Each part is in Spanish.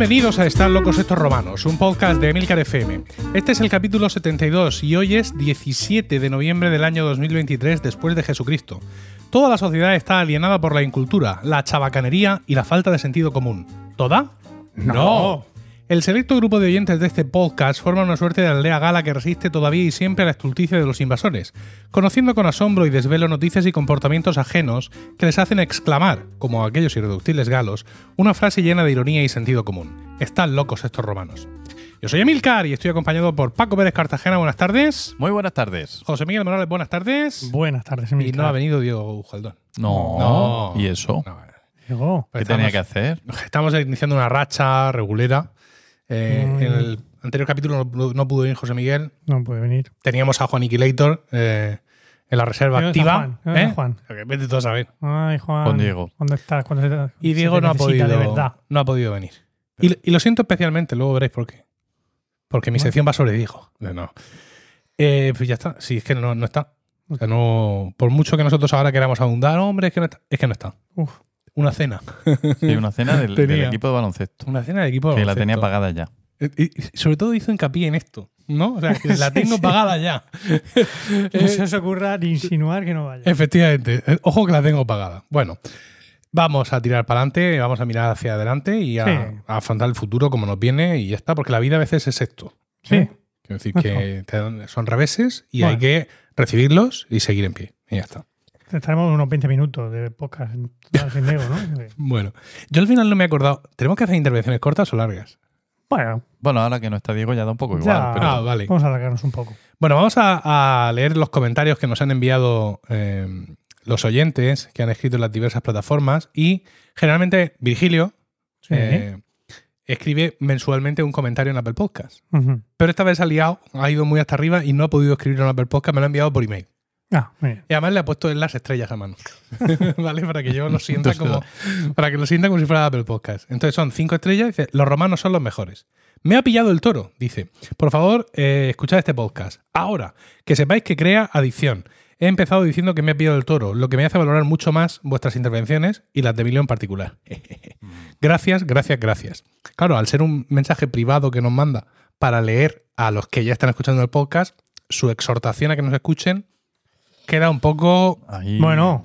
Bienvenidos a Están locos estos romanos, un podcast de Emilcar FM. Este es el capítulo 72 y hoy es 17 de noviembre del año 2023 después de Jesucristo. Toda la sociedad está alienada por la incultura, la chabacanería y la falta de sentido común. ¿Toda? No. El selecto grupo de oyentes de este podcast forma una suerte de aldea gala que resiste todavía y siempre a la estulticia de los invasores, conociendo con asombro y desvelo noticias y comportamientos ajenos que les hacen exclamar, como aquellos irreductibles galos, una frase llena de ironía y sentido común. Están locos estos romanos. Yo soy Emilcar y estoy acompañado por Paco Pérez Cartagena, buenas tardes. Muy buenas tardes. José Miguel Morales, buenas tardes. Buenas tardes, Y Emilcar. no ha venido Diego Ujaldón. No. ¿Y eso? No, Llegó. ¿Qué tenía que hacer? Estamos iniciando una racha regulera. Eh, Mm. En el anterior capítulo no, no pudo ir José Miguel. No puede venir. Teníamos a Juan Aniquilator eh, en la reserva ¿Dónde está activa. Juan? ¿Dónde está ¿eh? Juan? Vete tú a saber. Ay, Juan. Con Diego. ¿Dónde estás? ¿Cuándo se te- Y se Diego te no ha, necesita podido, de verdad. no ha podido venir. Y, y lo siento especialmente, luego veréis por qué. Porque mi Bueno. sección va sobre Diego. Eh, No. Eh, pues ya está. Sí, es que no, no está. O sea, no, por mucho que nosotros ahora queramos abundar, hombre, es que no está. Es que no está. Uf. Una cena. Sí, una cena del, del equipo de baloncesto. Una cena de equipo. de Que la tenía baloncesto. pagada ya. Eh, Y, y sobre todo hizo hincapié en esto, ¿no? O sea, que la tengo sí. pagada ya. No se os ocurra ni insinuar que no vaya. Efectivamente. Eh, Ojo que la tengo pagada. Bueno, vamos a tirar para adelante, vamos a mirar hacia adelante y a, Sí. a afrontar el futuro como nos viene y ya está, porque la vida a veces es esto. Sí. ¿eh? Quiero decir que te dan- son reveses y Bueno. hay que recibirlos y seguir en pie. Y ya está. Estaremos unos 20 minutos de podcast sin Diego, ¿no? Bueno, yo al final no me he acordado. ¿Tenemos que hacer intervenciones cortas o largas? Bueno, Bueno, ahora que no está Diego ya da un poco igual. ya. pero Ah, vale. Vamos a alargarnos un poco. Bueno, vamos a, a leer los comentarios que nos han enviado eh, los oyentes que han escrito en las diversas plataformas y generalmente Virgilio Sí. eh, escribe mensualmente un comentario en Apple Podcast. Pero esta vez ha liado, ha ido muy hasta arriba y no ha podido escribir en Apple Podcast, me lo ha enviado por email. Ah, muy bien. Y además le ha puesto en las estrellas a mano. ¿Vale? Para que yo lo sienta como. Para que lo sienta como si fuera Apple Podcast. Entonces son cinco estrellas. Dice: Los romanos son los mejores. Me ha pillado el toro. Dice: Por favor, eh, escuchad este podcast. Ahora, que sepáis que crea adicción. He empezado diciendo que me ha pillado el toro, lo que me hace valorar mucho más vuestras intervenciones y las de Emilio en particular. gracias, gracias, gracias. Claro, al ser un mensaje privado que nos manda para leer a los que ya están escuchando el podcast, su exhortación a que nos escuchen queda un poco ahí- Bueno,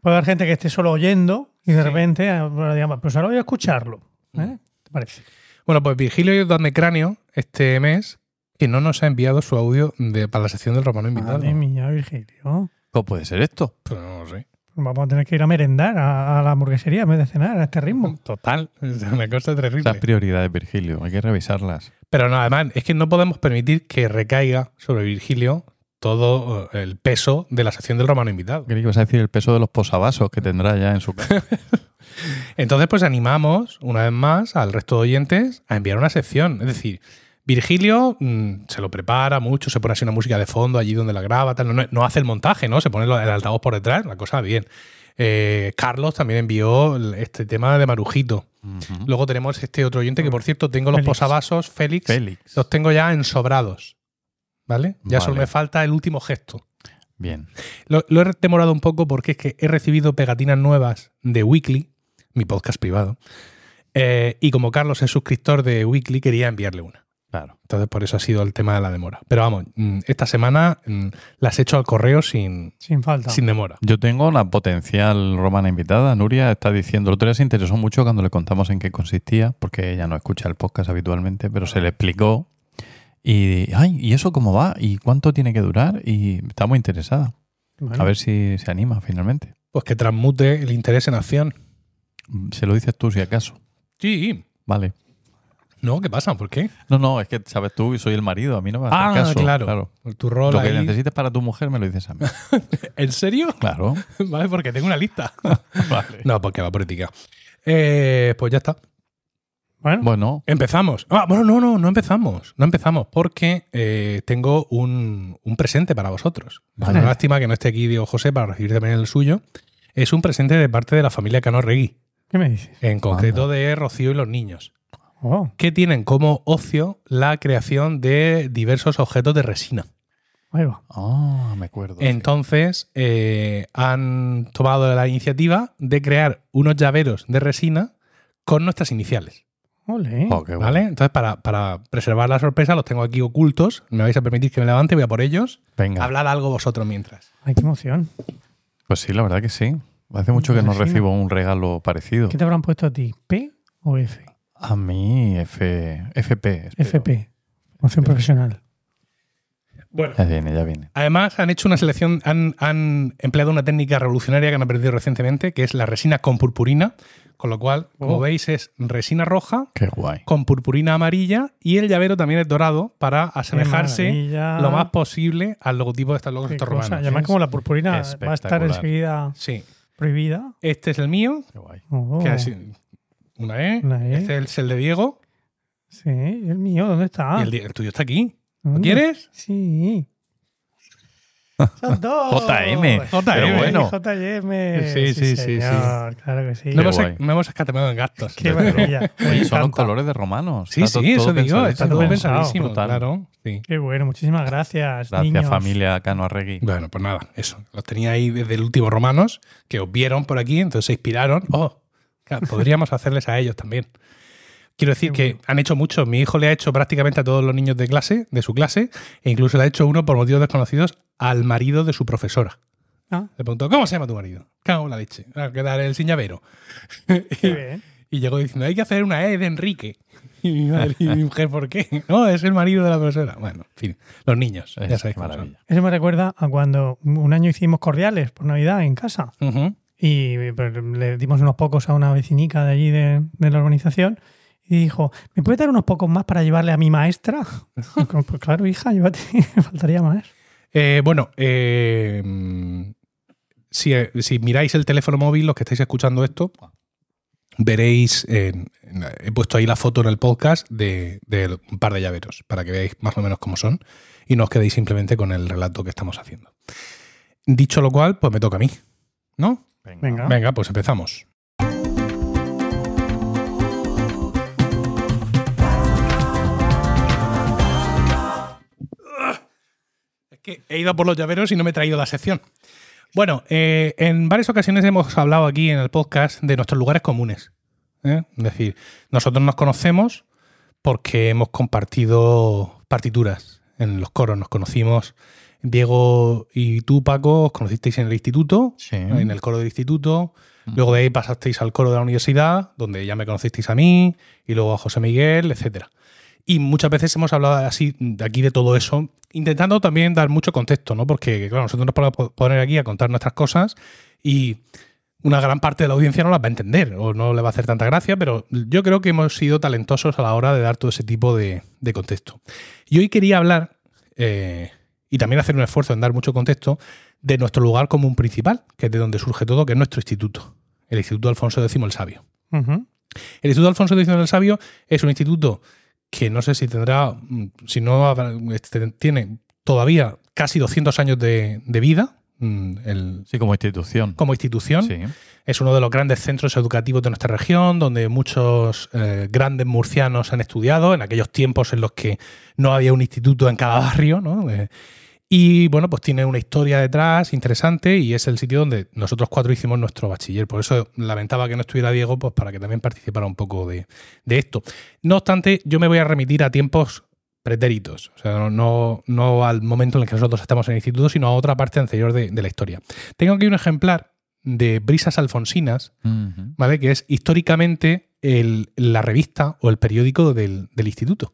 puede haber gente que esté solo oyendo y de Sí. repente ah, digamos, pues ahora voy a escucharlo. ¿eh? ¿Te parece? Bueno, pues Virgilio Dame Cráneo este mes que no nos ha enviado su audio de, para la sección del romano invitado. Madre mía, Virgilio. ¿Cómo puede ser esto? Pero no lo sé. Vamos a tener que ir a merendar a, a la hamburguesería en vez de cenar a este ritmo. Total, es una cosa terrible. Las prioridades, Virgilio. Hay que revisarlas. Pero no, además, es que no podemos permitir que recaiga sobre Virgilio todo eh, el peso de la sección del romano invitado. Creí que ibas a decir el peso de los posavasos que tendrá ya en su casa. Entonces, pues animamos una vez más al resto de oyentes a enviar una sección. Es decir, Virgilio mm, se lo prepara mucho, se pone así una música de fondo allí donde la graba, tal. No, no hace el montaje, ¿no? Se pone el altavoz por detrás, la cosa bien. Eh, Carlos también envió este tema de Marujito. Luego tenemos este otro oyente que, por cierto, tengo los Félix. posavasos, Félix, Félix. los tengo ya ensobrados. ¿Vale? Ya solo me falta el último gesto. Bien. Lo, lo he demorado un poco porque es que he recibido pegatinas nuevas de Weekly, mi podcast privado. eh, y como Carlos es suscriptor de Weekly, quería enviarle una. Claro. Entonces, por eso ha sido el tema de la demora. Pero vamos, mm, esta semana mm, las he hecho al correo sin, Sin falta. sin demora. Yo tengo una potencial romana invitada. Nuria está diciendo, el otro día se interesó mucho cuando le contamos en qué consistía, porque ella no escucha el podcast habitualmente, pero se le explicó. Y, ay, ¿y eso cómo va? ¿Y cuánto tiene que durar? Y está muy interesada. Bueno, A ver si se anima finalmente. Pues que transmute el interés en acción. Se lo dices tú si acaso. Sí. Vale. No, ¿qué pasa? ¿Por qué? No, no, es que sabes tú y soy el marido, a mí no me Ah, haces caso. claro. Por tu rol Lo que necesites para tu mujer me lo dices a mí. ¿En serio? Claro. vale, porque tengo una lista. vale. no, porque va por ética. Eh, pues ya está. Bueno, Bueno, Empezamos. Ah, bueno, no, no, no empezamos. No empezamos porque eh, tengo un, un presente para vosotros. Vale. una lástima que no esté aquí Diego José para recibir también el suyo. Es un presente de parte de la familia Cano Regui, ¿qué me dices? en concreto de Rocío y los niños, Oh, que tienen como ocio la creación de diversos objetos de resina. ahí va. ah, me acuerdo. sí. Entonces, eh, han tomado la iniciativa de crear unos llaveros de resina con nuestras iniciales. Ole. Oh. ¿Vale? Entonces, para, para preservar la sorpresa, los tengo aquí ocultos. Me vais a permitir que me levante, voy a por ellos. Venga. Hablad algo vosotros mientras. Ay, qué emoción. Pues sí, la verdad que sí. Hace mucho que no recibo un regalo parecido. ¿Qué te habrán puesto a ti? ¿P o F? A mí, F, FP. espero. FP. Emoción profesional. Bueno. Ya viene, ya viene. Además, han hecho una selección, han, han empleado una técnica revolucionaria que han aprendido recientemente, que es la resina con purpurina. Con lo cual, como Oh. veis, es resina roja Qué guay. con purpurina amarilla y el llavero también es dorado para asemejarse lo más posible al logotipo de estos logos romanos. Además, como la purpurina va a estar enseguida Sí. prohibida. Este es el mío, Qué guay. Oh. que es una E. Una E. Este es el de Diego Sí, el mío, ¿dónde está? y el, di- el tuyo está aquí. ¿Lo ¿Dónde? quieres? Sí. Son dos. JM, pero bueno. JM. Sí, sí, sí, señor, Claro que sí. No hemos, guay. no hemos escatemado en gastos. Qué maravilla. Me Oye, son los encanta. colores de romanos. Sí, Está sí, eso todo digo, pensadísimo. está todo pensadísimo, Brutal. claro. Sí. Qué bueno, muchísimas gracias. Gracias, niños. familia Cano Arregui. Bueno, pues nada, eso. Los tenía ahí desde el último Romanos, que os vieron por aquí, entonces se inspiraron. Oh, claro, podríamos hacerles a ellos también. Quiero decir que han hecho mucho. Mi hijo le ha hecho prácticamente a todos los niños de clase, de su clase, e incluso le ha hecho uno por motivos desconocidos al marido de su profesora. Ah, Le preguntó, ¿cómo se llama tu marido? Cago en la leche. Va a quedar el sin llavero. qué bien. Y llegó diciendo, hay que hacer una E de Enrique. Y mi, madre y mi mujer, ¿por qué? No, es el marido de la profesora. Bueno, en fin, los niños, ya Es- sabéis qué cómo son. Eso me recuerda a cuando un año hicimos cordiales por Navidad en casa. Ujú. Y pues, le dimos unos pocos a una vecinica de allí de, de la urbanización. Y dijo, ¿me puede dar unos pocos más para llevarle a mi maestra? pues claro, hija, llévate, me faltaría más. Eh, bueno, eh, si, eh, si miráis el teléfono móvil, los que estáis escuchando esto, veréis, he puesto ahí la foto en el podcast de, de un par de llaveros, para que veáis más o menos cómo son y no os quedéis simplemente con el relato que estamos haciendo. Dicho lo cual, pues me toca a mí, ¿no? Venga. Venga, pues empezamos. Que he ido por los llaveros y no me he traído la sección. Bueno, eh, en varias ocasiones hemos hablado aquí en el podcast de nuestros lugares comunes. ¿eh? Es decir, nosotros nos conocemos porque hemos compartido partituras en los coros. Nos conocimos, Diego y tú, Paco, os conocisteis en el instituto, Sí. en el coro del instituto. Luego de ahí pasasteis al coro de la universidad, donde ya me conocisteis a mí, y luego a José Miguel, etcétera. Y muchas veces hemos hablado así de aquí de todo eso, intentando también dar mucho contexto, ¿no? Porque, claro, nosotros nos podemos poner aquí a contar nuestras cosas y una gran parte de la audiencia no las va a entender o no le va a hacer tanta gracia, pero yo creo que hemos sido talentosos a la hora de dar todo ese tipo de, de contexto. Y hoy quería hablar, eh, y también hacer un esfuerzo en dar mucho contexto, de nuestro lugar común principal, que es de donde surge todo, que es nuestro instituto, el Instituto Alfonso X el Sabio. El Instituto Alfonso X el Sabio es un instituto que no sé si tendrá, mm, si no habrá- este, tiene todavía casi 200 años de, de vida mm, el- Sí, como institución. como institución. Sí. Es uno de los grandes centros educativos de nuestra región, donde muchos eh, grandes murcianos han estudiado, en aquellos tiempos en los que no había un instituto en cada barrio, ¿no? Eh, y bueno, pues tiene una historia detrás interesante y es el sitio donde nosotros cuatro hicimos nuestro bachiller. Por eso lamentaba que no estuviera Diego, pues para que también participara un poco de, de esto. No obstante, yo me voy a remitir a tiempos pretéritos, o sea, no, no, al momento en el que nosotros estamos en el instituto, sino a otra parte anterior de, de la historia. Tengo aquí un ejemplar de Brisas Alfonsinas. ¿vale? Que es históricamente el- la revista o el periódico del, del instituto.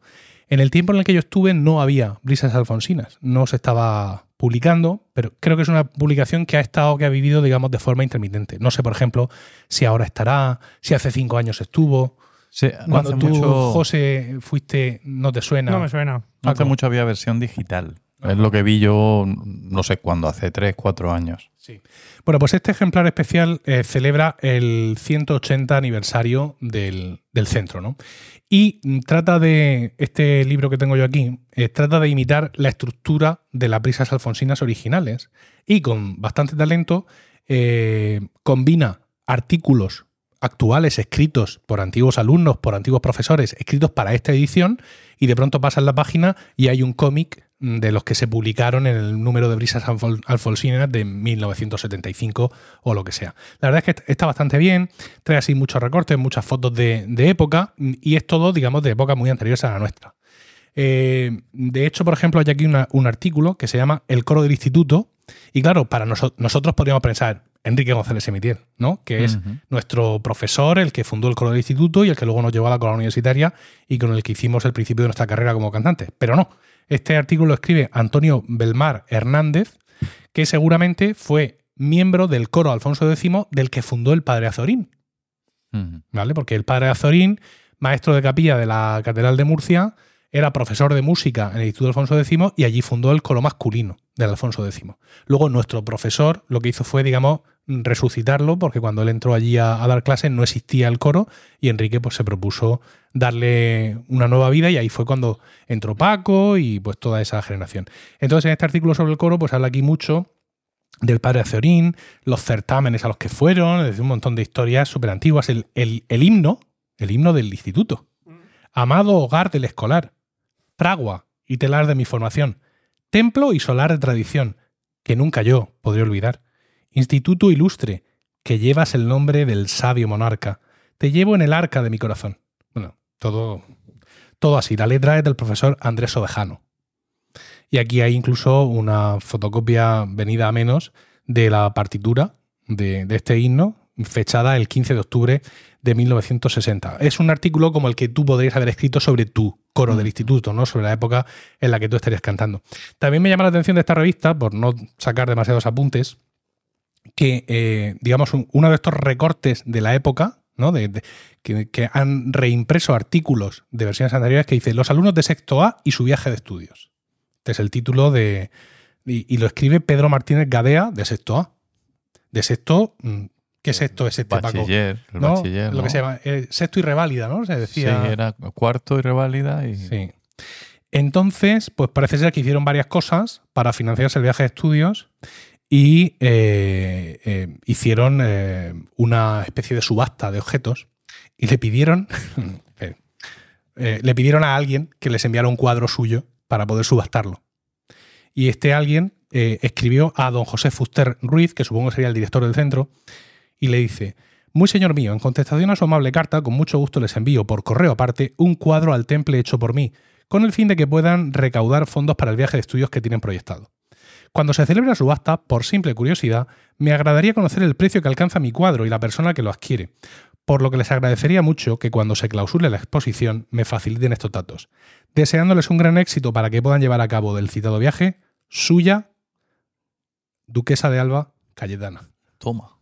En el tiempo en el que yo estuve no había Brisas Alfonsinas, no se estaba publicando, pero creo que es una publicación que ha estado, que ha vivido, digamos, de forma intermitente. No sé, por ejemplo, si ahora estará, si hace cinco años estuvo. Sí, no Cuando tú, mucho, José, fuiste, no te suena. No me suena. no hace mucho había versión digital. Es lo que vi yo, no sé cuándo, hace 3, 4 años. Sí. Bueno, pues este ejemplar especial eh, celebra el 180 aniversario del, del centro, ¿no? Y trata de, este libro que tengo yo aquí, eh, trata de imitar la estructura de las brisas alfonsinas originales y con bastante talento eh, combina artículos actuales escritos por antiguos alumnos, por antiguos profesores, escritos para esta edición, y de pronto pasas la página y hay un cómic de los que se publicaron en el número de brisas alfonsinas de 1975 o lo que sea. La verdad es que está bastante bien, trae así muchos recortes, muchas fotos de, de época y es todo, digamos, de época muy anteriores a la nuestra. Eh, de hecho, por ejemplo, hay aquí una- un artículo que se llama El coro del instituto y claro, para noso- nosotros podríamos pensar Enrique González Emitier, ¿no? Que es nuestro profesor, el que fundó el coro del instituto y el que luego nos llevó a la cola universitaria y con el que hicimos el principio de nuestra carrera como cantante. Pero no, este artículo lo escribe Antonio Belmar Hernández, que seguramente fue miembro del coro Alfonso X del que fundó el padre Azorín. ¿vale? Porque el padre Azorín, maestro de capilla de la Catedral de Murcia, era profesor de música en el Instituto Alfonso X y allí fundó el coro masculino del Alfonso X. Luego nuestro profesor lo que hizo fue, digamos, resucitarlo porque cuando él entró allí a, a dar clases no existía el coro y Enrique pues se propuso darle una nueva vida y ahí fue cuando entró Paco y pues toda esa generación. Entonces en este artículo sobre el coro pues habla aquí mucho del padre Azorín, los certámenes a los que fueron, es decir, un montón de historias súper antiguas, el, el- el himno, el himno del instituto, amado hogar del escolar, fragua y telar de mi formación, templo y solar de tradición, que nunca yo podré olvidar, instituto ilustre, que llevas el nombre del sabio monarca, te llevo en el arca de mi corazón. Bueno, todo, todo así, la letra es del profesor Andrés Ovejano. Y aquí hay incluso una fotocopia venida a menos de la partitura de, de este himno, fechada el 15 de octubre de 1960. Es un artículo como el que tú podrías haber escrito sobre tu coro del instituto, ¿no? Sobre la época en la que tú estarías cantando. También me llama la atención de esta revista, por no sacar demasiados apuntes, que, eh, digamos, un- uno de estos recortes de la época, ¿no? De, de- que, que han reimpreso artículos de versiones anteriores que dice Los alumnos de sexto A y su viaje de estudios. Este es el título de. Y, y lo escribe Pedro Martínez Gadea de sexto A. De sexto. mm, ¿Qué sexto es este, Paco? El ¿No? bachiller. Lo ¿no? que se llama eh, sexto y reválida, ¿no? Se Sí, decía. era cuarto y reválida y Sí. Entonces, pues parece ser que hicieron varias cosas para financiarse el viaje de estudios y eh, eh, hicieron eh, una especie de subasta de objetos y le pidieron, le pidieron a alguien que les enviara un cuadro suyo para poder subastarlo. Y este alguien escribió a don José Fuster Ruiz, que supongo sería el director del centro, y le dice, muy señor mío, en contestación a su amable carta, con mucho gusto les envío por correo aparte un cuadro al temple hecho por mí, con el fin de que puedan recaudar fondos para el viaje de estudios que tienen proyectado. Cuando se celebre la subasta, por simple curiosidad, me agradaría conocer el precio que alcanza mi cuadro y la persona que lo adquiere, por lo que les agradecería mucho que cuando se clausure la exposición me faciliten estos datos. Deseándoles un gran éxito para que puedan llevar a cabo del citado viaje, suya, Duquesa de Alba, Cayetana. toma.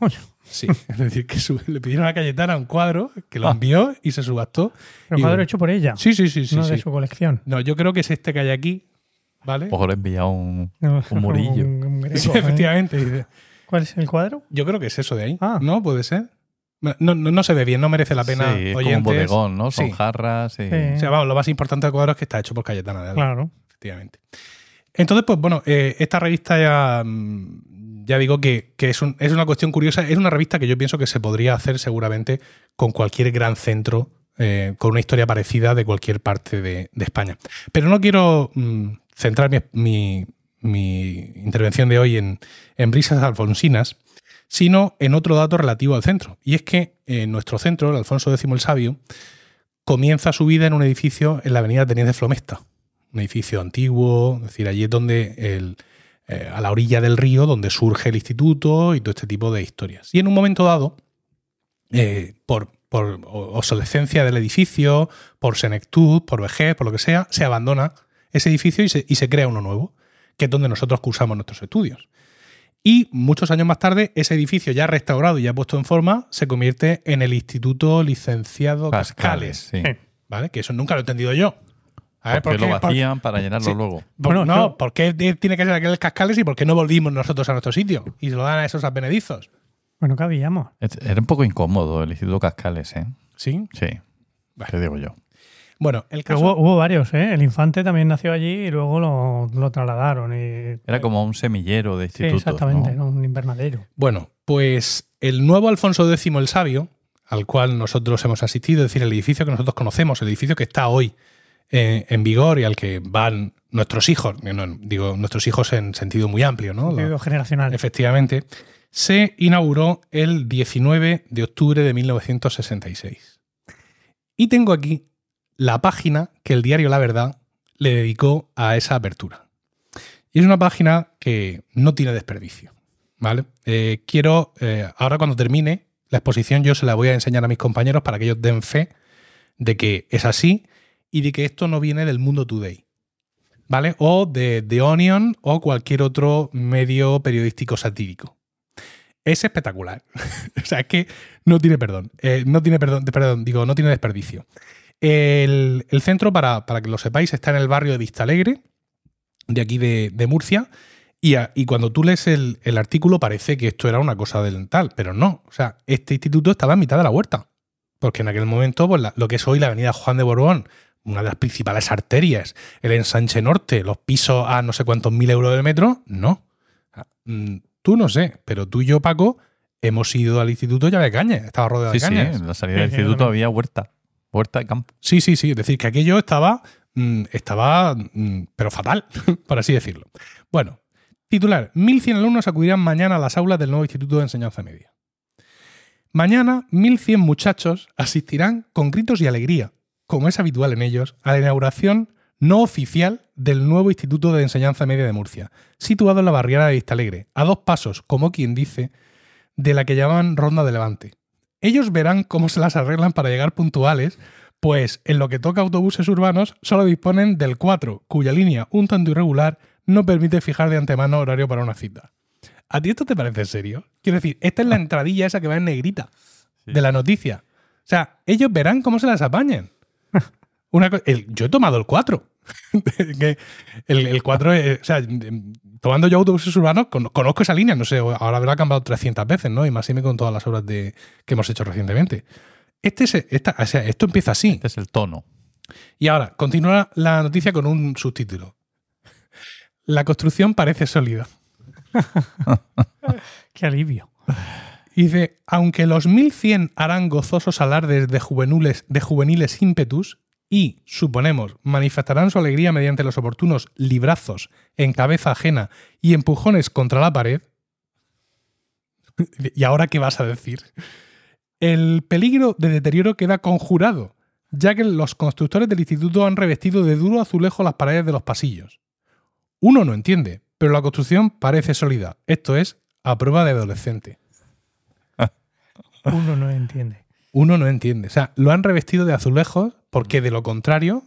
Coño, Sí, es decir, que su- le pidieron a Cayetana un cuadro que lo Ah. envió y se subastó. Y cuadro bueno. hecho por ella, Sí, sí, sí, sí. no sí. de su colección. No, yo creo que es este que hay aquí, ¿vale? Ojo, le he enviado un, Un, murillo. un greco, Sí, ¿eh? efectivamente. dice. ¿Cuál es el cuadro? Yo creo que es eso de ahí. Ah. ¿No? ¿Puede ser? No, no, no se ve bien, no merece la pena. sí, es como un oyentes. bodegón, ¿no? Son Sí. jarras y... Sí. O sea, vamos, lo más importante del cuadro es que está hecho por Cayetana de Alba. Claro. efectivamente. Entonces, pues bueno, eh, esta revista ya, mm, ya digo que, que es, un- es una cuestión curiosa. Es una revista que yo pienso que se podría hacer seguramente con cualquier gran centro, eh, con una historia parecida de cualquier parte de, de España. Pero no quiero mm, centrar mi, intervención de hoy en, en brisas alfonsinas, sino en otro dato relativo al centro. Y es que eh, nuestro centro, el Alfonso X el Sabio, comienza su vida en un edificio en la avenida Teniente Flomesta un edificio antiguo, es decir, allí es donde el, eh, a la orilla del río, donde surge el instituto y todo este tipo de historias. Y en un momento dado, eh, por, por obsolescencia del edificio, por senectud, por vejez, por lo que sea, se abandona ese edificio y se, y se crea uno nuevo, que es donde nosotros cursamos nuestros estudios. Y muchos años más tarde, ese edificio ya restaurado y ya puesto en forma, se convierte en el Instituto Licenciado Cascales. sí. ¿Vale? Que eso nunca lo he entendido yo. A ver, ¿Por qué lo por- vacían para llenarlo Sí. luego? Bueno, no, claro. ¿por qué tiene que ser aquel cascales y por qué no volvimos nosotros a nuestro sitio? Y se lo dan a esos advenedizos. Bueno. Es- Era un poco incómodo el Instituto Cascales, ¿eh? ¿Sí? Sí, Vale. te digo yo. Bueno, el caso. hubo, hubo varios, ¿eh? El infante también nació allí y luego lo, lo trasladaron. Y, Era como un semillero de Sí, institutos, exactamente, ¿no? ¿no? un invernadero. Bueno, pues el nuevo Alfonso X el Sabio, al cual nosotros hemos asistido, es decir, el edificio que nosotros conocemos, el edificio que está hoy eh, en vigor y al que van nuestros hijos, no, digo nuestros hijos en sentido muy amplio, ¿no? Sentido generacional. Efectivamente, se inauguró el 19 de octubre de 1966. Y tengo aquí la página que el diario La Verdad le dedicó a esa apertura. Y es una página que no tiene desperdicio. ¿Vale? Eh, quiero, eh, ahora cuando termine la exposición, yo se la voy a enseñar a mis compañeros para que ellos den fe de que es así y de que esto no viene del mundo today. ¿Vale? O de The Onion o cualquier otro medio periodístico satírico. Es espectacular. o sea, es que no tiene perdón. Eh, no tiene perdón, perdón, digo, no tiene desperdicio. El, el centro, para, para, que lo sepáis, está en el barrio de Vista Alegre, de aquí de, de Murcia. Y, a, y, cuando tú lees el, el, artículo parece que esto era una cosa del tal, pero no. O sea, este instituto estaba en mitad de la huerta. Porque en aquel momento, pues la, lo que es hoy la avenida Juan de Borbón, una de las principales arterias, el ensanche norte, los pisos a no sé cuántos mil euros del metro, no. Tú no sé, pero tú y yo, Paco, hemos ido al instituto ya de cañas. Estaba rodeado sí, de cañas. Sí, en la salida del instituto había huerta. Huerta de campo. Sí, sí, sí. Es decir, que aquello estaba, mmm, estaba, mmm, pero fatal, por así decirlo. Bueno, titular. 1.100 alumnos acudirán mañana a las aulas del nuevo Instituto de Enseñanza Media. Mañana, 1.100 muchachos asistirán con gritos y alegría, como es habitual en ellos, a la inauguración no oficial del nuevo Instituto de Enseñanza Media de Murcia, situado en la barriada de Vistalegre, a dos pasos, como quien dice, de la que llaman Ronda de Levante. Ellos verán cómo se las arreglan para llegar puntuales, pues en lo que toca autobuses urbanos solo disponen del 4, cuya línea, un tanto irregular, no permite fijar de antemano horario para una cita. ¿A ti esto te parece serio? Quiero decir, esta es la entradilla esa que va en negrita sí. de la noticia. O sea, ellos verán cómo se las apañan. Una, el, yo he tomado el 4. el, el 4, es, o sea, tomando yo autobuses urbanos, con, conozco esa línea, no sé, ahora habrá cambiado 300 veces, ¿no? Y más y me con todas las obras de, que hemos hecho recientemente. Este es, esta, o sea, esto empieza así. Este es el tono. Y ahora, continúa la noticia con un subtítulo. La construcción parece sólida. Qué alivio. Y dice, aunque los 1100 harán gozosos alardes de juveniles, de juveniles ímpetus y, suponemos, manifestarán su alegría mediante los oportunos librazos en cabeza ajena y empujones contra la pared, ¿y ahora qué vas a decir? El peligro de deterioro queda conjurado, ya que los constructores del instituto han revestido de duro azulejo las paredes de los pasillos. Uno no entiende, pero la construcción parece sólida. Esto es a prueba de adolescente. Uno no entiende. Uno no entiende. O sea, lo han revestido de azulejos porque de lo contrario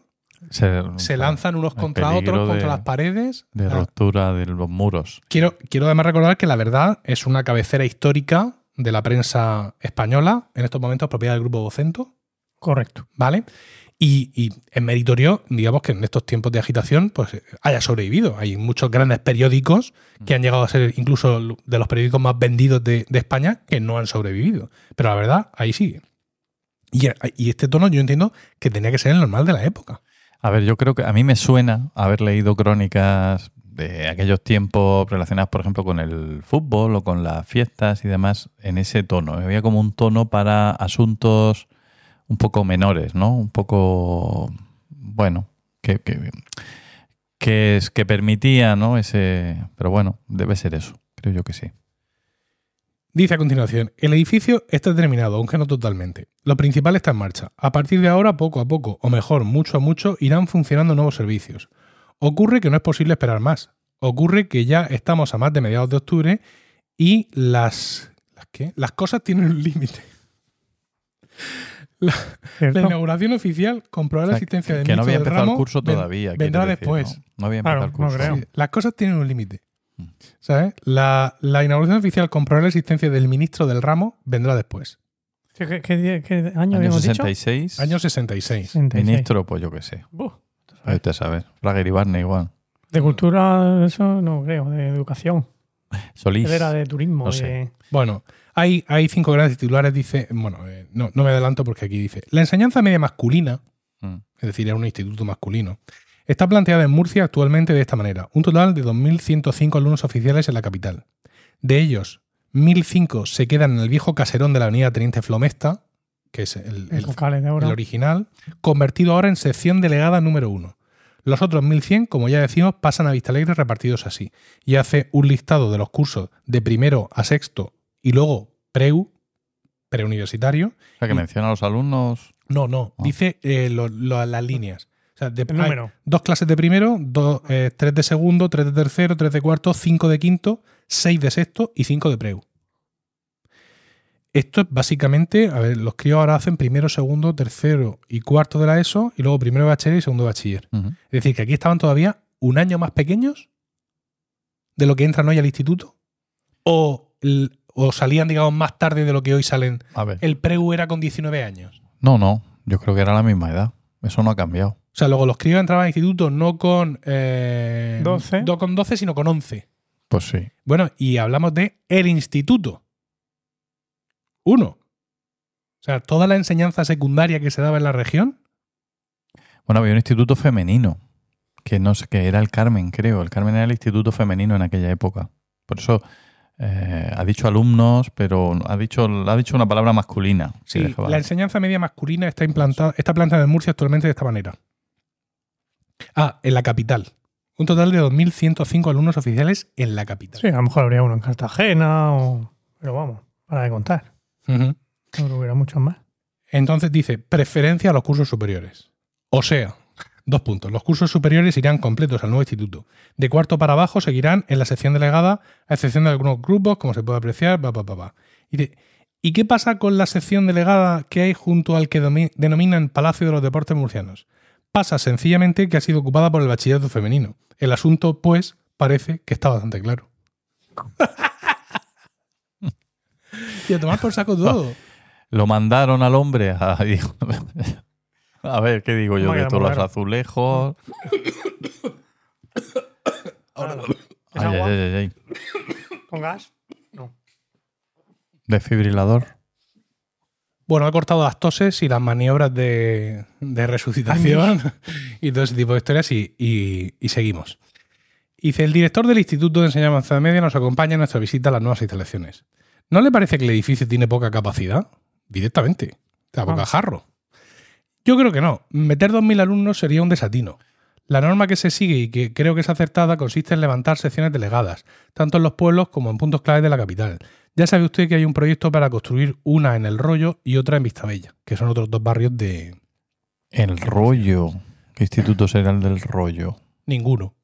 se, se lanzan unos contra otros, contra de, las paredes. De ruptura de los muros. Quiero, quiero además recordar que la verdad es una cabecera histórica de la prensa española, en estos momentos propiedad del grupo Vocento. Correcto. ¿Vale? Y, y, es meritorio, digamos, que en estos tiempos de agitación pues haya sobrevivido. Hay muchos grandes periódicos que han llegado a ser incluso de los periódicos más vendidos de, de España que no han sobrevivido. Pero la verdad, ahí sigue. Y, y, este tono yo entiendo que tenía que ser el normal de la época. A ver, yo creo que a mí me suena haber leído crónicas de aquellos tiempos relacionados, por ejemplo, con el fútbol o con las fiestas y demás, en ese tono. Había como un tono para asuntos un poco menores, ¿no? Un poco, bueno, que, que, que, es, que permitía, ¿no? Ese, pero bueno, debe ser eso, creo yo que sí. Dice a continuación, el edificio está terminado, aunque no totalmente. Lo principal está en marcha. A partir de ahora, poco a poco, o mejor, mucho a mucho, irán funcionando nuevos servicios. Ocurre que no es posible esperar más. Ocurre que ya estamos a más de mediados de octubre y las... ¿Las qué? Las cosas tienen un límite. La, la, inauguración oficial comprobar o sea, la asistencia del que no había empezado ramo, el curso todavía. Vendrá decir, después. ¿no? no, había empezado claro, el curso. No sí, las cosas tienen un límite. ¿Sabes? La, la, inauguración oficial comprobar la asistencia del ministro del ramo vendrá después. ¿Qué, qué, qué, qué año, año habíamos 66. dicho? Año 66. 66. Ministro, pues yo qué sé. Uh, Ahí usted sabe. Frager y Barney igual. De cultura, eso no creo. De educación. Solís. Era de turismo. No de... sé. Bueno, hay, hay cinco grandes titulares. Dice, bueno, eh, no, no me adelanto porque aquí dice, la enseñanza media masculina, Mm. es decir, es un instituto masculino, está planteada en Murcia actualmente de esta manera. Un total de 2.105 alumnos oficiales en la capital. De ellos, 1.005 se quedan en el viejo caserón de la avenida Teniente Flomesta, que es el, el, Locales de el ahora. original, convertido ahora en sección delegada número uno. Los otros 1100, como ya decimos, pasan a Vista Alegre repartidos así. Y hace un listado de los cursos de primero a sexto y luego preu, preuniversitario. O sea, que Y- menciona a los alumnos. No, no, Ah. dice eh, lo- lo- las líneas. O sea, de- número. dos clases de primero, dos, eh, tres de segundo, tres de tercero, tres de cuarto, cinco de quinto, seis de sexto y cinco de preu. Esto es básicamente, a ver, los críos ahora hacen primero, segundo, tercero y cuarto de la ESO y luego primero de bachiller y segundo de bachiller. Es decir, que aquí estaban todavía un año más pequeños de lo que entran hoy al instituto o, o salían, digamos, más tarde de lo que hoy salen. A ver. El preu era con 19 años. No, no. Yo creo que era la misma edad. Eso no ha cambiado. O sea, luego los críos entraban al instituto no con, eh, 12. no con 12, sino con 11. Pues sí. Bueno, y hablamos de el instituto. Uno. O sea, toda la enseñanza secundaria que se daba en la región. Bueno, había un instituto femenino. Que no sé, que era el Carmen, creo. El Carmen era el instituto femenino en aquella época. Por eso eh, ha dicho alumnos, pero ha dicho, ha dicho una palabra masculina. Sí, la enseñanza media masculina está implantada, está plantada en Murcia actualmente de esta manera. Ah, en la capital. Un total de 2.105 alumnos oficiales en la capital. Sí, a lo mejor habría uno en Cartagena o... Pero vamos, para de contar. No creo que hubiera muchos más. Entonces dice, preferencia a los cursos superiores. O sea, dos puntos. Los cursos superiores irán completos al nuevo instituto. De cuarto para abajo seguirán en la sección delegada, a excepción de algunos grupos, como se puede apreciar, va, va. Y, dice, ¿y qué pasa con la sección delegada que hay junto al que denominan Palacio de los Deportes Murcianos? Pasa sencillamente que ha sido ocupada por el bachillerato femenino. El asunto, pues, parece que está bastante claro. y a tomar por saco todo. Lo mandaron al hombre a... A ver, ¿qué digo yo ¿Cómo de que todos lo los azulejos? Ay, ¿Es ay, agua? ay, ay, ay. ¿Con gas? No. Desfibrilador. Bueno, ha cortado las toses y las maniobras de, de resucitación y todo ese tipo de historias y, y- y seguimos. Dice, el director del Instituto de Enseñanza Media nos acompaña en nuestra visita a las nuevas instalaciones. ¿No le parece que el edificio tiene poca capacidad? Directamente. Sea, poca Ah. jarro. Yo creo que no. Meter 2.000 alumnos sería un desatino. La norma que se sigue y que creo que es acertada consiste en levantar secciones delegadas, tanto en los pueblos como en puntos claves de la capital. Ya sabe usted que hay un proyecto para construir una en El Rollo y otra en Vistabella, que son otros dos barrios de El rollo. ¿Qué instituto será el del rollo? ninguno.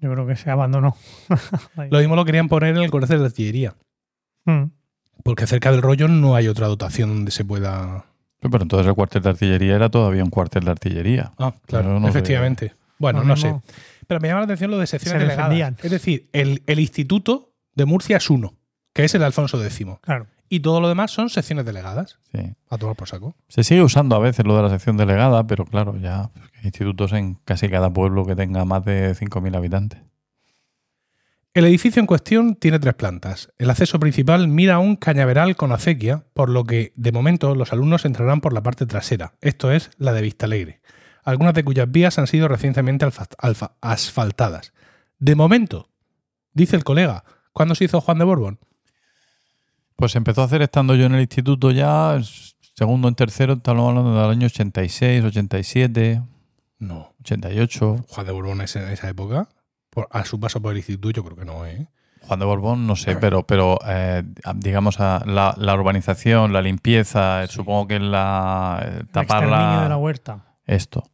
Yo creo que se abandonó. Lo mismo lo querían poner en el colegio de artillería, Mm. porque cerca del Rollo no hay otra dotación donde se pueda... Pero entonces el cuartel de artillería era todavía un cuartel de artillería. Ah, claro, no sé. efectivamente. Bueno, no sé. Pero me llama la atención lo de secciones Se delegadas. defendían. Es decir, el, el instituto de Murcia es uno, que es el Alfonso X. Claro. Y todo lo demás son secciones delegadas. Sí. A tomar por saco. Se sigue usando a veces lo de la sección delegada, pero claro, ya pues, hay institutos en casi cada pueblo que tenga más de 5.000 habitantes. El edificio en cuestión tiene tres plantas. El acceso principal mira a un cañaveral con acequia, por lo que, de momento, los alumnos entrarán por la parte trasera, esto es, la de Vista Alegre, algunas de cuyas vías han sido recientemente alfa- alfa- asfaltadas. De momento, dice el colega, ¿cuándo se hizo Juan de Borbón? Pues empezó a hacer estando yo en el instituto ya, segundo en tercero, estamos hablando del año 86, 87, No. 88. Juan de Borbón es en esa época. Por- a su paso por el instituto, yo creo que no, ¿eh? Juan de Borbón, no sé, pero, pero eh, digamos, a la, la urbanización, la limpieza, eh, supongo que la eh, El tapar la- de la huerta. esto.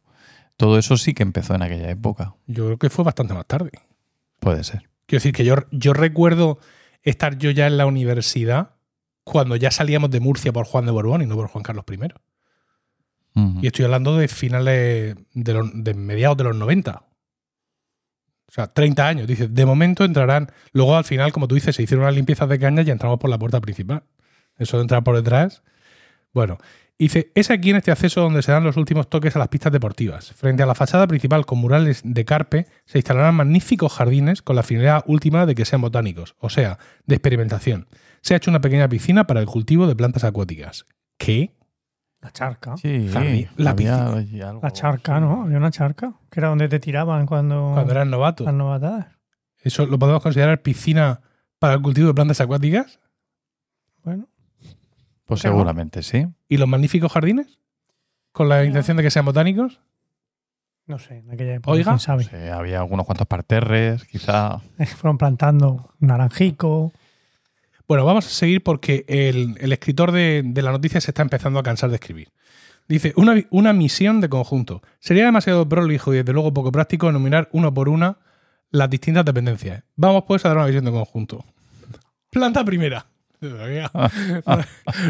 Todo eso sí que empezó en aquella época. Yo creo que fue bastante más tarde. Puede ser. Quiero decir que yo, yo recuerdo estar yo ya en la universidad cuando ya salíamos de Murcia por Juan de Borbón y no por Juan Carlos I. Y estoy hablando de finales de, los- de mediados de los 90. O sea, 30 años. Dice, de momento entrarán. Luego al final, como tú dices, se hicieron unas limpiezas de caña y entramos por la puerta principal. Eso de entrar por detrás. Bueno, dice, es aquí en este acceso donde se dan los últimos toques a las pistas deportivas. Frente a la fachada principal con murales de carpe se instalarán magníficos jardines con la finalidad última de que sean botánicos, o sea, de experimentación. Se ha hecho una pequeña piscina para el cultivo de plantas acuáticas. ¿Qué? La charca. Sí, Jardín, la había piscina. algo. La charca, ¿no? Había una charca. Que era donde te tiraban cuando. Cuando eran novatos. Las novatadas. ¿Eso lo podemos considerar piscina para el cultivo de plantas acuáticas? Pues seguramente sí. ¿Y los magníficos jardines? ¿Con la intención de que sean botánicos? No sé, en aquella época, Oiga. quién sabe. Sí, había algunos cuantos parterres, quizá. Fueron plantando naranjico. Bueno, vamos a seguir porque el, el escritor de, de la noticia se está empezando a cansar de escribir. Dice, una, una misión de conjunto. Sería demasiado prolijo y desde luego poco práctico enumerar uno por una las distintas dependencias. Vamos pues a dar una visión de conjunto. Planta primera.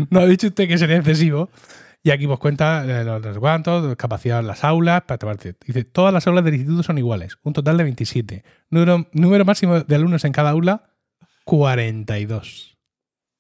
No ha dicho usted que sería excesivo. Y aquí pues cuenta eh, los, capacidad en las aulas. para tomar- Dice, todas las aulas del instituto son iguales. Un total de 27. Número, número máximo de alumnos en cada aula, 42.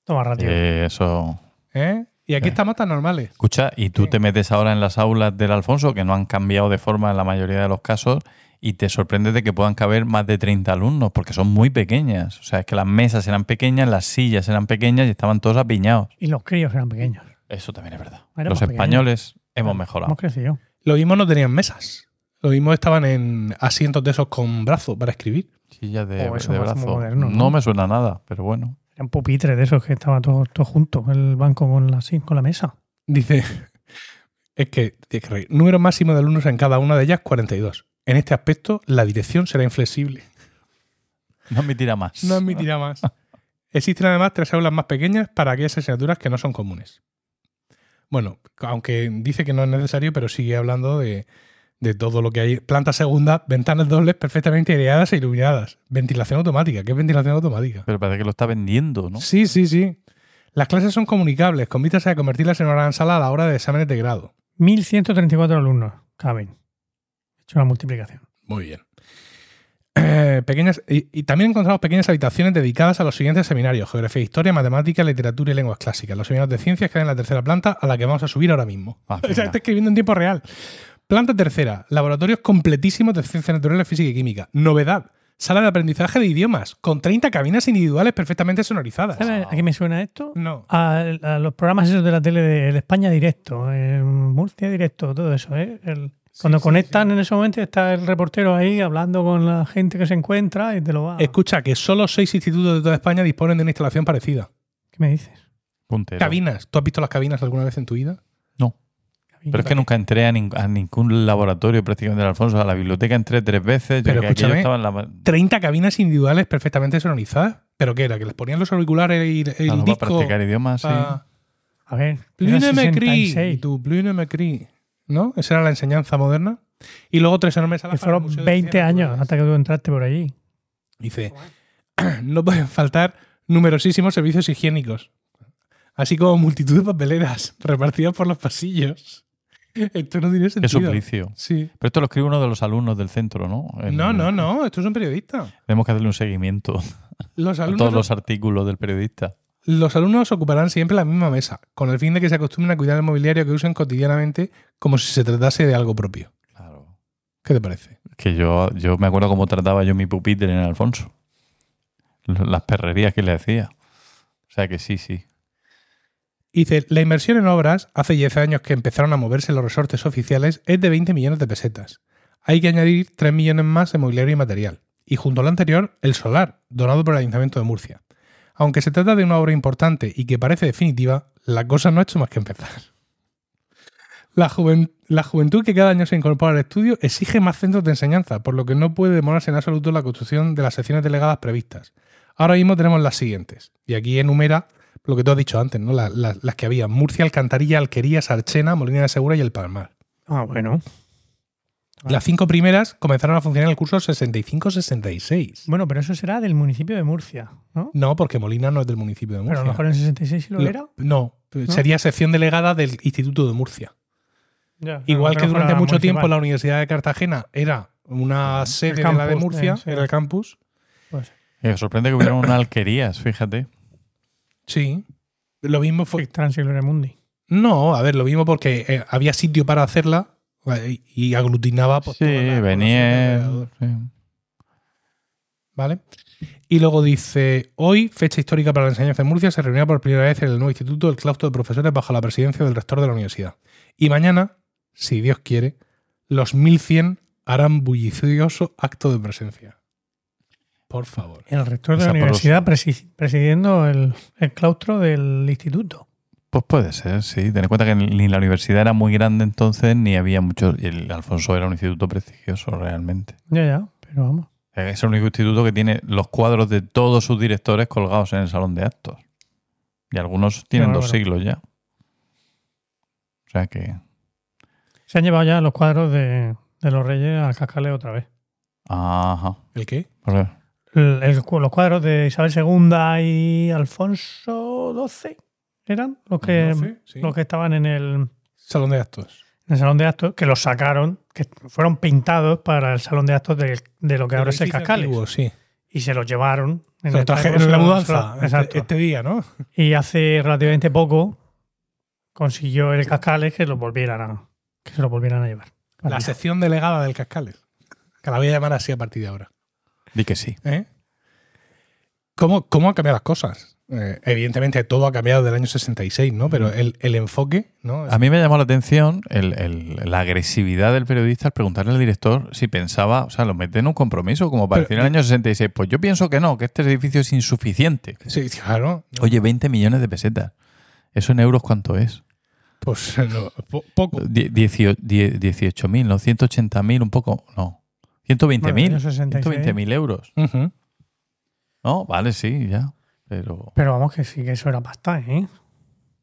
Toma ratio. Eh, eso. ¿Eh? Y aquí Eh. estamos tan normales. Escucha, y tú Sí. te metes ahora en las aulas del Alfonso, que no han cambiado de forma en la mayoría de los casos, y te sorprendes de que puedan caber más de 30 alumnos, porque son muy pequeñas. O sea, es que las mesas eran pequeñas, las sillas eran pequeñas y estaban todos apiñados. Y los críos eran pequeños. Eso también es verdad. Éramos los pequeños. españoles hemos mejorado. Hemos crecido. Lo mismo no tenían mesas. Lo mismo estaban en asientos de esos con brazo para escribir. Sillas de, Oh, eso de más brazo. moderno, ¿no? ¿no? me suena nada, pero bueno. Eran pupitres de esos que estaban todos todos juntos, el banco con la, sí, con la mesa. Dice, es que, número máximo de alumnos en cada una de ellas, 42. En este aspecto, la dirección será inflexible. No admitirá más. No admitirá más. Existen además tres aulas más pequeñas para aquellas asignaturas que no son comunes. Bueno, aunque dice que no es necesario, pero sigue hablando de, de todo lo que hay. Planta segunda, ventanas dobles perfectamente aireadas e iluminadas. Ventilación automática. ¿Qué es ventilación automática? Pero parece que lo está vendiendo, ¿no? Sí, sí, sí. Las clases son comunicables, con vistas a convertirlas en una gran sala a la hora de exámenes de grado. 1.134 alumnos caben. He hecho una multiplicación. Muy bien. Eh, pequeñas, y, y también encontramos pequeñas habitaciones dedicadas a los siguientes seminarios: Geografía, Historia, Matemática, Literatura y Lenguas Clásicas. Los seminarios de ciencias quedan en la tercera planta a la que vamos a subir ahora mismo. Ah, o sea, está escribiendo en tiempo real. Planta tercera: Laboratorios completísimos de ciencias naturales, física y química. Novedad: Sala de aprendizaje de idiomas, con 30 cabinas individuales perfectamente sonorizadas. ¿Sabes a qué me suena esto? No. A, a los programas esos de la tele de España Directo, el Murcia Directo, todo eso. ¿eh? El- cuando sí, conectan en ese momento está el reportero ahí hablando con la gente que se encuentra y te lo va. Escucha que solo seis institutos de toda España disponen de una instalación parecida. ¿Qué me dices? Puntero. Cabinas. ¿Tú has visto las cabinas alguna vez en tu vida? No. Pero es que nunca entré a, nin- a ningún laboratorio prácticamente del Alfonso. A la biblioteca entré tres veces. Pero escúchame, estaba en la, 30 cabinas individuales perfectamente sonorizadas. ¿Pero qué era? ¿Que les ponían los auriculares y el, el la para disco? practicar idiomas, sí. A ver, Plus era ne me crie, 66, tu plus ne me crie. ¿No? Esa era la enseñanza moderna. Y luego tres enormes salas que para el fueron Museo de 20 Ciencias años hasta que tú entraste por allí. Dice, no pueden faltar numerosísimos servicios higiénicos, así como multitud de papeleras repartidas por los pasillos. Esto no tiene sentido. suplicio. Sí. Pero esto lo escribe uno de los alumnos del centro, ¿no? En- No, no, no. Esto es un periodista. Tenemos que hacerle un seguimiento Los a todos los artículos del periodista. Los alumnos ocuparán siempre la misma mesa, con el fin de que se acostumbren a cuidar el mobiliario que usen cotidianamente como si se tratase de algo propio. Claro. ¿Qué te parece? Que yo, yo me acuerdo cómo trataba yo mi pupitre en Alfonso. Las perrerías que le hacía. O sea que sí, sí. Dice, la inversión en obras, hace 10 años que empezaron a moverse los resortes oficiales, es de 20 millones de pesetas. Hay que añadir 3 millones más de mobiliario y material. Y junto a lo anterior, el solar, donado por el Ayuntamiento de Murcia. Aunque se trata de una obra importante y que parece definitiva, la cosa no ha hecho más que empezar. La, juven- la juventud que cada año se incorpora al estudio exige más centros de enseñanza, por lo que no puede demorarse en absoluto la construcción de las secciones delegadas previstas. Ahora mismo tenemos las siguientes. Y aquí enumera lo que tú has dicho antes, ¿no? La- la- las que había. Murcia, Alcantarilla, Alquería, Sarchena, Molina de Segura y El Palmar. Ah, bueno. Las cinco primeras comenzaron a funcionar en el curso 65-66. Bueno, pero eso será del municipio de Murcia, ¿no? No, porque Molina no es del municipio de Pero Murcia. a lo mejor en 66 sí lo, Lo- era. No, sería sección delegada del Instituto de Murcia. Ya, Igual pero que durante mucho municipal. tiempo la Universidad de Cartagena era una sede de la de campus, Murcia, eh, sí. era el campus. Pues, Me sorprende que hubiera una alquerías, fíjate. Sí. Lo mismo fue. Mundi. No, a ver, lo mismo porque eh, había sitio para hacerla eh, y aglutinaba. Pues, sí, venía. sí. ¿Vale? Y luego dice: Hoy, fecha histórica para la enseñanza en Murcia, se reunirá por primera vez en el nuevo instituto el claustro de profesores bajo la presidencia del rector de la universidad. Y mañana, si Dios quiere, los 1100 harán bullicioso acto de presencia. Por favor. El rector de Esa la universidad presi- presidiendo el, el claustro del instituto. Pues puede ser, sí. Ten en cuenta que ni la universidad era muy grande entonces, ni había muchos. y El Alfonso era un instituto prestigioso realmente. Ya, ya, pero vamos. Es el único instituto que tiene los cuadros de todos sus directores colgados en el salón de actos. Y algunos tienen dos siglos ya. O sea que. Se han llevado ya los cuadros de, de los reyes al cascale otra vez. Ajá. ¿El qué? Pues, El- el- los cuadros de Isabel II y Alfonso XII eran los que, sí. los que estaban en el, Salón de actos. en el salón de actos, que los sacaron, que fueron pintados para el salón de actos de, de lo que ahora es el edificio cascale. antiguo, sí. Y se los llevaron. Se trajeron en la mudanza. Este, este día, ¿no? Y hace relativamente poco consiguió el Cascales que los volvieran a, que se los volvieran a llevar. La sección delegada del Cascales. Que la voy a llamar así a partir de ahora. di que sí. ¿Eh? ¿Cómo, ¿Cómo han cambiado las cosas? Eh, evidentemente todo ha cambiado del año 66, ¿no? Pero el, el enfoque, ¿no? A mí me llamó la atención el- el- la agresividad del periodista al preguntarle al director si pensaba, o sea, lo mete en un compromiso, como para Pero- decir en el año 66. Pues yo pienso que no, que este edificio es insuficiente. Sí, claro. Oye, 20 millones de pesetas. ¿Eso en euros cuánto es? Pues no, po- poco. Die- diecio- die- 18.000, ¿no? 180.000, un poco, no. 120.000. Bueno, año 66. 120.000 euros. Ujú. No, vale, sí, ya. Pero Pero vamos, que sí que eso era pasta, ¿eh?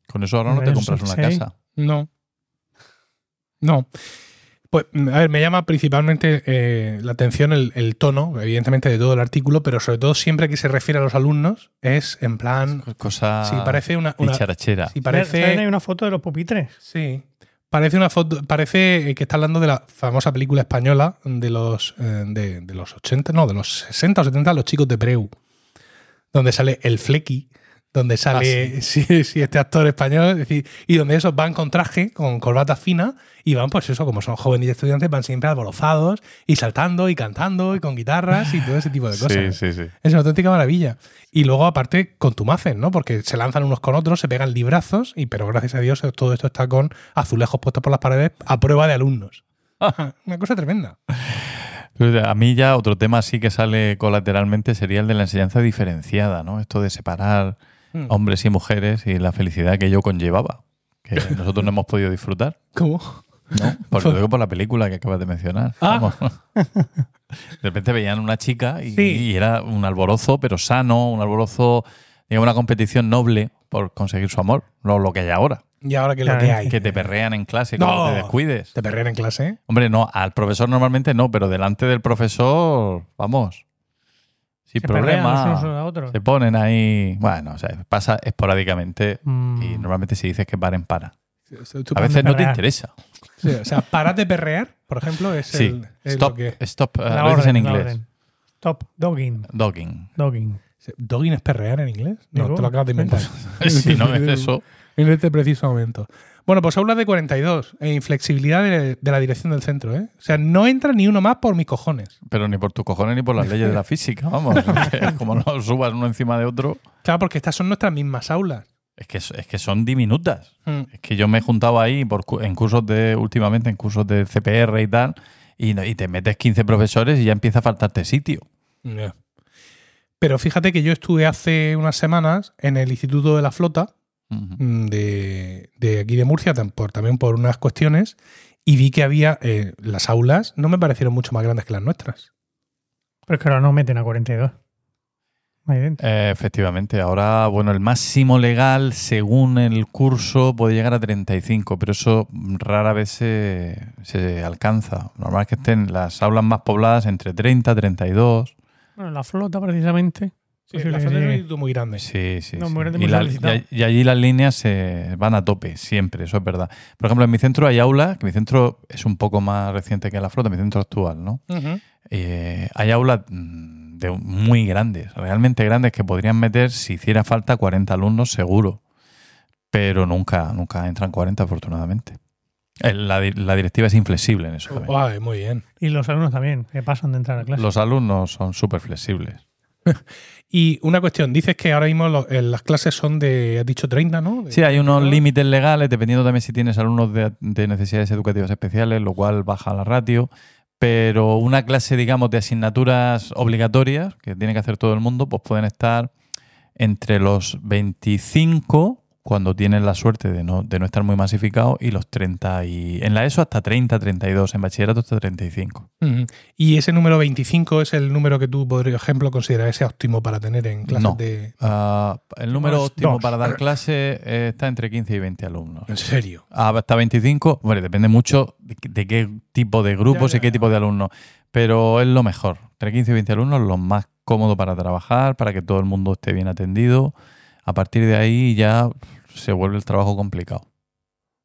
con eso ahora no te compras una 66. casa. No. No. Pues, a ver, me llama principalmente eh, la atención el, el tono, evidentemente, de todo el artículo, pero sobre todo siempre que se refiere a los alumnos, es en plan. Cosa Sí, parece una. una sí, ¿Salen ahí parece. una foto de los pupitres? Sí. Parece una foto. Parece que está hablando de la famosa película española de los, eh, de, de los 80, no, de los 60 o 70, Los chicos de Preu. Donde sale el Flecky, donde sale sí. sí, este actor español, es decir, y donde esos van con traje, con corbata fina, y van, pues eso, como son jóvenes y estudiantes, van siempre alborozados y saltando y cantando y con guitarras y todo ese tipo de cosas. Sí, sí, sí. Es una auténtica maravilla. Y luego, aparte, contumacen, ¿no? Porque se lanzan unos con otros, se pegan librazos, y pero gracias a Dios todo esto está con azulejos puestos por las paredes a prueba de alumnos. Una cosa tremenda. A mí ya otro tema sí que sale colateralmente sería el de la enseñanza diferenciada, ¿no? Esto de separar Mm. hombres y mujeres y la felicidad que ello conllevaba, que nosotros no hemos podido disfrutar, ¿Cómo? ¿no? Por lo digo por la película que acabas de mencionar. Ah. De repente veían una chica y, Sí. y era un alborozo, pero sano, un alborozo, digamos, una competición noble por conseguir su amor, no lo que hay ahora. Y ahora que lo que hay. Que te perrean en clase, que No. no te descuides. Te perrean en clase. ¿eh? Hombre, no, al profesor normalmente no, pero delante del profesor, vamos. Sin Se problema. otros. Se ponen ahí. Bueno, o sea, pasa esporádicamente Mm. y normalmente si dices que paren, para. A veces no te interesa. Sí, o sea, parar de perrear, por ejemplo, es, Sí. el, es Stop, lo que. stop. La lo dices en inglés. Stop. Dogging. Dogging. Dogging. ¿Dogging es perrear en inglés? No, Digo, te lo acabas de inventar. si no es eso. En este preciso momento. Bueno, pues habla de 42 e inflexibilidad de, de la dirección del centro. ¿eh? O sea, no entra ni uno más por mis cojones. Pero ni por tus cojones ni por las leyes de la física, vamos. Como no subas uno encima de otro, Claro, porque estas son nuestras mismas aulas. es que, es que son diminutas. Mm. Es que yo me he juntado ahí por, en cursos de, últimamente, en cursos de CPR y tal, y, te metes 15 profesores y ya empieza a faltarte sitio. Ya. Pero fíjate que yo estuve hace unas semanas en el Instituto de la Flota Mm, de, de aquí de Murcia, por- también por unas cuestiones, y vi que había eh, las aulas, no me parecieron mucho más grandes que las nuestras. Pero es que ahora no meten a 42. Ahí dentro. Eh, efectivamente, ahora, bueno, el máximo legal según el curso puede llegar a 35, pero eso rara vez se, se alcanza. Normal es que estén las aulas más pobladas entre 30, 32. Bueno, la flota precisamente. Sí, la que es un instituto muy grande. Sí, sí. No, sí. muy grande, Y, muy la- solicitado. y- y allí las líneas se van a tope, siempre, eso es verdad. Por ejemplo, en mi centro hay aula, que mi centro es un poco más reciente que la flota, mi centro actual, ¿no? Eh, hay aulas mm, de muy grandes, realmente grandes, que podrían meter, si hiciera falta, 40 alumnos seguro. Pero nunca, nunca entran 40, afortunadamente. Eh, La, la directiva es inflexible en eso. también. Muy bien. Y los alumnos también, que pasan de entrar a clase. Los alumnos son súper flexibles. Y una cuestión, dices que ahora mismo eh, las clases son de, has dicho 30, ¿no? De- Sí, hay unos ¿no? límites legales, dependiendo también si tienes alumnos de, de necesidades educativas especiales, lo cual baja la ratio. Pero una clase, digamos, de asignaturas obligatorias, que tiene que hacer todo el mundo, pues pueden estar entre los 25 cuando tienes la suerte de no, de no estar muy masificado y los 30 y en la ESO hasta 30, 32, en bachillerato hasta 35. Ujú. Y ese número 25 es el número que tú, por ejemplo, consideras ese óptimo para tener en clases No. de. Ah, el número Dos, óptimo dos. para dar clase eh, está entre 15 y 20 alumnos. En serio. Ah, hasta 25, bueno, depende mucho de, qué- de qué tipo de grupos Ya, y qué tipo de alumnos, pero es lo mejor. Entre 15 y 20 alumnos, lo más cómodo para trabajar, para que todo el mundo esté bien atendido. A partir de ahí ya se vuelve el trabajo complicado.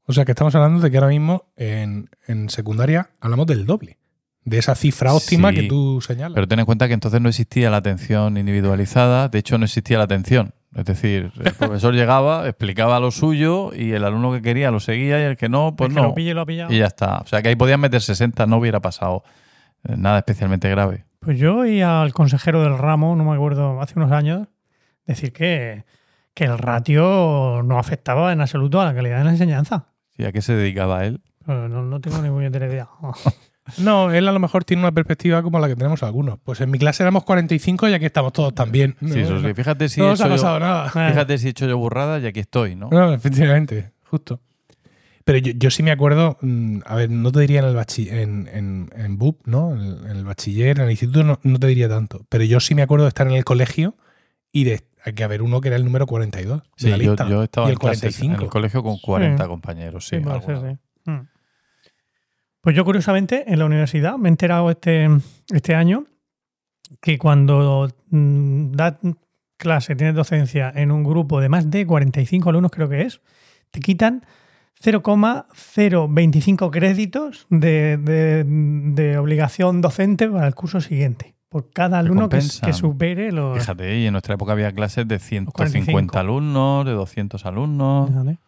O sea que estamos hablando de que ahora mismo en, en secundaria hablamos del doble. De esa cifra óptima Sí, que tú señalas. Pero ten en cuenta que entonces no existía la atención individualizada, de hecho no existía la atención. Es decir, el profesor llegaba, explicaba lo suyo y el alumno que quería lo seguía y el que no, pues El que no. lo pille, lo ha pillado. Y ya está. O sea que ahí podían meter 60, no hubiera pasado eh, nada especialmente grave. Pues yo oí al consejero del ramo, no me acuerdo, hace unos años, decir que, que el ratio no afectaba en absoluto a la calidad de la enseñanza. ¿Y a qué se dedicaba él? No, no tengo ni puñetera idea. No, él a lo mejor tiene una perspectiva como la que tenemos algunos. Pues en mi clase éramos 45 y aquí estamos todos también. Sí, eso sí. Fíjate si, no he ha hecho yo, pasado nada. fíjate si he hecho yo burrada y aquí estoy, ¿no? No, efectivamente, justo. Pero yo, yo sí me acuerdo, mm, a ver, no te diría en el bachi- en, en, en BUP, ¿no? En el, en el bachiller, en el instituto, no, no te diría tanto. Pero yo sí me acuerdo de estar en el colegio y de que haber uno que era el número 42 de Sí, la yo, lista. yo estaba y en, el clases 45. en el colegio con 40 compañeros. Sí, sí. Mm. Pues yo, curiosamente, en la universidad me he enterado este, este año que cuando mm, da clase, tienes docencia en un grupo de más de 45 alumnos, creo que es, te quitan 0,025 créditos de, de- de obligación docente para el curso siguiente. Por cada alumno que, que supere los. Fíjate, y en nuestra época había clases de 45. 150 alumnos, de 200 alumnos. Fíjate.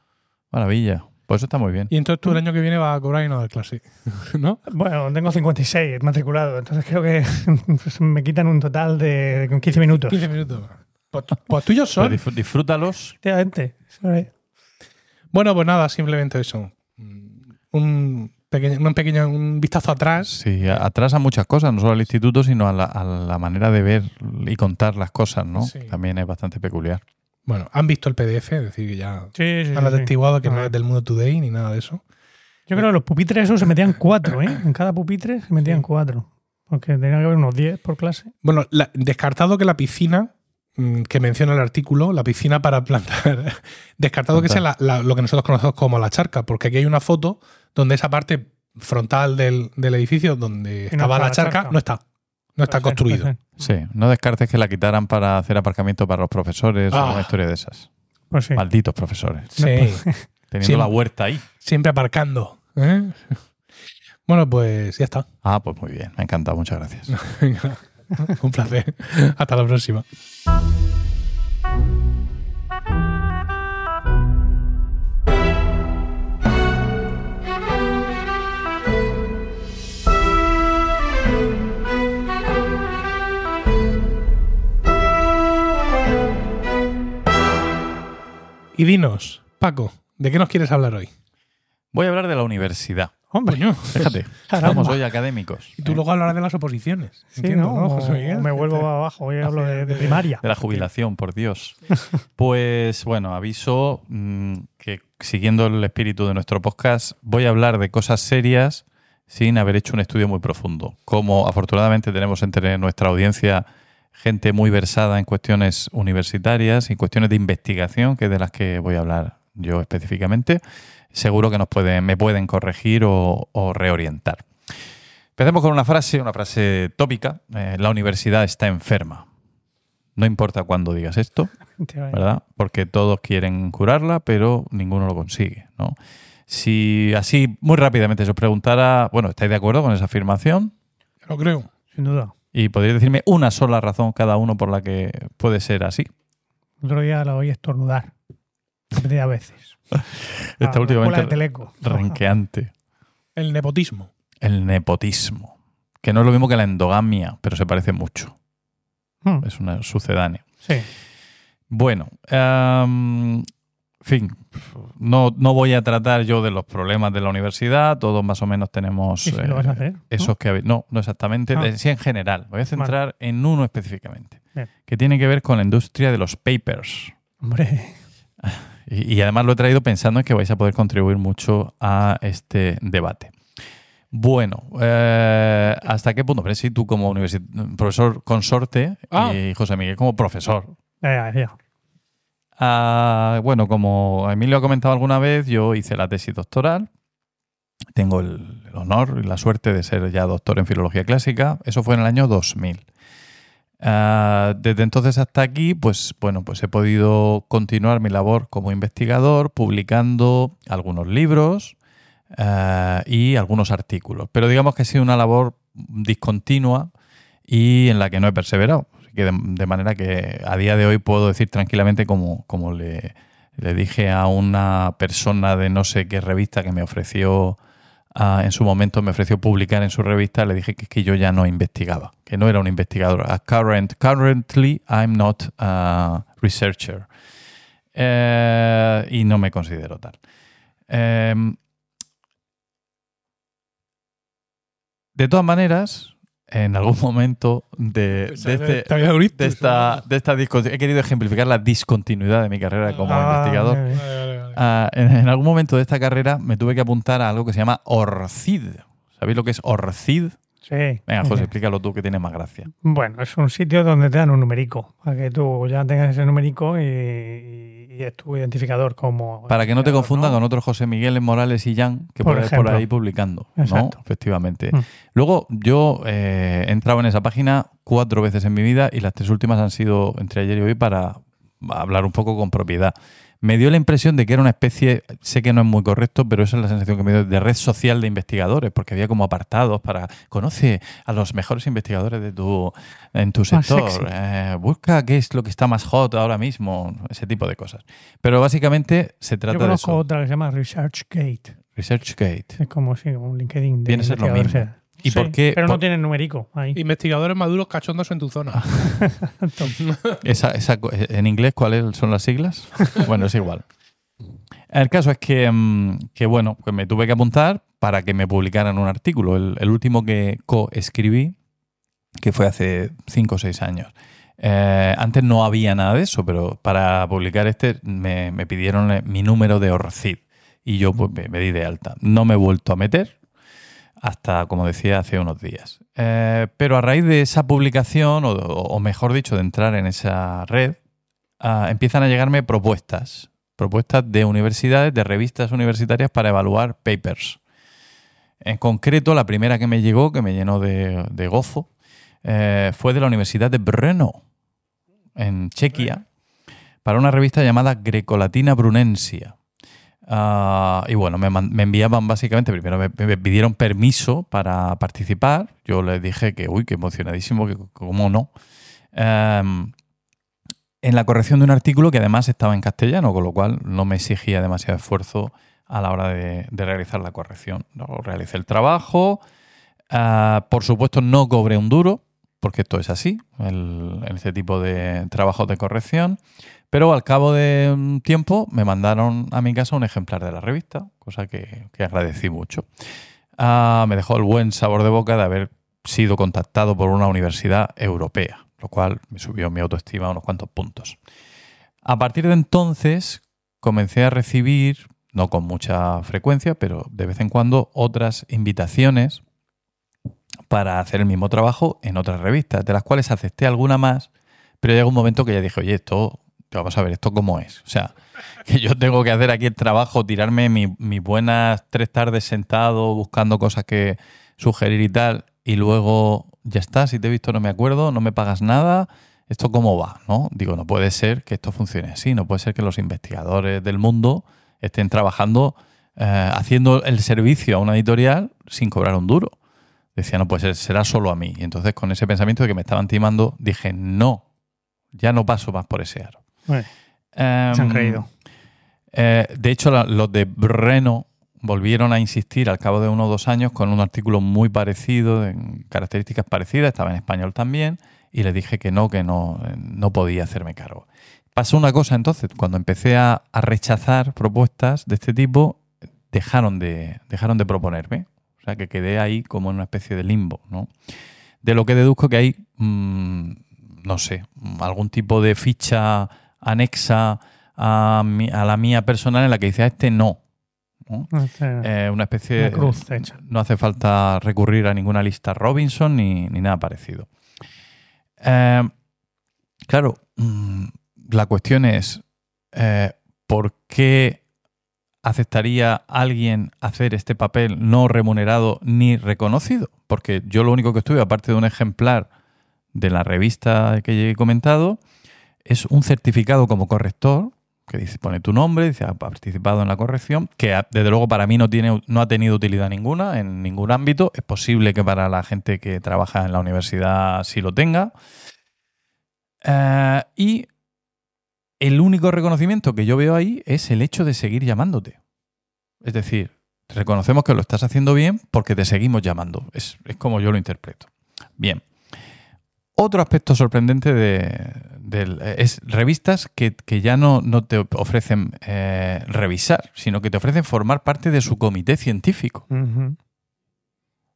Maravilla. Pues eso está muy bien. Y entonces tú el año que viene vas a cobrar y no dar clase. ¿No? Bueno, tengo 56 matriculado, entonces creo que pues, me quitan un total de 15 minutos. 15 minutos. Pues, pues tuyos son. Pues disfr- disfrútalos. Efectivamente. Bueno, pues nada, simplemente eso. Un pequeño, un pequeño un vistazo atrás. Sí, a- atrasa muchas cosas, no solo al instituto, sino a la, a la manera de ver y contar las cosas, ¿no? Sí. También es bastante peculiar. Bueno, han visto el PDF, es decir, que ya Sí, sí, han sí, sí. atestiguado que no es del mundo today ni nada de eso. Yo creo que los pupitres esos se metían cuatro, ¿eh? En cada pupitre se metían cuatro. Porque tenía que haber unos 10 por clase. Bueno, la- descartado que la piscina mm, que menciona el artículo, la piscina para plantar, descartado que sea la- la- lo que nosotros conocemos como la charca, porque aquí hay una foto donde esa parte frontal del, del edificio donde no estaba la la charca, charca. no está. No está construido. Sí, no descartes que la quitaran para hacer aparcamiento para los profesores Ah. o una historia de esas. Pues sí. Malditos profesores. Sí, Teniendo Sí. la huerta ahí. siempre aparcando. ¿eh? Bueno, pues ya está. Ah, pues muy bien. Me ha encantado. Muchas gracias. Un placer. Hasta la próxima. Y dinos, Paco, ¿de qué nos quieres hablar hoy? Voy a hablar de la universidad. Hombre, Coño. Fíjate, Caramba. estamos hoy académicos. Y tú ¿eh? luego hablarás de las oposiciones. sí, Entiendo, ¿no? José Miguel? Me vuelvo abajo, hoy hablo de, de primaria. De la jubilación, por Dios. Pues bueno, aviso mm, que siguiendo el espíritu de nuestro podcast, voy a hablar de cosas serias sin haber hecho un estudio muy profundo. Como afortunadamente tenemos entre nuestra audiencia gente muy versada en cuestiones universitarias y cuestiones de investigación, que es de las que voy a hablar yo específicamente, seguro que nos pueden, me pueden corregir o, o reorientar. Empecemos con una frase, una frase tópica. Eh, la universidad está enferma. No importa cuándo digas esto, ¿verdad? Porque todos quieren curarla, pero ninguno lo consigue, ¿no? Si así muy rápidamente se os preguntara, bueno, ¿estáis de acuerdo con esa afirmación? Lo creo. Sin duda. Y podríais decirme una sola razón cada uno por la que puede ser así. Otro día la oí estornudar. Repetida veces. Está Ah, últimamente renqueante. El nepotismo. El nepotismo. Que no es lo mismo que la endogamia, pero se parece mucho. Hmm, Es una sucedánea. Sí. Bueno, en fin, no, no voy a tratar yo de los problemas de la universidad, todos más o menos tenemos eh, lo vas a hacer. ¿no? esos que... No, no exactamente, Ah. sí en general. Me voy a centrar en uno específicamente, Bien. que tiene que ver con la industria de los papers. Hombre, Y, y además lo he traído pensando en que vais a poder contribuir mucho a este debate. Bueno, eh, ¿hasta qué punto? Pero si tú como profesor consorte Ah. y José Miguel como profesor. Ya. Ah, bueno, como Emilio ha comentado alguna vez, yo hice la tesis doctoral. Tengo el, honor y la suerte de ser ya doctor en filología clásica. Eso fue en el año 2000. Ah, desde entonces hasta aquí, pues bueno, pues he podido continuar mi labor como investigador, publicando algunos libros ah, y algunos artículos. Pero digamos que ha sido una labor discontinua y en la que no he perseverado. De, manera que a día de hoy puedo decir tranquilamente como, como le, le dije a una persona de no sé qué revista que me ofreció ah, en su momento, me ofreció publicar en su revista, le dije que, que yo ya no investigaba, que no era un investigador. Ah, current, currently I'm not a researcher. Eh, y no me considero tal. Em, de todas maneras, en algún momento de, de este- de esta, de esta discontinuidad. He querido ejemplificar la discontinuidad de mi carrera como Ah, investigador. Vale, vale, vale. Ah, en, en algún momento de esta carrera me tuve que apuntar a algo que se llama ORCID. ¿Sabéis lo que es ORCID? Sí. Venga, José, explícalo tú que tienes más gracia. Bueno, es un sitio donde te dan un numerico, para que tú ya tengas ese numerico y, y- y es tu identificador como... Para que no te confundan ¿no? con otros José Miguel Morales y Jan que Por por, ahí publicando. Efectivamente. Mm. Luego, yo eh, he entrado en esa página cuatro veces en mi vida y las tres últimas han sido entre ayer y hoy para hablar un poco con propiedad. Me dio la impresión de que era una especie, sé que no es muy correcto, pero esa es la sensación que me dio de red social de investigadores, porque había como apartados para conoce a los mejores investigadores de tu en tu sector, eh, busca qué es lo que está más hot ahora mismo, ese tipo de cosas. Pero básicamente se Yo trata de conozco eso. otra que se llama ResearchGate. ResearchGate. Es como, sí, como un LinkedIn de Viene a ser lo mismo. ¿Y Sí, por qué- Pero por- no tiene numerico ahí. Investigadores maduros cachondos en tu zona. Esa, esa co- en inglés, ¿cuáles son las siglas? bueno, es igual. El caso es que, mm, que, bueno, que me tuve que apuntar para que me publicaran un artículo. El, el último que coescribí, que fue hace 5 o 6 años. Eh, antes no había nada de eso, pero para publicar este me, me pidieron eh, mi número de ORCID y yo pues, me, me di de alta. No me he vuelto a meter hasta, como decía, hace unos días. Eh, pero a raíz de esa publicación, o, o mejor dicho, de entrar en esa red, ah, empiezan a llegarme propuestas. Propuestas de universidades, de revistas universitarias para evaluar papers. En concreto, la primera que me llegó, que me llenó de, de gozo, eh, fue de la Universidad de Brno, en Chequia, para una revista llamada Grecolatina Brunensia. Ah, y bueno, me, me enviaban básicamente, primero me, pidieron permiso para participar. Yo les dije que, uy, qué emocionadísimo, que cómo no. Em, en la corrección de un artículo que además estaba en castellano, con lo cual no me exigía demasiado esfuerzo a la hora de, de realizar la corrección. Luego realicé el trabajo. Ah, por supuesto, no cobré un duro, porque esto es así, en este tipo de trabajos de corrección. Pero al cabo de un tiempo me mandaron a mi casa un ejemplar de la revista, cosa que, que agradecí mucho. Ah, me dejó el buen sabor de boca de haber sido contactado por una universidad europea, lo cual me subió mi autoestima unos cuantos puntos. A partir de entonces comencé a recibir, no con mucha frecuencia, pero de vez en cuando, otras invitaciones para hacer el mismo trabajo en otras revistas, de las cuales acepté alguna más, pero llegó un momento que ya dije, oye, esto, vamos a ver, esto cómo es. O sea, que yo tengo que hacer aquí el trabajo, tirarme mi- mis buenas tres tardes sentado buscando cosas que sugerir y tal, y luego ya está, si te he visto no me acuerdo, no me pagas nada. ¿Esto cómo va? ¿no? Digo, no puede ser que esto funcione así, no puede ser que los investigadores del mundo estén trabajando, eh, haciendo el servicio a una editorial sin cobrar un duro. Decía, no, pues será solo a mí. Y entonces con ese pensamiento de que me estaban timando, dije, no, ya no paso más por ese aro. Se han Em, creído. eh, de hecho, la- los de Breno volvieron a insistir al cabo de uno o dos años con un artículo muy parecido, en características parecidas, estaba en español también, y les dije que no, que no, eh, no podía hacerme cargo. Pasó una cosa entonces, cuando empecé a, a rechazar propuestas de este tipo, dejaron de, dejaron de proponerme. O sea, que quedé ahí como en una especie de limbo, ¿no? De lo que deduzco que hay, mm, no sé, algún tipo de ficha anexa a, mi- a la mía personal en la que dice a este no. ¿no? Este, Eh, una especie una cruz hecha. no hace falta recurrir a ninguna lista Robinson ni, ni nada parecido. Eh, claro, mm, la cuestión es, eh, ¿por qué aceptaría alguien hacer este papel no remunerado ni reconocido? Porque yo lo único que estuve, aparte de un ejemplar de la revista que he comentado, es un certificado como corrector que dice, pone tu nombre, dice ha participado en la corrección, que desde luego para mí no, tiene, no ha tenido utilidad ninguna en ningún ámbito. Es posible que para la gente que trabaja en la universidad sí lo tenga. Eh, y el único reconocimiento que yo veo ahí es el hecho de seguir llamándote. Es decir, reconocemos que lo estás haciendo bien porque te seguimos llamando. Es, es como yo lo interpreto. Bien. Otro aspecto sorprendente de, es revistas que, que ya no, no te ofrecen eh, revisar, sino que te ofrecen formar parte de su comité científico.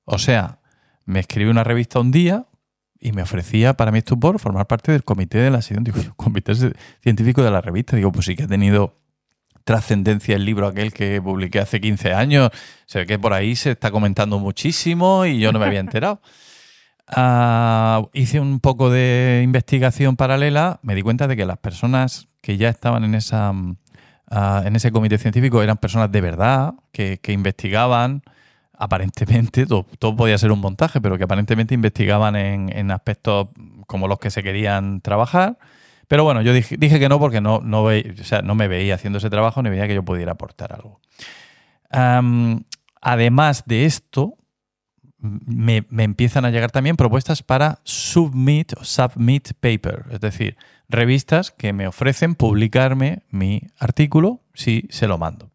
O sea, me escribe una revista un día y me ofrecía para mi estupor formar parte del comité de la. Digo, comité científico de la revista. Digo, pues sí que ha tenido trascendencia el libro aquel que publiqué hace 15 años. Se ve que por ahí se está comentando muchísimo y yo no me había enterado. Ah, hice un poco de investigación paralela, me di cuenta de que las personas que ya estaban en, esa, mm, ah, en ese comité científico eran personas de verdad, que, que investigaban, aparentemente, todo, podía ser un montaje, pero que aparentemente investigaban en, aspectos como los que se querían trabajar. Pero bueno, yo dije, que no porque no, no, ve- o sea, no me veía haciendo ese trabajo ni veía que yo pudiera aportar algo. Además de esto, me, me empiezan a llegar también propuestas para submit o submit paper, es decir, revistas que me ofrecen publicarme mi artículo si se lo mando.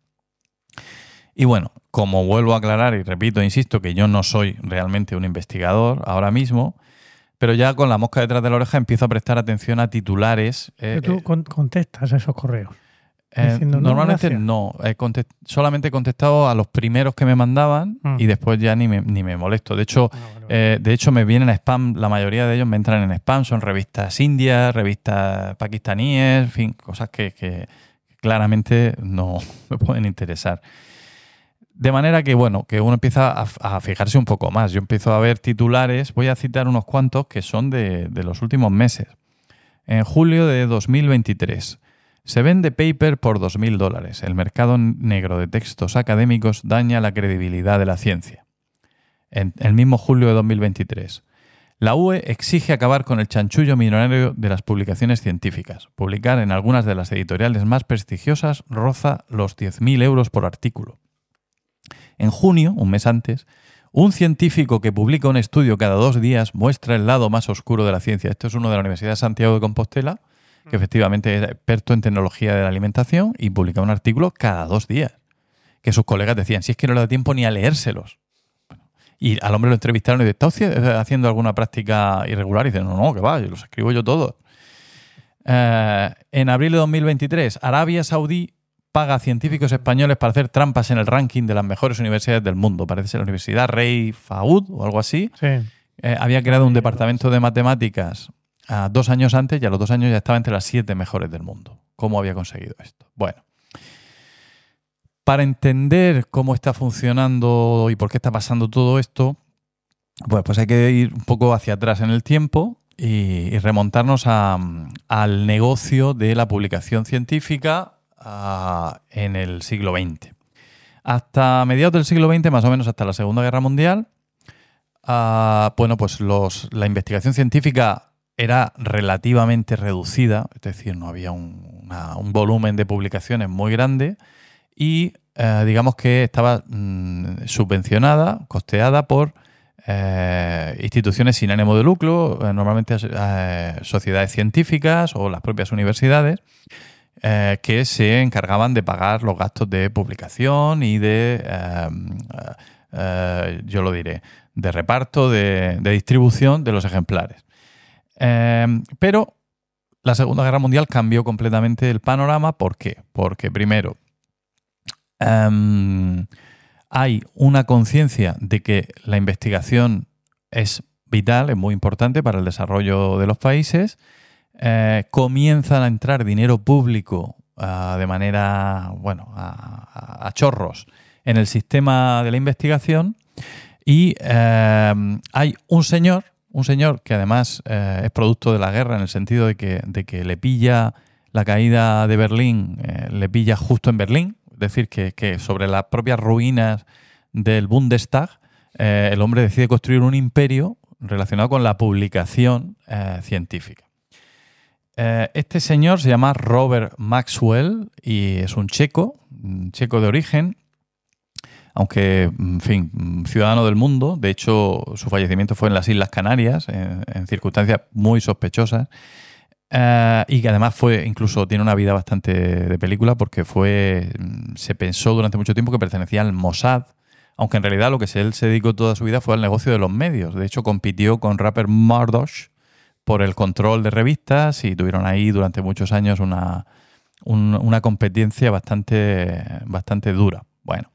Y bueno, como vuelvo a aclarar y repito, insisto que yo no soy realmente un investigador ahora mismo, pero ya con la mosca detrás de la oreja empiezo a prestar atención a titulares. eh, tú con- contestas esos correos. Eh, diciendo, "No, normalmente gracias". no, he contest- solamente he contestado a los primeros que me mandaban Mm. y después ya ni me, ni me molesto. De hecho, eh, de hecho, me vienen a spam, la mayoría de ellos me entran en spam, son revistas indias, revistas pakistaníes, en fin, cosas que, que claramente no me pueden interesar. De manera que, bueno, que uno empieza a, a fijarse un poco más. Yo empiezo a ver titulares, voy a citar unos cuantos que son de, de los últimos meses. En julio de 2023, se vende paper por 2.000 dólares. El mercado negro de textos académicos daña la credibilidad de la ciencia en el mismo julio de 2023. La UE exige acabar con el chanchullo millonario de las publicaciones científicas. Publicar en algunas de las editoriales más prestigiosas roza los 10.000 euros por artículo. En junio, un mes antes, un científico que publica un estudio cada dos días muestra el lado más oscuro de la ciencia. Esto es uno de la Universidad de Santiago de Compostela, que efectivamente es experto en tecnología de la alimentación y publica un artículo cada dos días. Que sus colegas decían, si es que no le da tiempo ni a leérselos. Y al hombre lo entrevistaron y dice, ¿está haciendo alguna práctica irregular? Y dice, no, no, que va, yo los escribo yo todos. Eh, en abril de 2023, Arabia Saudí paga a científicos españoles para hacer trampas en el ranking de las mejores universidades del mundo. Parece ser la Universidad Rey Faud o algo así. Sí. Eh, había creado un departamento de matemáticas ah, dos años antes y a los dos años ya estaba entre las siete mejores del mundo. ¿Cómo había conseguido esto? Bueno, para entender cómo está funcionando y por qué está pasando todo esto, pues, pues hay que ir un poco hacia atrás en el tiempo y, remontarnos al negocio de la publicación científica ah, en el siglo XX. Hasta mediados del siglo XX, más o menos hasta la Segunda Guerra Mundial, ah, bueno, pues la investigación científica era relativamente reducida, es decir, no había un, volumen de publicaciones muy grande y eh, digamos que estaba mm, subvencionada, costeada por eh, instituciones sin ánimo de lucro, eh, normalmente sociedades científicas o las propias universidades, que se encargaban de pagar los gastos de publicación y de, yo lo diré, de reparto, de distribución de los ejemplares. Eh, pero la Segunda Guerra Mundial cambió completamente el panorama. ¿Por qué? Porque primero, em, hay una conciencia de que la investigación es vital, es muy importante para el desarrollo de los países. Eh, comienzan a entrar dinero público ah, de manera, bueno, a, a- chorros en el sistema de la investigación y eh, hay un señor, un señor que además eh, es producto de la guerra en el sentido de que, de que le pilla la caída de Berlín, eh, le pilla justo en Berlín, es decir, que, que sobre las propias ruinas del Bundestag, eh, el hombre decide construir un imperio relacionado con la publicación científica. Este señor se llama Robert Maxwell y es un checo, un checo de origen, aunque, en fin, ciudadano del mundo. De hecho, su fallecimiento fue en las Islas Canarias, en, circunstancias muy sospechosas. Eh, y que además fue, incluso tiene una vida bastante de película porque fue, se pensó durante mucho tiempo que pertenecía al Mossad, aunque en realidad lo que él se dedicó toda su vida fue al negocio de los medios. De hecho, compitió con Rapper Murdoch por el control de revistas y tuvieron ahí durante muchos años una, un- una competencia bastante, bastante dura. Bueno,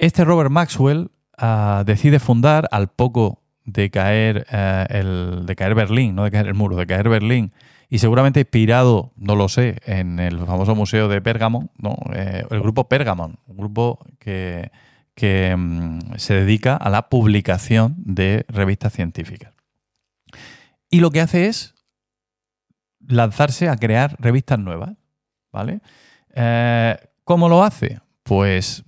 este Robert Maxwell ah, decide fundar al poco de caer, eh, el, de caer Berlín, no de caer el muro, de caer Berlín, y seguramente inspirado, no lo sé, en el famoso museo de Pergamon, ¿no? Eh, el grupo Pergamon, un grupo que, que mm, se dedica a la publicación de revistas científicas. Y lo que hace es lanzarse a crear revistas nuevas, ¿vale? Eh, ¿Cómo lo hace? Pues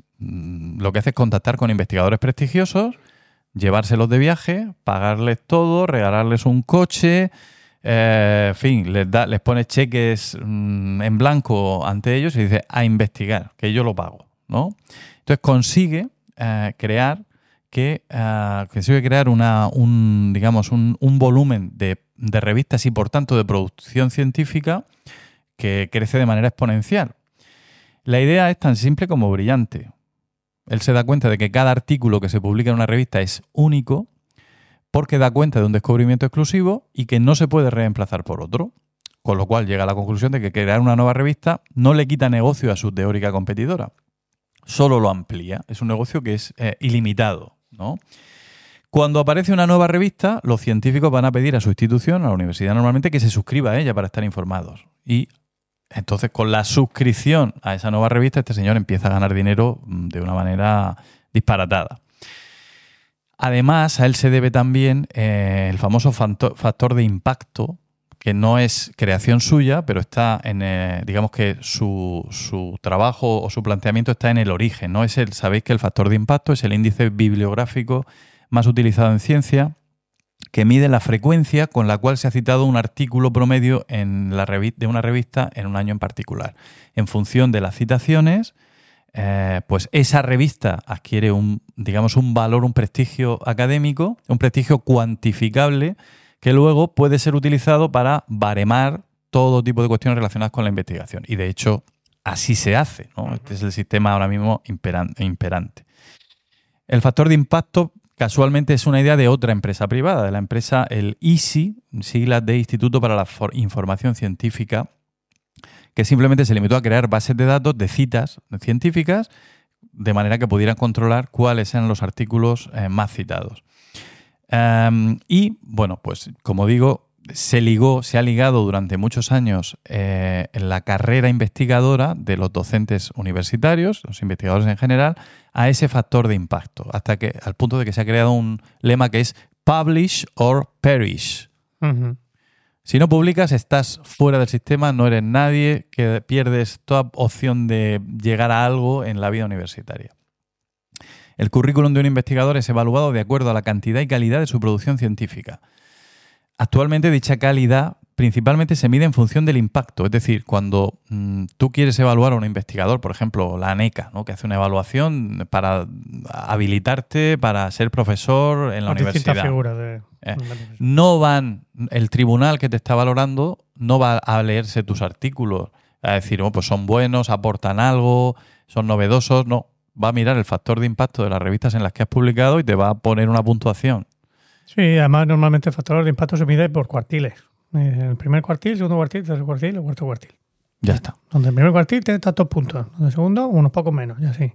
lo que hace es contactar con investigadores prestigiosos, llevárselos de viaje, pagarles todo, regalarles un coche, eh, en fin, les, da, les pone cheques mm, en blanco ante ellos y dice a investigar, que yo lo pago, ¿no? Entonces consigue eh, crear que eh, consigue crear una, un, digamos, un, un volumen de revistas y por tanto de producción científica que crece de manera exponencial. La idea es tan simple como brillante. Él se da cuenta de que cada artículo que se publica en una revista es único porque da cuenta de un descubrimiento exclusivo y que no se puede reemplazar por otro. Con lo cual llega a la conclusión de que crear una nueva revista no le quita negocio a su teórica competidora, solo lo amplía. Es un negocio que es eh, ilimitado. ¿no? Cuando aparece una nueva revista, los científicos van a pedir a su institución, a la universidad normalmente, que se suscriba a ella para estar informados. Y entonces, con la suscripción a esa nueva revista, este señor empieza a ganar dinero mm, de una manera disparatada. Además, a él se debe también eh, el famoso factor, de impacto, que no es creación suya, pero está en, eh, digamos que su, su, trabajo o su planteamiento está en el origen. ¿no? Es el, Sabéis que el factor de impacto es el índice bibliográfico más utilizado en ciencia, que mide la frecuencia con la cual se ha citado un artículo promedio en la de una revista en un año en particular. En función de las citaciones, eh, pues esa revista adquiere un, digamos, un valor, un prestigio académico, un prestigio cuantificable que luego puede ser utilizado para baremar todo tipo de cuestiones relacionadas con la investigación. Y de hecho, así se hace. Este es el sistema ahora mismo imperante. El factor de impacto casualmente es una idea de otra empresa privada, de la empresa el ISI, siglas de Instituto para la Información Científica, que simplemente se limitó a crear bases de datos de citas científicas de manera que pudieran controlar cuáles eran los artículos eh, más citados. Um, y bueno, pues como digo, se ligó, se ha ligado durante muchos años eh, en la carrera investigadora de los docentes universitarios, los investigadores en general, a ese factor de impacto, hasta que al punto de que se ha creado un lema que es publish or perish. Uh -huh. Si no publicas, estás fuera del sistema, no eres nadie, que pierdes toda opción de llegar a algo en la vida universitaria. El currículum de un investigador es evaluado de acuerdo a la cantidad y calidad de su producción científica. Actualmente dicha calidad principalmente se mide en función del impacto, es decir, cuando mmm, tú quieres evaluar a un investigador, por ejemplo, la ANECA, ¿no? que hace una evaluación para habilitarte para ser profesor en la universidad. De... Eh, no van, el tribunal que te está valorando no va a leerse tus artículos, a decir, oh, pues son buenos, aportan algo, son novedosos, no, va a mirar el factor de impacto de las revistas en las que has publicado y te va a poner una puntuación. Sí, además normalmente el factor de impacto se mide por cuartiles. Eh, El primer cuartil, segundo cuartil, tercer cuartil, el cuarto cuartil. Ya está. Donde el primer cuartil tiene tantos puntos, donde el segundo unos pocos menos, y así.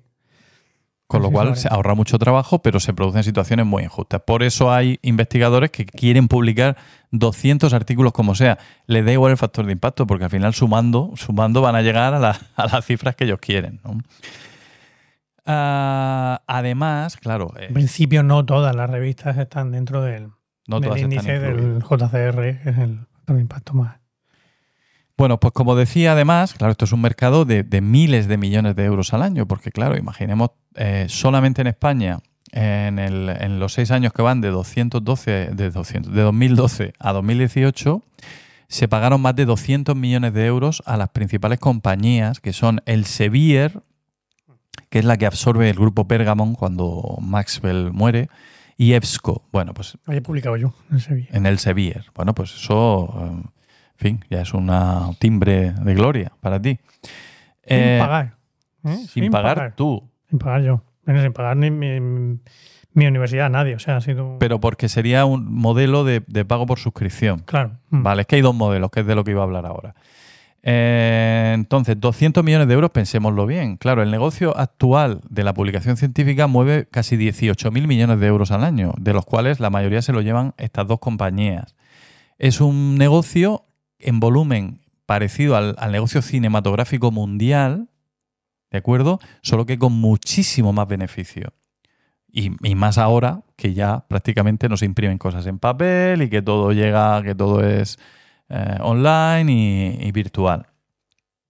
Con lo cual se ahorra mucho trabajo, pero se producen situaciones muy injustas. Por eso hay investigadores que quieren publicar 200 artículos como sea. Les da igual el factor de impacto, porque al final sumando, sumando van a llegar a, la- a las cifras que ellos quieren. ¿no? Ah, además, claro, eh, En principio no todas las revistas están dentro del, no índice del. JCR, que es el factor de impacto más. Bueno, pues como decía además, claro, esto es un mercado de, de miles de millones de euros al año, porque claro, imaginemos eh, solamente en España, en, el- en los seis años que van de 212, de 200, de 2012 a 2018, se pagaron más de 200 millones de euros a las principales compañías, que son el Sevier, que es la que absorbe el grupo Pergamon cuando Maxwell muere, y EBSCO. Bueno, pues Ahí he publicado yo en Sevilla. en el Sevier. Bueno, pues eso, eh, en fin, ya es una timbre de gloria para ti. Eh, sin pagar. ¿eh? Sin, pagar, tú, Sin pagar yo. Bueno, sin pagar ni mi, mi universidad, nadie. O sea, ha sido. un- pero porque sería un modelo de, de pago por suscripción. claro. Mm. Vale, es que hay dos modelos, que es de lo que iba a hablar ahora. Eh, entonces, 200 millones de euros, pensémoslo bien. Claro, el negocio actual de la publicación científica mueve casi 18.000 millones de euros al año, de los cuales la mayoría se lo llevan estas dos compañías. Es un negocio en volumen parecido al, negocio cinematográfico mundial, ¿de acuerdo? Solo que con muchísimo más beneficio. Y más ahora que ya prácticamente no se imprimen cosas en papel y que todo llega, que todo es eh, online y, y virtual.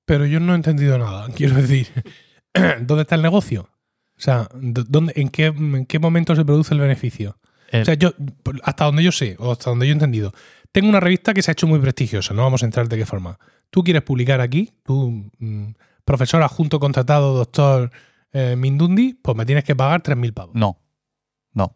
Pero yo no he entendido nada. Quiero decir, ¿dónde está el negocio? O sea, ¿dó- ¿dónde, en, qué, ¿en qué momento se produce el beneficio? El- O sea, yo, hasta donde yo sé, o hasta donde yo he entendido, tengo una revista que se ha hecho muy prestigiosa, no vamos a entrar de qué forma. Tú quieres publicar aquí, tú, mm, profesor adjunto contratado, doctor eh, Mindundi, pues me tienes que pagar 3.000 pavos. No, no.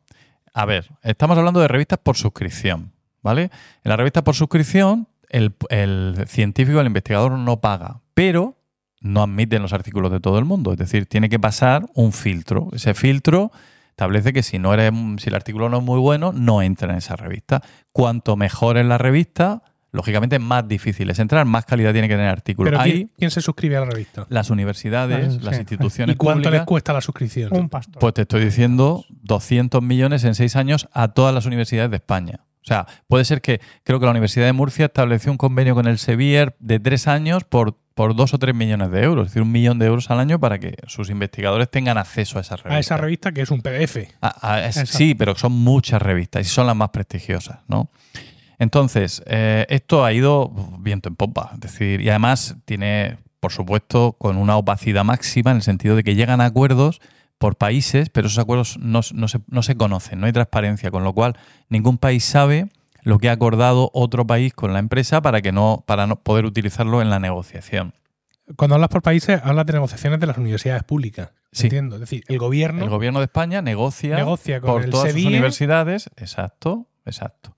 A ver, estamos hablando de revistas por suscripción, ¿vale? En la revista por suscripción, el, el científico, el investigador no paga, pero no admiten los artículos de todo el mundo. Es decir, tiene que pasar un filtro. Ese filtro establece que si no eres, si el artículo no es muy bueno, no entra en esa revista. Cuanto mejor es la revista, lógicamente más difícil es entrar, más calidad tiene que tener el artículo. Pero Ahí, ¿quién, quién se suscribe a la revista? las universidades, Ah, las sí. instituciones ¿Y cuánto públicas, les cuesta la suscripción? Un pastor. pues te estoy diciendo 200 millones en seis años a todas las universidades de España. O sea, puede ser que creo que la Universidad de Murcia estableció un convenio con el Sevier de tres años por, por dos o tres millones de euros, es decir, un millón de euros al año para que sus investigadores tengan acceso a esa revista. a esa revista que es un PDF. A- a- es- Exacto. sí, pero son muchas revistas y son las más prestigiosas, ¿no? Entonces, eh, esto ha ido viento en popa. Es decir, y además tiene, por supuesto, con una opacidad máxima en el sentido de que llegan a acuerdos por países, pero esos acuerdos no, no se, no se conocen, no hay transparencia, con lo cual ningún país sabe lo que ha acordado otro país con la empresa para que no, para no poder utilizarlo en la negociación. Cuando hablas por países, hablas de negociaciones de las universidades públicas. Sí. Entiendo. Es decir, el gobierno. El gobierno de España negocia, Negocia con por todas sus universidades, exacto, exacto.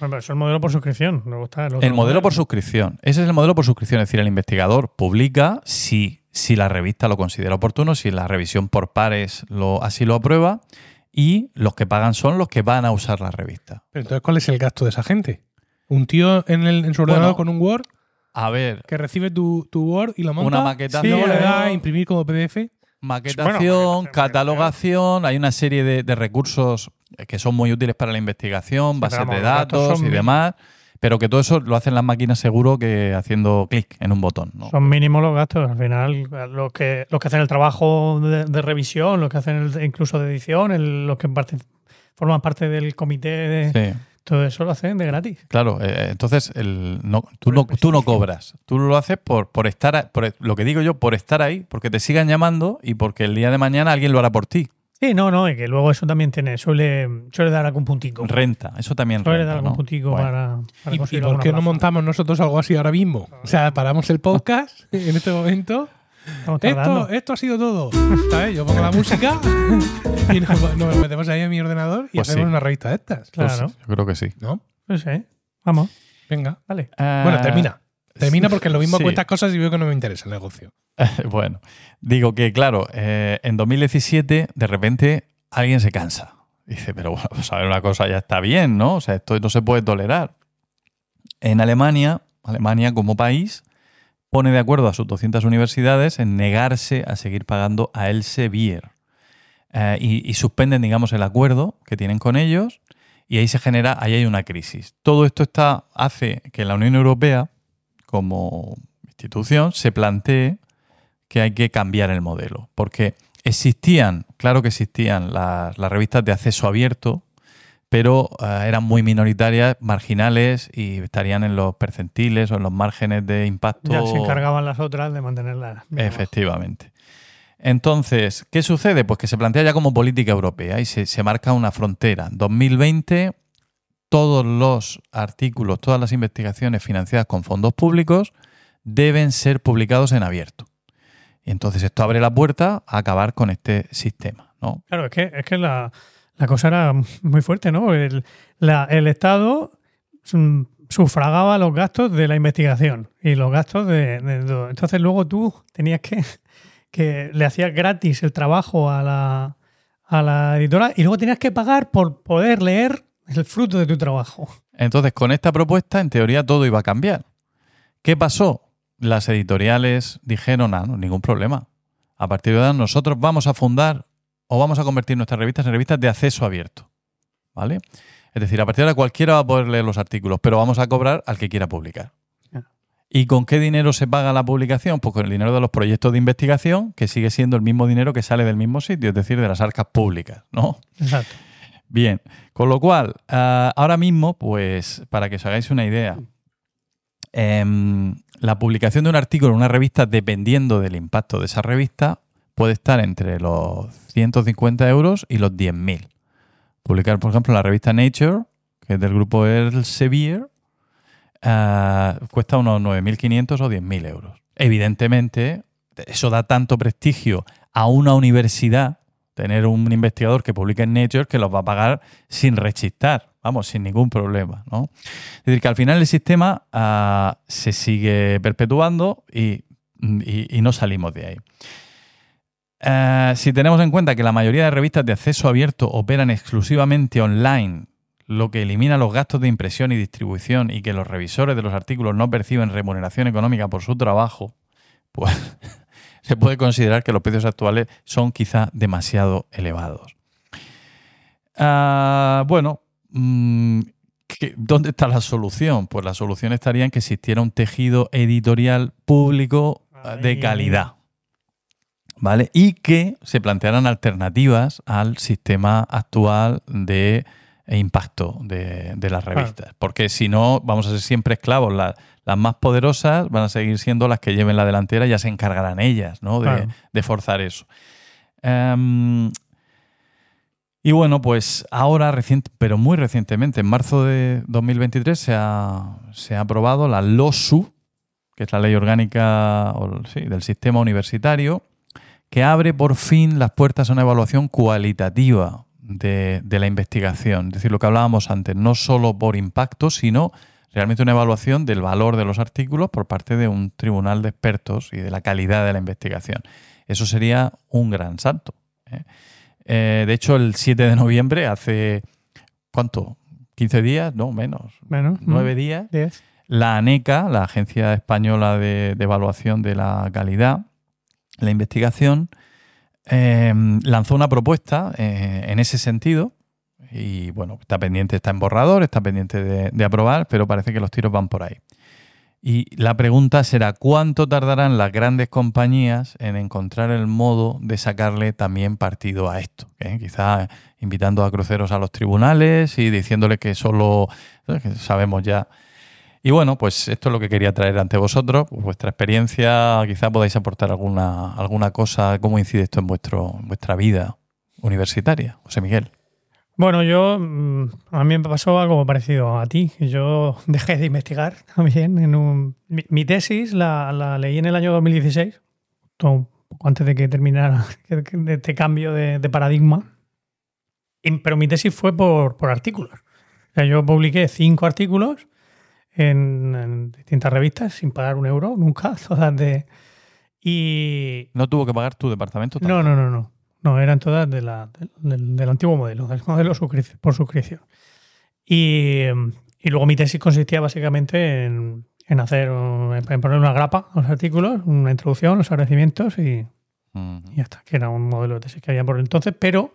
Bueno, es el modelo por suscripción. El, otro El modelo por suscripción. Ese es el modelo por suscripción. Es decir, el investigador publica si, si la revista lo considera oportuno, si la revisión por pares lo, así lo aprueba, y los que pagan son los que van a usar la revista. Pero entonces, ¿cuál es el gasto de esa gente? Un tío en, el, en su Bueno, ordenador con un Word A ver, que recibe tu, tu Word y lo monta. Una maquetación. Luego le da a Sí. imprimir como PDF. maquetación, Bueno, catalogación, hay una serie de, de recursos que son muy útiles para la investigación, bases de datos y demás, pero que todo eso lo hacen las máquinas seguro que haciendo clic en un botón. ¿no? Son mínimos los gastos. Al final, los que, los que hacen el trabajo de, de revisión, los que hacen el- incluso de edición, el- los que parte- forman parte del comité, de, Sí. todo eso lo hacen de gratis. Claro, eh, entonces el, no, tú, no, el tú no cobras. Tú lo haces por, por estar, a- por lo que digo yo, por estar ahí, porque te sigan llamando y porque el día de mañana alguien lo hará por ti. Sí, no, no, y que luego eso también tiene, suele, suele dar algún puntico. Renta, eso también Suele renta. dar algún ¿no? puntico Bueno, para, para ¿Y, y conseguir por qué no plaza. montamos nosotros algo así ahora mismo? O sea, paramos el podcast en este momento. Esto, esto ha sido todo. ¿Sabes? Yo pongo la música y nos, nos metemos ahí en mi ordenador y Pues hacemos sí. una revista de estas. pues Claro. yo creo que sí. ¿No? Pues sí. Vamos, Venga. vale. Bueno, termina. Termina porque lo mismo sí. cuentas cosas y veo que no me interesa el negocio. bueno, digo que, claro, eh, en 2017 de repente alguien se cansa. Dice, pero bueno, pues a ver, una cosa ya está bien, ¿no? O sea, esto no se puede tolerar. En Alemania, Alemania como país, pone de acuerdo a sus 200 universidades en negarse a seguir pagando a Elsevier. eh, y, y suspenden, digamos, el acuerdo que tienen con ellos y ahí se genera, ahí hay una crisis. Todo esto está, hace que la Unión Europea, como institución, se plantee que hay que cambiar el modelo. Porque existían, claro que existían las, las revistas de acceso abierto, pero eh, eran muy minoritarias, marginales y estarían en los percentiles o en los márgenes de impacto. Ya se encargaban las otras de mantenerlas. Efectivamente. Entonces, ¿qué sucede? Pues que se plantea ya como política europea y se, se marca una frontera. 2020, todos los artículos, todas las investigaciones financiadas con fondos públicos deben ser publicados en abierto. Y entonces esto abre la puerta a acabar con este sistema. ¿no? Claro, es que, es que la, la cosa era muy fuerte, ¿no? El, el Estado mm, sufragaba los gastos de la investigación y los gastos de. Entonces luego tú tenías que, que le hacías gratis el trabajo a la, a la editora y luego tenías que pagar por poder leer el fruto de tu trabajo. Entonces, con esta propuesta, en teoría, todo iba a cambiar. ¿Qué pasó? Las editoriales dijeron, ah, no, ningún problema. A partir de ahora, nosotros vamos a fundar o vamos a convertir nuestras revistas en revistas de acceso abierto. ¿Vale? Es decir, a partir de ahora cualquiera va a poder leer los artículos, pero vamos a cobrar al que quiera publicar. Ah. ¿Y con qué dinero se paga la publicación? Pues con el dinero de los proyectos de investigación, que sigue siendo el mismo dinero que sale del mismo sitio, es decir, de las arcas públicas, ¿no? Exacto. Bien, con lo cual, ah, ahora mismo, pues para que os hagáis una idea, em, la publicación de un artículo en una revista, dependiendo del impacto de esa revista, puede estar entre los 150 euros y los 10.000. Publicar, por ejemplo, en la revista Nature, que es del grupo Elsevier, ah, cuesta unos 9.500 o 10.000 euros. Evidentemente, eso da tanto prestigio a una universidad tener un investigador que publique en Nature que los va a pagar sin rechistar, vamos, sin ningún problema. ¿no? Es decir, que al final el sistema ah, se sigue perpetuando y, y- no salimos de ahí. Eh, si tenemos en cuenta que la mayoría de revistas de acceso abierto operan exclusivamente online, lo que elimina los gastos de impresión y distribución y que los revisores de los artículos no perciben remuneración económica por su trabajo, pues se puede considerar que los precios actuales son quizá demasiado elevados. Ah, bueno, mm, ¿qué- ¿dónde está la solución? Pues la solución estaría en que existiera un tejido editorial público ah, de calidad. ¿Vale? Y que se plantearan alternativas al sistema actual de impacto de, de las revistas. Porque si no, vamos a ser siempre esclavos. La- las más poderosas van a seguir siendo las que lleven la delantera, ya se encargarán ellas, ¿no? De, forzar eso. Em, y bueno, pues ahora, reciente, pero muy recientemente, en marzo de 2023, se ha, se ha aprobado la LOSU, que es la ley orgánica o, sí, del sistema universitario, que abre por fin las puertas a una evaluación cualitativa de, de la investigación. Es decir, lo que hablábamos antes, no solo por impacto, sino realmente una evaluación del valor de los artículos por parte de un tribunal de expertos y de la calidad de la investigación. Eso sería un gran salto. ¿eh? Eh, de hecho, el 7 de noviembre, hace ¿cuánto? ¿15 días? No, menos. Menos. ¿Nueve Mm. días? Diez. La ANECA, la Agencia Española de, de Evaluación de la Calidad, la investigación, eh, lanzó una propuesta eh, en ese sentido y bueno, está pendiente, está en borrador, está pendiente de, aprobar, pero parece que los tiros van por ahí. Y la pregunta será, ¿cuánto tardarán las grandes compañías en encontrar el modo de sacarle también partido a esto? ¿Eh? Quizá invitando a cruceros a los tribunales y diciéndole que solo sabemos ya. Y bueno, pues esto es lo que quería traer ante vosotros, vuestra experiencia, quizá podáis aportar alguna, alguna cosa, cómo incide esto en, vuestro, en vuestra vida universitaria, José Miguel. Bueno, yo mm, a mí me pasó algo parecido a ti. Yo dejé de investigar también. En un, mi, tesis la, la leí en el año 2016, todo un poco antes de que terminara este cambio de, paradigma. Pero mi tesis fue por, por artículos. Yo publiqué cinco artículos en, en distintas revistas sin pagar un euro, nunca, todas de... Y, ¿No tuvo que pagar tu departamento? no, no, no, no. No, eran todas de la- del, del antiguo modelo, del modelo por suscripción. Y, y luego mi tesis consistía básicamente en, en hacer, en poner una grapa a los artículos, una introducción, los agradecimientos y, Ujú. Y ya está, que era un modelo de tesis que había por entonces, pero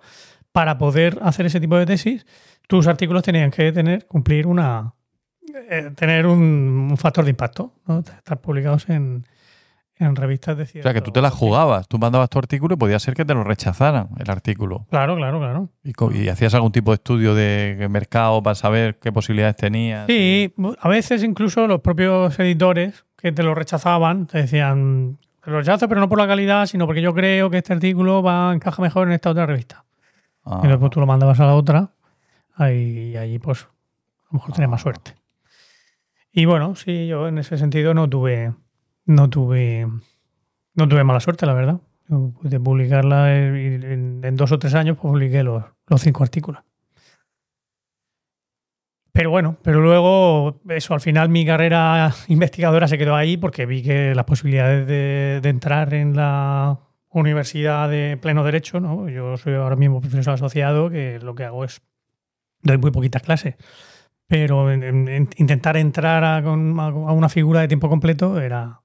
para poder hacer ese tipo de tesis, tus artículos tenían que tener, cumplir una, eh, tener un, un factor de impacto, ¿no? estar publicados en, en revistas de O cierto... sea, que tú te la jugabas. Tú mandabas tu artículo y podía ser que te lo rechazaran el artículo. Claro, claro, claro. Y, hacías algún tipo de estudio de mercado para saber qué posibilidades tenías. Sí, a veces incluso los propios editores que te lo rechazaban te decían, te lo rechazo, pero no por la calidad, sino porque yo creo que este artículo va encaja mejor en esta otra revista. Ah, Y después tú lo mandabas a la otra ahí, y allí pues a lo mejor tenías más suerte. Y bueno, sí, yo en ese sentido no tuve, no tuve, no tuve mala suerte, la verdad. Yo pude publicarla en, dos o tres años, pues publiqué los, los cinco artículos. Pero bueno, pero luego, eso, al final mi carrera investigadora se quedó ahí porque vi que las posibilidades de, de entrar en la universidad de pleno derecho, ¿no? Yo soy ahora mismo profesor asociado, que lo que hago es doy muy poquitas clases. Pero en- en- en intentar entrar a, con- a una figura de tiempo completo era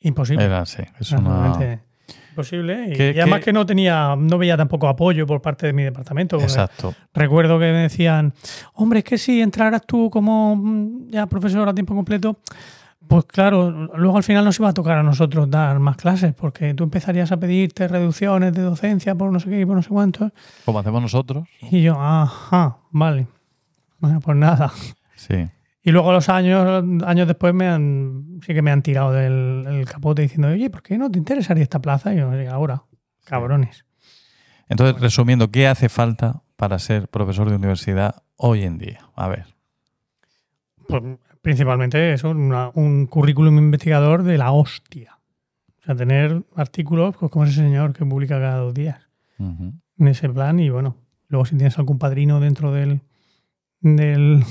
imposible. Era, sí. Es Era una... realmente imposible. Y, ¿Qué- y además qué- que no tenía, no veía tampoco apoyo por parte de mi departamento. Exacto. Recuerdo que me decían, hombre, es que si entraras tú como mm, ya profesor a tiempo completo, pues claro, luego al final nos iba a tocar a nosotros dar más clases, porque tú empezarías a pedirte reducciones de docencia por no sé qué y por no sé cuántos. Como hacemos nosotros. Y yo, ajá, vale. Bueno, pues nada. Sí. Y luego los años, años después me han, sí que me han tirado del, del capote diciendo, oye, ¿por qué no te interesaría esta plaza? Y yo, "Sí, ahora, cabrones. Entonces, resumiendo, ¿qué hace falta para ser profesor de universidad hoy en día? A ver. Pues principalmente eso, una- un currículum investigador de la hostia. O sea, tener artículos pues, como ese señor que publica cada dos días en ese plan y bueno, luego si tienes algún padrino dentro del, del,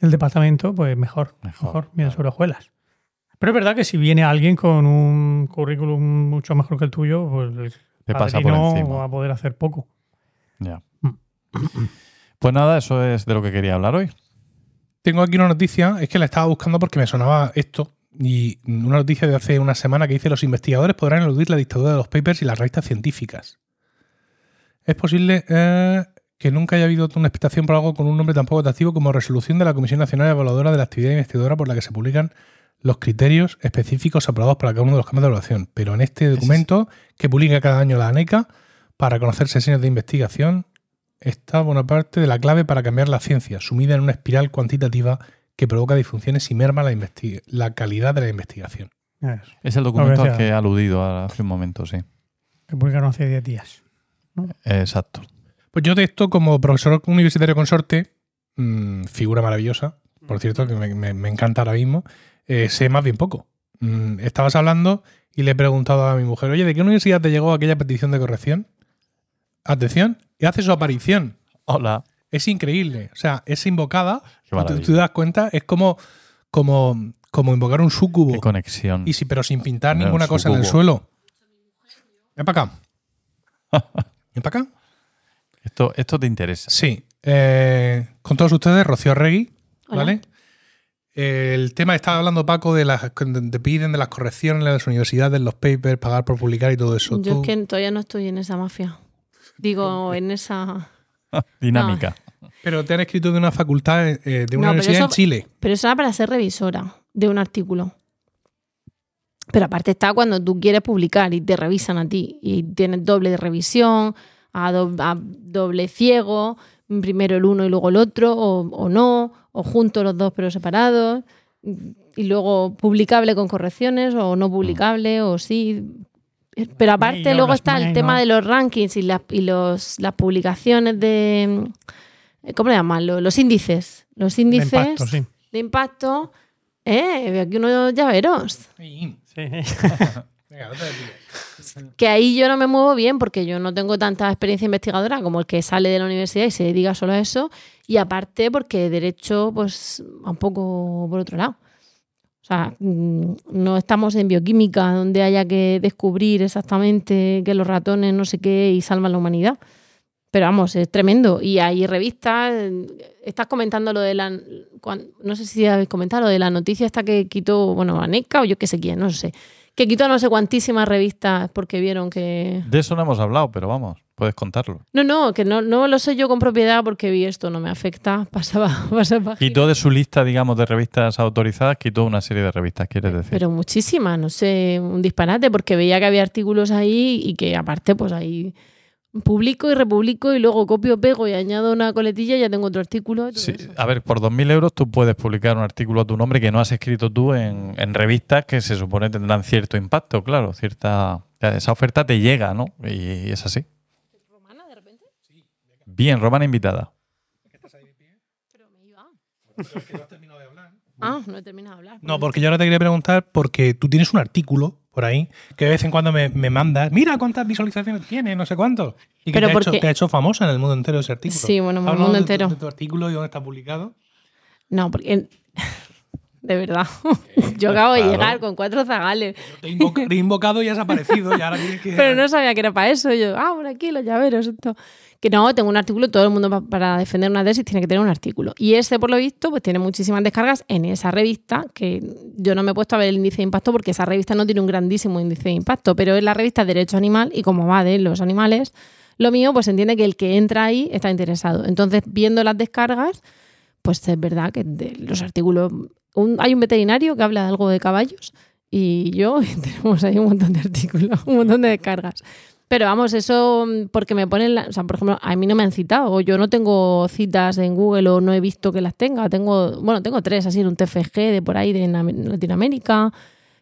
del departamento, pues mejor, Mejor, claro. sobre hojuelas. Pero es verdad que si viene alguien con un currículum mucho mejor que el tuyo, pues el Te pasa por encima. va a poder hacer poco. Ya. Mm. Pues nada, eso es de lo que quería hablar hoy. Tengo aquí una noticia, es que la estaba buscando porque me sonaba esto. Y una noticia de hace una semana que dice los investigadores podrán eludir la dictadura de los papers y las revistas científicas. Es posible eh, que nunca haya habido una expectación por algo con un nombre tan poco atractivo como resolución de la Comisión Nacional Evaluadora de la Actividad Investigadora por la que se publican los criterios específicos aprobados para cada uno de los campos de evaluación. Pero en este documento que publica cada año la ANECA para conocer sesiones de investigación está buena parte de la clave para cambiar la ciencia, sumida en una espiral cuantitativa que provoca disfunciones y merma la, calidad de la investigación. Es el documento al que he aludido hace un momento, sí. que publicaron hace 10 días. Exacto. Pues yo de esto, como profesor universitario consorte, mm, figura maravillosa, por cierto, que me, me- me encanta ahora mismo, eh, sé más bien poco. Mm, estabas hablando y le he preguntado a mi mujer, oye, ¿de qué universidad te llegó aquella petición de corrección? Atención, y hace su aparición. Hola. Es increíble. O sea, es invocada. Tú, te das cuenta, es como, como, como invocar un súcubo. Qué conexión. Y sí, pero sin pintar ninguna un cosa en el sucubo. suelo. Ven para acá. Ven para acá. Esto, esto te interesa. Sí. eh, con todos ustedes, Rocío Regui. Hola. ¿Vale? El tema estaba hablando Paco de las de- te piden de las correcciones en las universidades, los papers, pagar por publicar y todo eso. Yo Tú- es que todavía no estoy en esa mafia. Digo, en esa. Dinámica. Pero te han escrito de una facultad eh, de una No, universidad eso- en Chile. Pero eso era para ser revisora de un artículo. Pero aparte está cuando tú quieres publicar y te revisan a ti. Y tienes doble de revisión, a, do- a doble ciego, primero el uno y luego el otro, o, o no, o juntos los dos pero separados. Y luego publicable con correcciones, o no publicable, o sí. Pero aparte luego está el tema de los rankings y, las y los, las publicaciones de... ¿Cómo le llaman? Lo- Los índices. Los De índices impacto, sí. de impacto. Eh, veo aquí unos llaveros. Sí. Sí. Que ahí yo no me muevo bien porque yo no tengo tanta experiencia investigadora como el que sale de la universidad y se dedica solo a eso. Y aparte porque derecho, pues, un poco por otro lado. O sea, mm, no estamos en bioquímica donde haya que descubrir exactamente que los ratones no sé qué y salvan la humanidad. Pero vamos, es tremendo. Y hay revistas. Estás comentando lo de la. no sé si habéis comentado lo de la noticia esta que quitó, bueno, Aneca o yo qué sé quién, no sé. Que quitó no sé cuantísimas revistas porque vieron que. De eso no hemos hablado, pero vamos, puedes contarlo. No, no, que no, no lo sé yo con propiedad porque vi esto, no me afecta. Pasaba, pasaba. Quitó de su lista, digamos, de revistas autorizadas, quitó una serie de revistas, quieres decir. Pero muchísimas, no sé, un disparate, porque veía que había artículos ahí y que aparte, pues ahí publico y republico y luego copio, pego y añado una coletilla y ya tengo otro artículo. y todo Sí, eso. a ver, por 2.000 euros tú puedes publicar un artículo a tu nombre que no has escrito tú en, en revistas que se supone tendrán cierto impacto, claro, cierta esa oferta te llega, ¿no? Y es así. Bien, Romana invitada. Pero me iba. Ah, no he terminado de hablar. No, porque yo ahora te quería preguntar, porque tú tienes un artículo por ahí que de vez en cuando me, me mandas, mira cuántas visualizaciones tiene, no sé cuánto. Y que Pero te, ha porque- hecho, te ha hecho famosa en el mundo entero ese artículo. Sí, bueno, en el mundo de entero. De tu artículo y dónde está publicado. No, porque. De verdad. Yo acabo de llegar con cuatro zagales. Te invoca- te he invocado y has aparecido y ahora que... Pero no sabía que era para eso. Yo, ah, por aquí los llaveros. Esto. Que no, tengo un artículo, todo el mundo pa- para defender una tesis tiene que tener un artículo. Y ese, por lo visto, pues tiene muchísimas descargas en esa revista, que yo no me he puesto a ver el índice de impacto porque esa revista no tiene un grandísimo índice de impacto, pero es la revista Derecho Animal y como va de los animales, lo mío, pues entiende que el que entra ahí está interesado. Entonces, viendo las descargas, pues es verdad que de los artículos... un- hay un veterinario que habla de algo de caballos y yo y tenemos ahí un montón de artículos, un montón de descargas. Pero vamos, eso mm, porque me ponen, la- o sea, por ejemplo, a mí no me han citado, o yo no tengo citas en Google o no he visto que las tenga. Tengo, bueno, tengo tres así en un TFG de por ahí de Latinoamérica,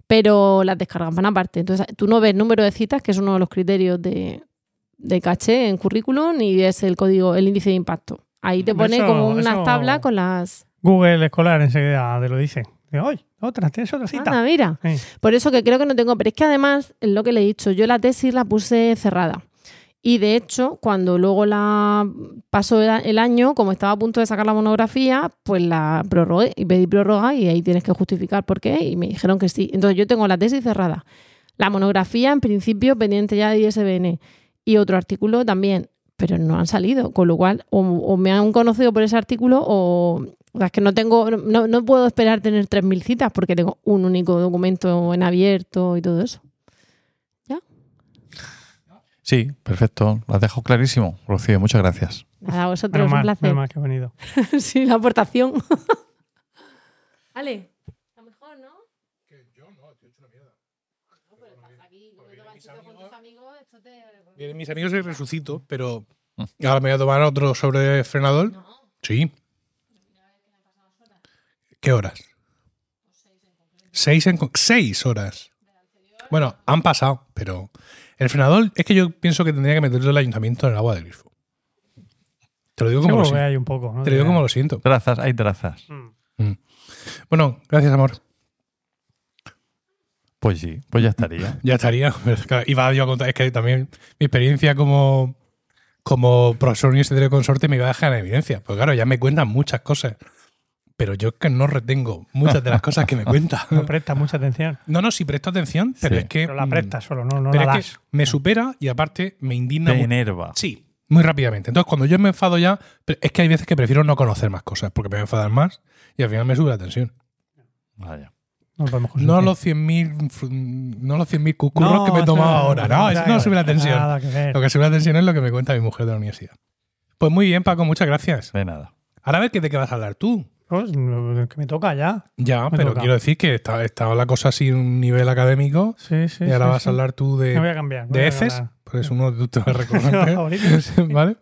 pero las descargas van aparte. Entonces, tú no ves número de citas, que es uno de los criterios de, de caché en currículum, y es el código, el índice de impacto. Ahí te pone Eso- como unas eso- tablas con las. Google Escolar enseguida te lo dice. Oye, otra, tienes otra cita. Anda, mira. Sí. Por eso que creo que no tengo, pero es que además, es lo que le he dicho, yo la tesis la puse cerrada. Y de hecho, cuando luego la pasó el año, como estaba a punto de sacar la monografía, pues la prorrogué y pedí prórroga y ahí tienes que justificar por qué y me dijeron que sí. Entonces yo tengo la tesis cerrada. La monografía, en principio, pendiente ya de ISBN y otro artículo también, pero no han salido, con lo cual o, o me han conocido por ese artículo o, es que no tengo, no, no puedo esperar tener 3.000 citas porque tengo un único documento en abierto y todo eso. Sí, perfecto. Lo has dejado clarísimo, Rocío. Muchas gracias. Nada, a vosotros, Menos un mal, placer. mal que ha venido. sí, la aportación. vale. Está mejor, ¿no? Vienen mis amigos y resucito, pero ahora me voy a tomar otro sobre frenador. Sí. ¿Qué horas? Seis, en, seis horas. Bueno, han pasado, pero el frenador es que yo pienso que tendría que meterlo el ayuntamiento en el agua del grifo. Te lo digo como, lo, siento. hay un poco. ¿no? Te lo digo como lo siento. Trazas, hay trazas. Mm. Bueno, gracias, amor. Pues sí, pues ya estaría. Ya estaría. Pero, claro, iba yo a contar, es que también mi experiencia como, como profesor universitario consorte me iba a dejar en evidencia. Pues claro, ya me cuentan muchas cosas. Pero yo es que no retengo muchas de las cosas que me cuentan. No prestas mucha atención. No, no, sí presto atención, pero Sí. es que. Pero la mm, prestas solo, no, no pero la es que me supera y aparte me indigna Te enerva. Sí, muy rápidamente. Entonces, cuando yo me enfado ya, es que hay veces que prefiero no conocer más cosas porque me voy a enfadar más y al final me sube la tensión. Vaya. No No los 100.000 fr- no los 100.000 cucurros No, que me he tomado no, ahora. No, eso no sube la tensión. Que. Lo que sube la tensión es lo que me cuenta mi mujer de la universidad. Pues muy bien, Paco, muchas gracias. De nada. Ahora a ver qué de qué vas a hablar tú. Pues, que me toca ya. Ya, Me pero toca. quiero decir que está- estaba la cosa así un nivel académico Sí, sí. y ahora sí, vas sí. a hablar tú de, voy a cambiar. de voy heces, porque es uno de tus temas recurrentes. ¿Vale?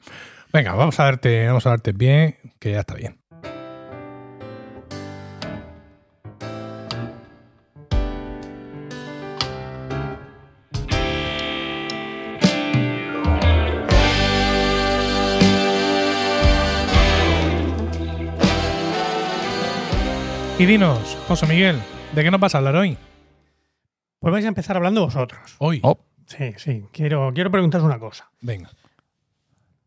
Venga, vamos a darte, vamos a darte bien, que ya está bien. Y dinos, José Miguel, ¿de qué nos vas a hablar hoy? Pues vais a empezar hablando vosotros. Hoy. Oh, Sí, sí. Quiero, quiero preguntaros una cosa. Venga.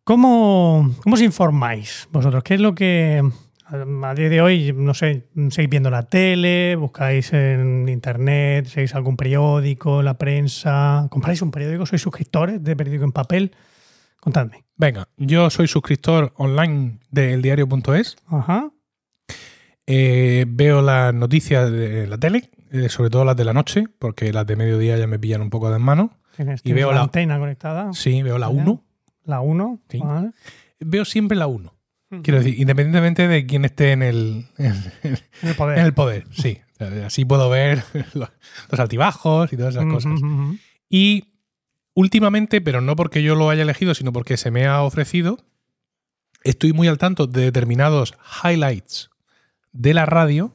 ¿Cómo, ¿Cómo os informáis vosotros? ¿Qué es lo que a día de hoy, no sé, seguís viendo la tele, buscáis en internet, seguís algún periódico, la prensa? ¿Compráis un periódico? ¿Sois suscriptores de periódico en papel? Contadme. Venga, yo soy suscriptor online del diario.es. Ajá. Eh, veo las noticias de la tele, eh, sobre todo las de la noche, porque las de mediodía ya me pillan un poco de mano. Tienes, Y veo la la- antena conectada. Sí, veo la Ya. 1. La 1. Sí. Veo siempre la 1. Quiero decir, independientemente de quién esté en el, en, el poder. en el poder, sí. Así puedo ver los, los altibajos y todas esas cosas. Y últimamente, pero no porque yo lo haya elegido, sino porque se me ha ofrecido, estoy muy al tanto de determinados highlights de la radio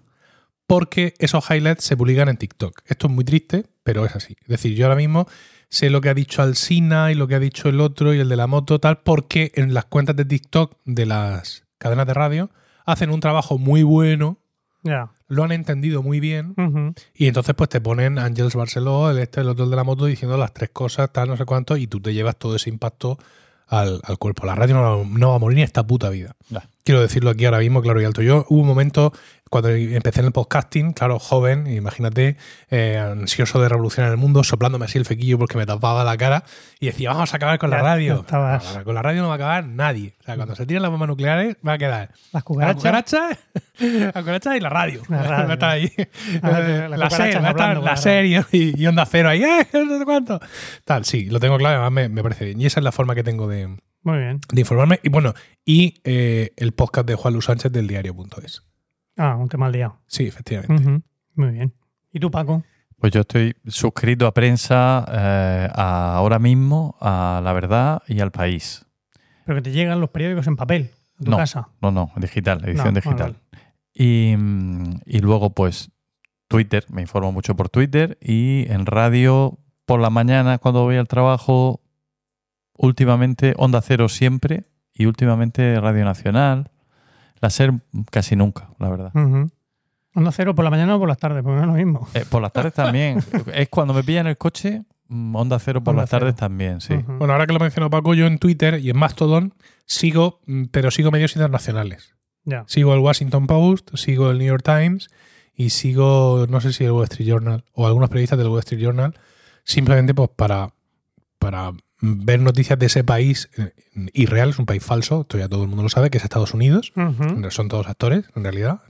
porque esos highlights se publican en TikTok. Esto es muy triste, pero es así. Es decir, yo ahora mismo sé lo que ha dicho Alsina y lo que ha dicho el otro y el de la moto, tal, porque en las cuentas de TikTok de las cadenas de radio hacen un trabajo muy bueno, Ya. lo han entendido muy bien y entonces pues te ponen Ángels Barceló, el este, el otro el de la moto diciendo las tres cosas, tal, no sé cuánto, y tú te llevas todo ese impacto al, al cuerpo. La radio no, no va a morir ni esta puta vida. Quiero decirlo aquí ahora mismo, claro y alto. Yo hubo un momento cuando empecé en el podcasting, claro, joven, imagínate, eh, ansioso de revolucionar el mundo, soplándome así el fequillo porque me tapaba la cara y decía, vamos a acabar con la Ya- radio. No, con la radio no va a acabar nadie. O sea, cuando se tiran las bombas nucleares va a quedar Las la cucarachas. cucaracha, la cucaracha y la radio. La radio. Va a estar ahí. Ah, la la cucaracha serie, va a estar hablando con la la serie y, y onda cero ahí, ¡eh! No sé cuánto. Tal, sí, lo tengo claro, además me, me parece bien. Y esa es la forma que tengo de, Muy bien. de informarme. Y bueno, y eh, el podcast de Juan Luis Sánchez del diario.es. Ah, un tema al día. Sí, efectivamente. Muy bien. ¿Y tú, Paco? Pues yo estoy suscrito a prensa eh, a- ahora mismo, a La Verdad y al País. Pero que te llegan los periódicos en papel a tu No. casa. No, no, digital, edición No, digital. Y, mm, y luego, pues, Twitter, me informo mucho por Twitter y en radio por la mañana cuando voy al trabajo, últimamente Onda Cero siempre y últimamente Radio Nacional. La SER casi nunca, la verdad. Onda cero por la mañana o por las tardes, porque no es lo mismo. Eh, por las tardes también. es cuando me pillan el coche, mm, Onda Cero por Onda las tardes también, sí. Bueno, ahora que lo mencionó Paco, yo en Twitter y en Mastodon sigo, mm, pero sigo medios internacionales. Ya. Sigo el Washington Post, sigo el New York Times y sigo, no sé si el Wall Street Journal o algunos periodistas del Wall Street Journal, simplemente pues para, para ver noticias de ese país eh, irreal, es un país falso, esto ya todo el mundo lo sabe, que es Estados Unidos. Ujú. Son todos actores, en realidad.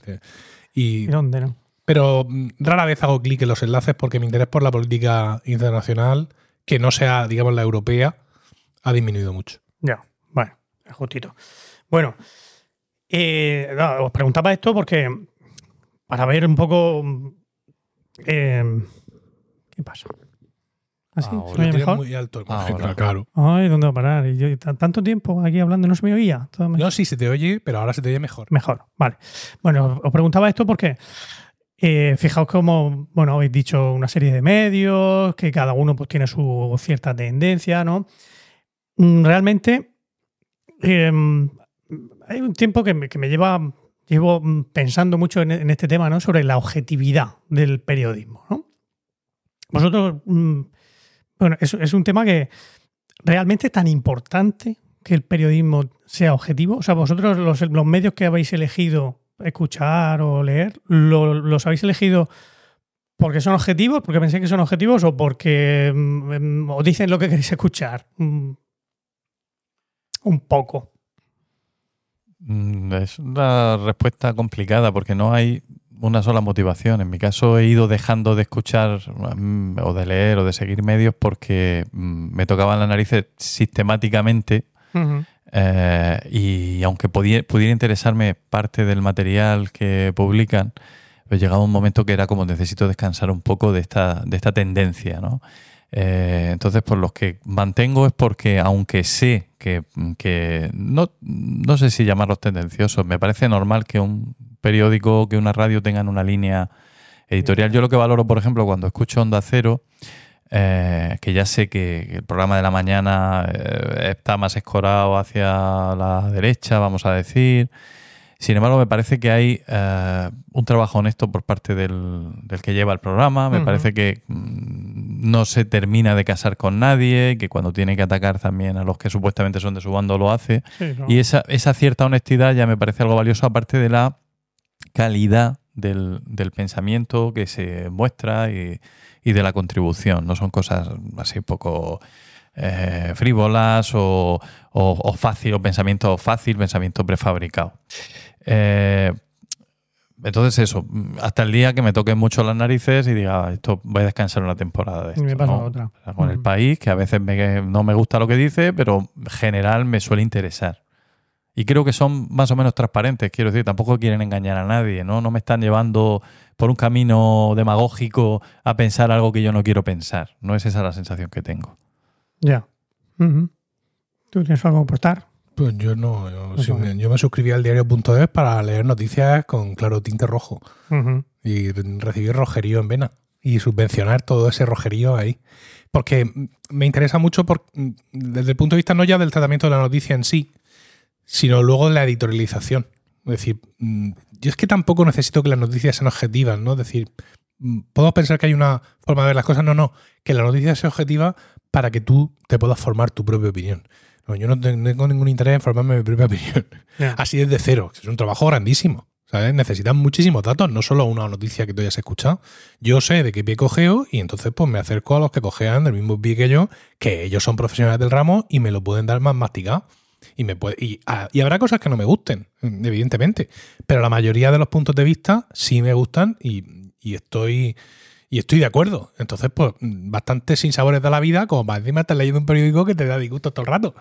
Y, ¿Y dónde no? pero mm, rara vez hago clic en los enlaces porque mi interés por la política internacional, que no sea, digamos, la europea, ha disminuido mucho. Ya. Bueno, es justito. Bueno, eh, no, os preguntaba esto porque para ver un poco. eh, ¿Qué pasa? ¿Así? Ahora. ¿Se me oye Lo tienes mejor? muy alto. Ahora. claro. Ay, ¿dónde va a parar? Y yo, tanto tiempo aquí hablando no se me oía. Todo me- No, sí se te oye, pero ahora se te oye mejor. Mejor, vale. Bueno, os preguntaba esto porque eh, fijaos cómo, bueno, habéis dicho una serie de medios, que cada uno pues tiene su cierta tendencia, ¿no? Mm, Realmente eh, hay un tiempo que me, que me lleva, llevo pensando mucho en, en este tema, ¿no? Sobre la objetividad del periodismo, ¿no? Vosotros, mm, bueno, es, un tema que realmente es tan importante que el periodismo sea objetivo? O sea, vosotros los, medios que habéis elegido escuchar o leer, ¿lo- ¿los habéis elegido porque son objetivos, porque pensáis que son objetivos o porque mm, mm, os dicen lo que queréis escuchar? Mm, un poco. Es una respuesta complicada porque no hay una sola motivación. En mi caso he ido dejando de escuchar mm, o de leer o de seguir medios porque mm, me tocaban las narices sistemáticamente eh, y aunque podía- pudiera interesarme parte del material que publican, pues llegaba un momento que era como necesito descansar un poco de esta, de esta tendencia, ¿no? Eh, entonces, por los que mantengo es porque, aunque sé que, que no, no sé si llamarlos tendenciosos, me parece normal que un periódico, que una radio tengan una línea editorial. Yo lo que valoro, por ejemplo, cuando escucho Onda Cero, eh, que ya sé que, el programa de la mañana eh, está más escorado hacia la derecha, vamos a decir. Sin embargo, me parece que hay eh, un trabajo honesto por parte del, del que lleva el programa. Me parece que mm, no se termina de casar con nadie, que cuando tiene que atacar también a los que supuestamente son de su bando lo hace. Sí, ¿no? Y esa, esa cierta honestidad ya me parece algo valioso, aparte de la calidad del, del pensamiento que se muestra y, y de la contribución. No son cosas así poco eh, frívolas o, o, o fácil, o pensamiento fácil, pensamiento prefabricado. Eh, entonces eso, hasta el día que me toquen mucho las narices y diga, "Ah, esto voy a descansar una temporada de Y me esto. pasa ¿no? otra. Con el Mm. país, que a veces me- no me gusta lo que dice, pero en general me suele interesar. Y creo que son más o menos transparentes, quiero decir, tampoco quieren engañar a nadie, ¿no? No me están llevando por un camino demagógico a pensar algo que yo no quiero pensar. No es esa la sensación que tengo. Ya. ¿Tú tienes algo que aportar? Pues yo no, yo, sí, me, yo me suscribí al diario.es para leer noticias con claro tinte rojo y recibir rojerío en vena y subvencionar todo ese rojerío ahí. Porque me interesa mucho por, desde el punto de vista no ya del tratamiento de la noticia en sí, sino luego de la editorialización. Es decir, mm, yo es que tampoco necesito que las noticias sean objetivas, ¿no? Es decir, mm, puedo pensar que hay una forma de ver las cosas, no, no, que la noticia sea objetiva para que tú te puedas formar tu propia opinión. No, yo no tengo ningún interés en formarme mi propia opinión. Ya. Así desde cero. Es un trabajo grandísimo. ¿sabes? Necesitan muchísimos datos, no solo una noticia que tú hayas escuchado. Yo sé de qué pie cogeo y entonces pues me acerco a los que cojean del mismo pie que yo, que ellos son profesionales del ramo y me lo pueden dar más masticado. Y, me puede, y, ah, y habrá cosas que no me gusten, evidentemente. Pero la mayoría de los puntos de vista sí me gustan y, y estoy. Y estoy de acuerdo. Entonces, pues, bastante sin sabores de la vida, como para encima estar leyendo un periódico que te da disgusto todo el rato.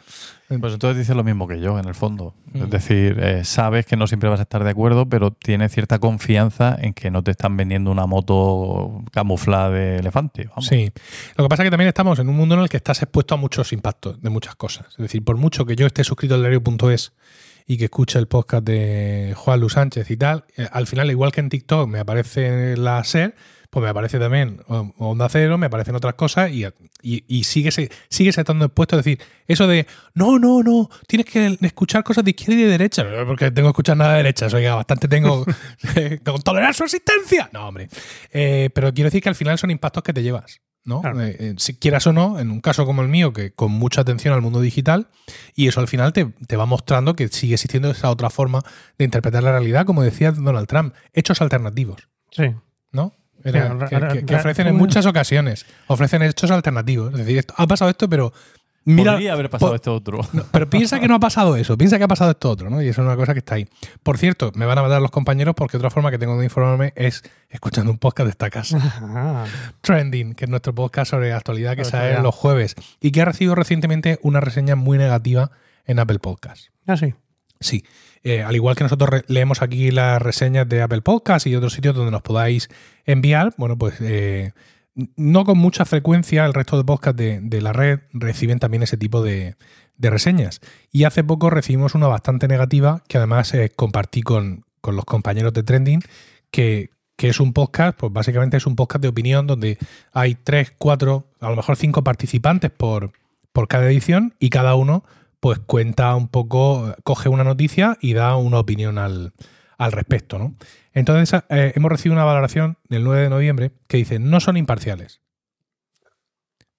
Pues entonces dices lo mismo que yo, en el fondo. Mm. Es decir, eh, sabes que no siempre vas a estar de acuerdo, pero tienes cierta confianza en que no te están vendiendo una moto camuflada de elefante. vamos. Sí. Lo que pasa es que también estamos en un mundo en el que estás expuesto a muchos impactos de muchas cosas. Es decir, por mucho que yo esté suscrito al diario.es y que escuche el podcast de Juan Luis Sánchez y tal, eh, al final, igual que en TikTok me aparece la SER, pues me aparece también Onda Cero, me aparecen otras cosas y, y, y sigues, sigues estando expuesto a decir eso de no, no, no, tienes que escuchar cosas de izquierda y de derecha, porque tengo que escuchar nada de derecha, oiga, bastante tengo con tolerar su existencia. No, hombre. Eh, pero quiero decir que al final son impactos que te llevas. ¿no? Claro. Eh, eh, si quieras o no, en un caso como el mío, que con mucha atención al mundo digital, y eso al final te, te va mostrando que sigue existiendo esa otra forma de interpretar la realidad, como decía Donald Trump, hechos alternativos, Sí. ¿no? Era- que, ofrecen en muchas ocasiones, ofrecen hechos alternativos. Es decir, esto- ha pasado esto, pero mira, Podría haber pasado po- esto otro. no, pero piensa que no ha pasado eso, piensa que ha pasado esto otro, ¿no? Y eso es una cosa que está ahí. Por cierto, me van a matar los compañeros porque otra forma que tengo de informarme es escuchando un podcast de esta casa. Trending, que es nuestro podcast sobre actualidad que sale los jueves y que ha recibido recientemente una reseña muy negativa en Apple Podcast. ah, sí. Sí, eh, al igual que nosotros leemos aquí las reseñas de Apple Podcast y otros sitios donde nos podáis enviar, bueno, pues eh, no con mucha frecuencia el resto de podcasts de, la red reciben también ese tipo de, reseñas. Y hace poco recibimos una bastante negativa que además eh, compartí con, los compañeros de Trending, que, es un podcast, pues básicamente es un podcast de opinión donde hay tres, cuatro, a lo mejor cinco participantes por cada edición y cada uno pues cuenta un poco, coge una noticia y da una opinión al, al respecto. ¿no? Entonces eh, hemos recibido una valoración del 9 de noviembre que dice, no son imparciales.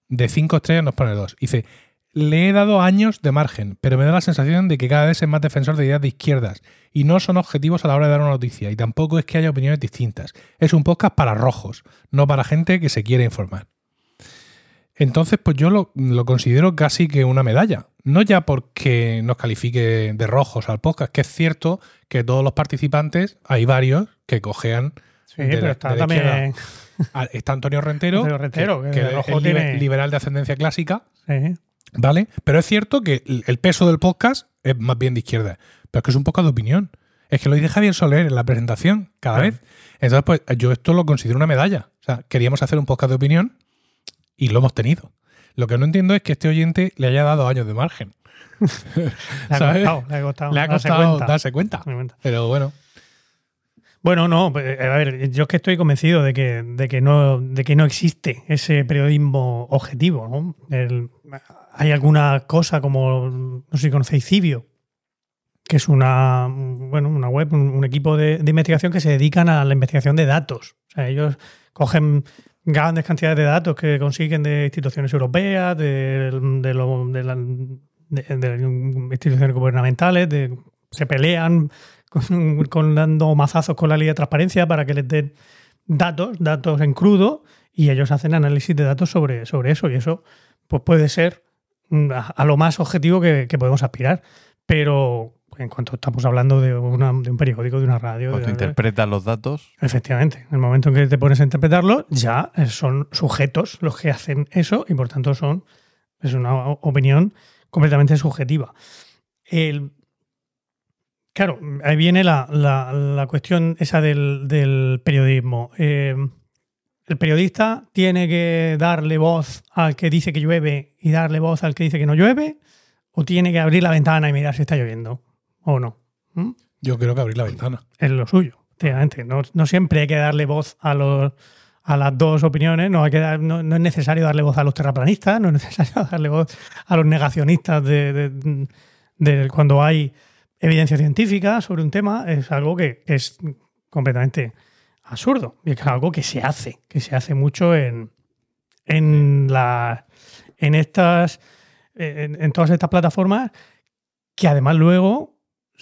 De cinco estrellas nos pone dos. Dice, le he dado años de margen, pero me da la sensación de que cada vez es más defensor de ideas de izquierdas y no son objetivos a la hora de dar una noticia y tampoco es que haya opiniones distintas. Es un podcast para rojos, no para gente que se quiere informar. Entonces, pues yo lo, lo considero casi que una medalla. No ya porque nos califique de rojos al podcast, que es cierto que todos los participantes, hay varios que cojean. Sí, de pero está de también. Está Antonio Rentero, Antonio Rentero, que, que que de rojo es tiene- liberal de ascendencia clásica, Sí. ¿vale? Pero es cierto que el peso del podcast es más bien de izquierda. Pero es que es un podcast de opinión. Es que lo dice Javier Soler en la presentación cada vez. Entonces, pues yo esto lo considero una medalla. O sea, queríamos hacer un podcast de opinión y lo hemos tenido. Lo que no entiendo es que este oyente le haya dado años de margen. Le ha costado, le ha costado. Le ha darse costado cuenta. darse cuenta. Darse cuenta. Pero bueno, Bueno, no, pues, a ver, yo es que estoy convencido de que, de que, no, de que no existe ese periodismo objetivo. ¿no? El- hay alguna cosa como, no sé si conocéis Cibio, que es una, bueno, una web, un, un equipo de, de investigación que se dedican a la investigación de datos. O sea, ellos cogen grandes cantidades de datos que consiguen de instituciones europeas, de, de, de la- instituciones gubernamentales, se pelean con dando mazazos con la ley de transparencia para que les den datos, datos en crudo, y ellos hacen análisis de datos sobre, sobre eso. Y eso pues puede ser mm, a, a lo más objetivo que, que podemos aspirar. Pero en cuanto estamos hablando de, una- de un periódico, de una radio, Cuando interpretas los datos, efectivamente, en el momento en que te pones a interpretarlo, ya eh, son sujetos los que hacen eso y por tanto son es una opinión completamente subjetiva. El- claro, ahí viene la, la- la cuestión esa del, del periodismo. Eh, el periodista tiene que darle voz al que dice que llueve y darle voz al que dice que no llueve, o tiene que abrir la ventana y mirar si está lloviendo, o no. ¿Mm? Yo creo que abrir la ventana. es lo suyo. efectivamente. No, no siempre hay que darle voz a los a las dos opiniones, no, hay que dar- no, no es necesario darle voz a los terraplanistas, no es necesario darle voz a los negacionistas de, de- de cuando hay evidencia científica sobre un tema, es algo que es completamente absurdo. Y es algo que se hace, que se hace mucho en, en, la, en estas en, en todas estas plataformas que además luego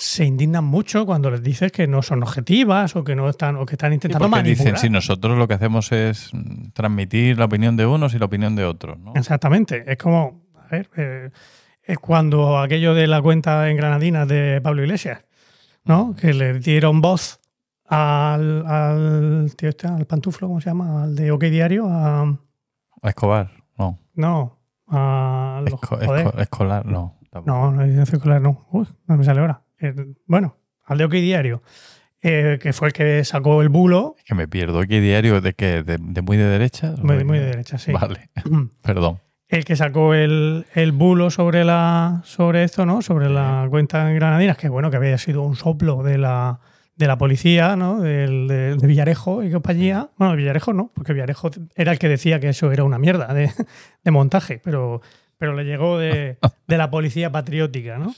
se indignan mucho cuando les dices que no son objetivas o que no están o que están Sí, intentando manipular. dicen, si nosotros lo que hacemos es transmitir la opinión de unos y la opinión de otros, ¿no? Exactamente. Es como, a ver, eh, es cuando aquello de la cuenta en Granadinas de Pablo Iglesias, ¿no? Que le dieron voz al, al tío este, al pantuflo, ¿cómo se llama? Al de OK Diario, a, A Escobar, no. no, a los- Esco- joder. esco- escolar, no. tampoco. No, no es circular, no. Uy, no me sale ahora. Bueno, al de OK Diario, eh, que fue el que sacó el bulo, Es que me pierdo. ¿Qué diario? ¿De qué? ¿De, de muy de derecha? muy, muy de derecha, sí. Vale, perdón. el que sacó el, el bulo sobre la sobre esto, ¿no? Sobre la cuenta en Granadinas, que bueno, que había sido un soplo de la, de la policía, ¿no? Del- de, de Villarejo y compañía. Bueno, Villarejo no, porque Villarejo era el que decía que eso era una mierda de, de montaje, pero, pero le llegó de, de la policía patriótica, ¿no?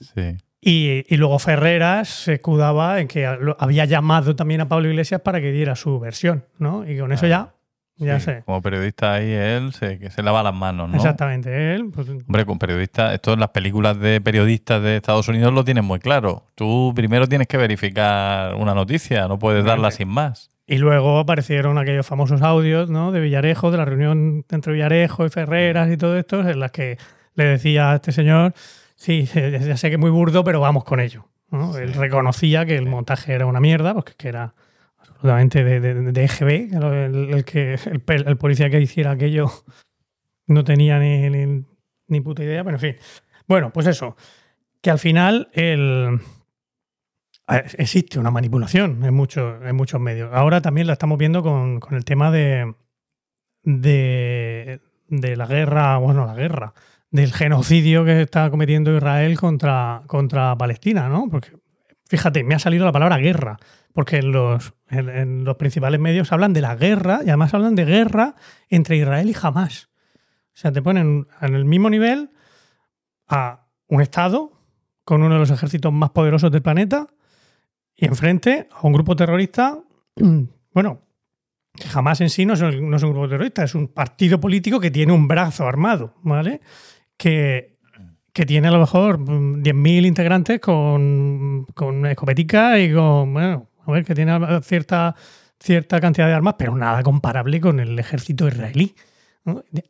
Sí. Y, y luego Ferreras se escudaba en que había llamado también a Pablo Iglesias para que diera su versión, ¿no? Y con eso ya, ya Sí, sé. Como periodista ahí él se, que se lava las manos, ¿no? Exactamente. Él, pues, Hombre, con periodistas, esto en las películas de periodistas de Estados Unidos lo tienen muy claro. Tú primero tienes que verificar una noticia, no puedes darla sin más. Y luego aparecieron aquellos famosos audios ¿no? de Villarejo, de la reunión entre Villarejo y Ferreras y todo esto, en las que le decía a este señor, sí, ya sé que es muy burdo, pero vamos con ello. ¿no? Él reconocía que el montaje era una mierda, porque que era absolutamente de, de, de EGB, el, el que, el, policía que hiciera aquello no tenía ni, ni, ni puta idea, pero en fin. Bueno, pues eso, que al final el, existe una manipulación en muchos, en muchos medios. Ahora también la estamos viendo con, con el tema de, de, de la guerra, bueno, la guerra, del genocidio que está cometiendo Israel contra, contra Palestina, ¿no? Porque, fíjate, me ha salido la palabra guerra, porque en los, en, los principales medios hablan de la guerra y además hablan de guerra entre Israel y Hamas. O sea, te ponen en el mismo nivel a un Estado con uno de los ejércitos más poderosos del planeta y enfrente a un grupo terrorista, bueno, jamás en sí no es, no es un grupo terrorista, es un partido político que tiene un brazo armado, ¿vale? Que, tiene a lo mejor mm, 10.000 integrantes con, con escopetica y con, bueno, a ver, que tiene cierta, cierta cantidad de armas, pero nada comparable con el ejército israelí.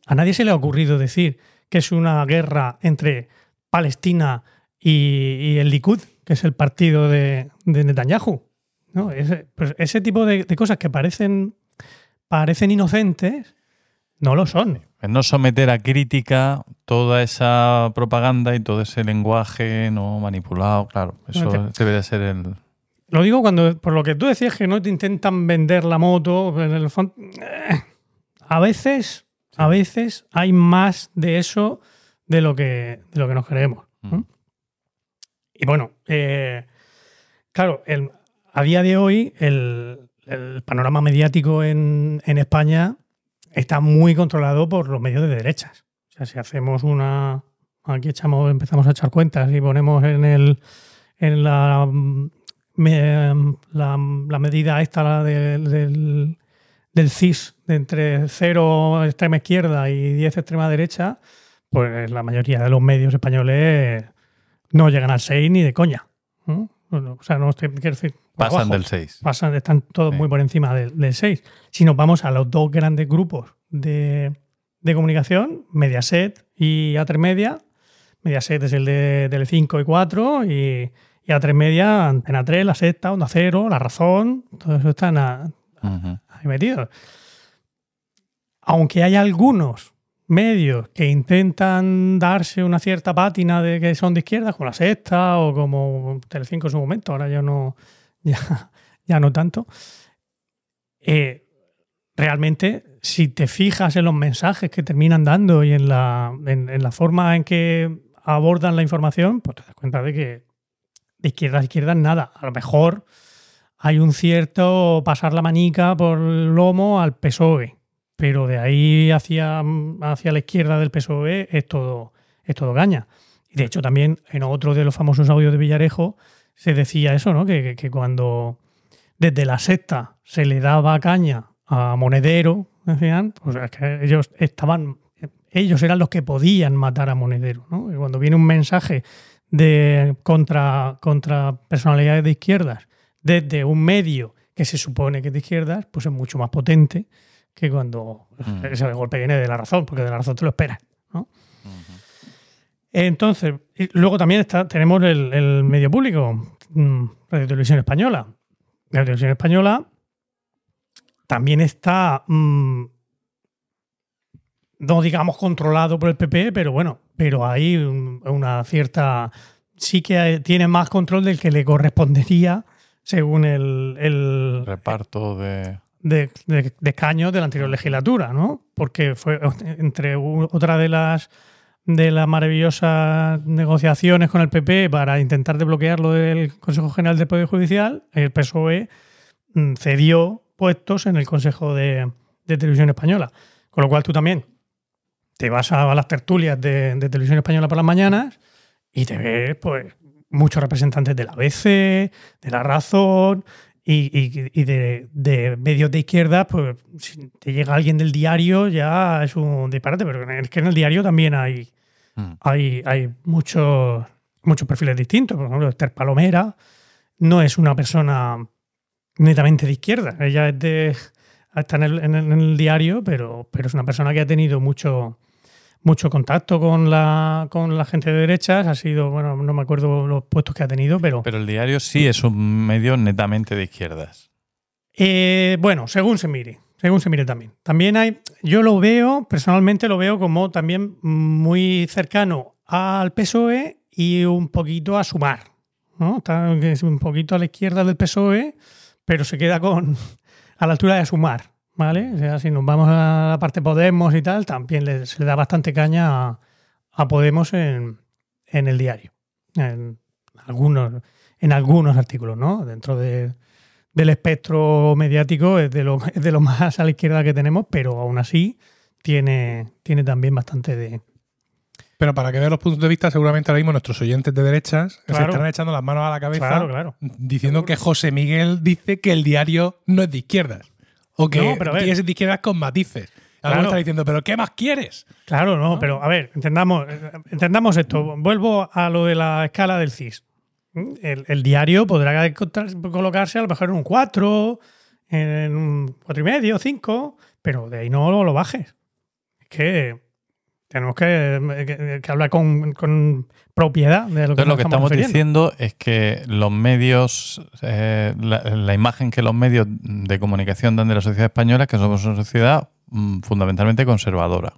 A nadie se le ha ocurrido decir que es una guerra entre Palestina y, el Likud, que es el partido de, Netanyahu. ¿no? Ese, pues ese tipo de, de cosas que parecen, parecen inocentes, no lo son. No someter a crítica toda esa propaganda y todo ese lenguaje no manipulado, claro. Eso No debe de ser el... Lo digo cuando, por lo que tú decías que no te intentan vender la moto, en el fondo, eh, a veces, a veces hay más de eso de lo que, de lo que nos creemos. Mm. Y bueno, eh, claro, el- a día de hoy el, el panorama mediático en, en España está muy controlado por los medios de derechas. O sea, si hacemos una... Aquí echamos, empezamos a echar cuentas y ponemos en el en la, la, medida esta la de- del, del CIS de entre 0 extrema izquierda y 10 extrema derecha, pues la mayoría de los medios españoles no llegan al 6 ni de coña. Bueno, o sea, no estoy, quiero decir, Pasan abajo. del 6. Pasan, están todos Sí. muy por encima del, del 6. Si nos vamos a los dos grandes grupos de, de comunicación, Mediaset y A3 Media. Mediaset es el de Tele5 y 4 y, y A3 Media, Antena 3, La Sexta, Onda Cero, La Razón, todo eso están a- Ujú. ahí metidos. Aunque hay algunos medios que intentan darse una cierta pátina de que son de izquierda, como La Sexta o como Telecinco en su momento, ahora ya no, ya, ya no tanto. eh, realmente, si te fijas en los mensajes que terminan dando y en la, en, la forma en que abordan la información, pues te das cuenta de que de izquierda a izquierda nada. A lo mejor hay un cierto pasar la manica por el lomo al PSOE, pero de ahí hacia, hacia la izquierda del PSOE es todo, es todo gaña. De hecho también en otro de los famosos audios de Villarejo se decía eso, ¿no? Que, que- cuando desde la secta se le daba caña a Monedero, decían, pues es que ellos estaban, ellos eran los que podían matar a Monedero, ¿no? Cuando viene un mensaje de contra, contra personalidades de izquierdas desde un medio que se supone que es de izquierdas, pues es mucho más potente que cuando Mm. ese golpe viene de la razón, porque de la razón te lo esperas. ¿no? Entonces, y luego también está, tenemos el, el medio público, mm, Radio Televisión Española. Radio Televisión Española también está, mm, no digamos controlado por el PP, pero bueno, pero hay un- una cierta, sí que tiene más control del que le correspondería según el, el, Reparto de. De, de- de de la anterior legislatura, ¿no? Porque fue entre otra de las de las maravillosas negociaciones con el PP para intentar desbloquear lo del Consejo General del Poder Judicial, el PSOE mm, cedió puestos en el Consejo de, de Televisión Española. Con lo cual tú también te vas a las tertulias de, de Televisión Española por las mañanas y te ves pues muchos representantes de la ABC, de La Razón, y, y- y de, de medios de izquierda, pues si te llega alguien del diario ya es un disparate, pero es que en el diario también hay, Mm. hay, hay muchos, muchos perfiles distintos. Por ejemplo, Esther Palomera no es una persona netamente de izquierda, ella es de, está en el, en el- en el diario, pero, pero es una persona que ha tenido mucho, mucho contacto con la, con la gente de derechas, ha sido, bueno, no me acuerdo los puestos que ha tenido, pero... Pero el diario sí es un medio netamente de izquierdas. Eh, bueno, según se mire, según se mire también. También hay, yo lo veo, personalmente lo veo como también muy cercano al PSOE y un poquito a Sumar, ¿no? Está un poquito a la izquierda del PSOE, pero se queda con a la altura de Sumar, ¿vale? O sea, si nos vamos a la parte Podemos y tal, también le- se le da bastante caña a, a Podemos en, en el diario, en algunos, en algunos artículos, ¿no? Dentro de, del espectro mediático es de, lo, es de lo más a la izquierda que tenemos, pero aún así tiene, tiene también bastante de... Pero para que vean los puntos de vista, seguramente ahora mismo nuestros oyentes de derechas se Claro. estarán echando las manos a la cabeza Claro, claro. diciendo que José Miguel dice que el diario no es de izquierdas. O que No, pero a ver. es de izquierdas con matices. Claro. Algunos están diciendo, ¿pero qué más quieres? Claro, no, pero a ver, entendamos, entendamos esto. Vuelvo a lo de la escala del CIS. El, el diario podrá colocarse a lo mejor en un 4, en un 4 y medio, 5, pero de ahí no lo, lo bajes. Es que tenemos que, que- que hablar con, con propiedad de lo que Entonces lo que estamos diciendo es que los medios, eh, la, la imagen que los medios de comunicación dan de la sociedad española es que somos una sociedad mm, fundamentalmente conservadora.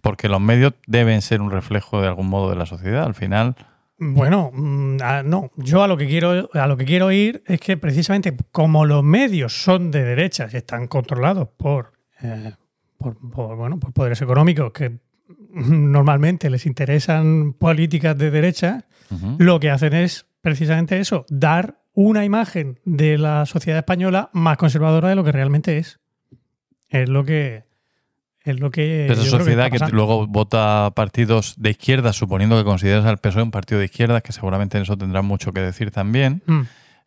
Porque los medios deben ser un reflejo de algún modo de la sociedad. Al final, Bueno, mm, ah, no. Yo a lo que quiero a lo que quiero ir es que precisamente como los medios son de derechas y están controlados por, eh, por, por, bueno, por poderes económicos que normalmente les interesan políticas de derecha, lo que hacen es precisamente eso, dar una imagen de la sociedad española más conservadora de lo que realmente es. Es lo que es lo que creo sociedad que, luego vota partidos de izquierda, suponiendo que consideras al PSOE un partido de izquierdas, que seguramente en eso tendrán mucho que decir también. Mm.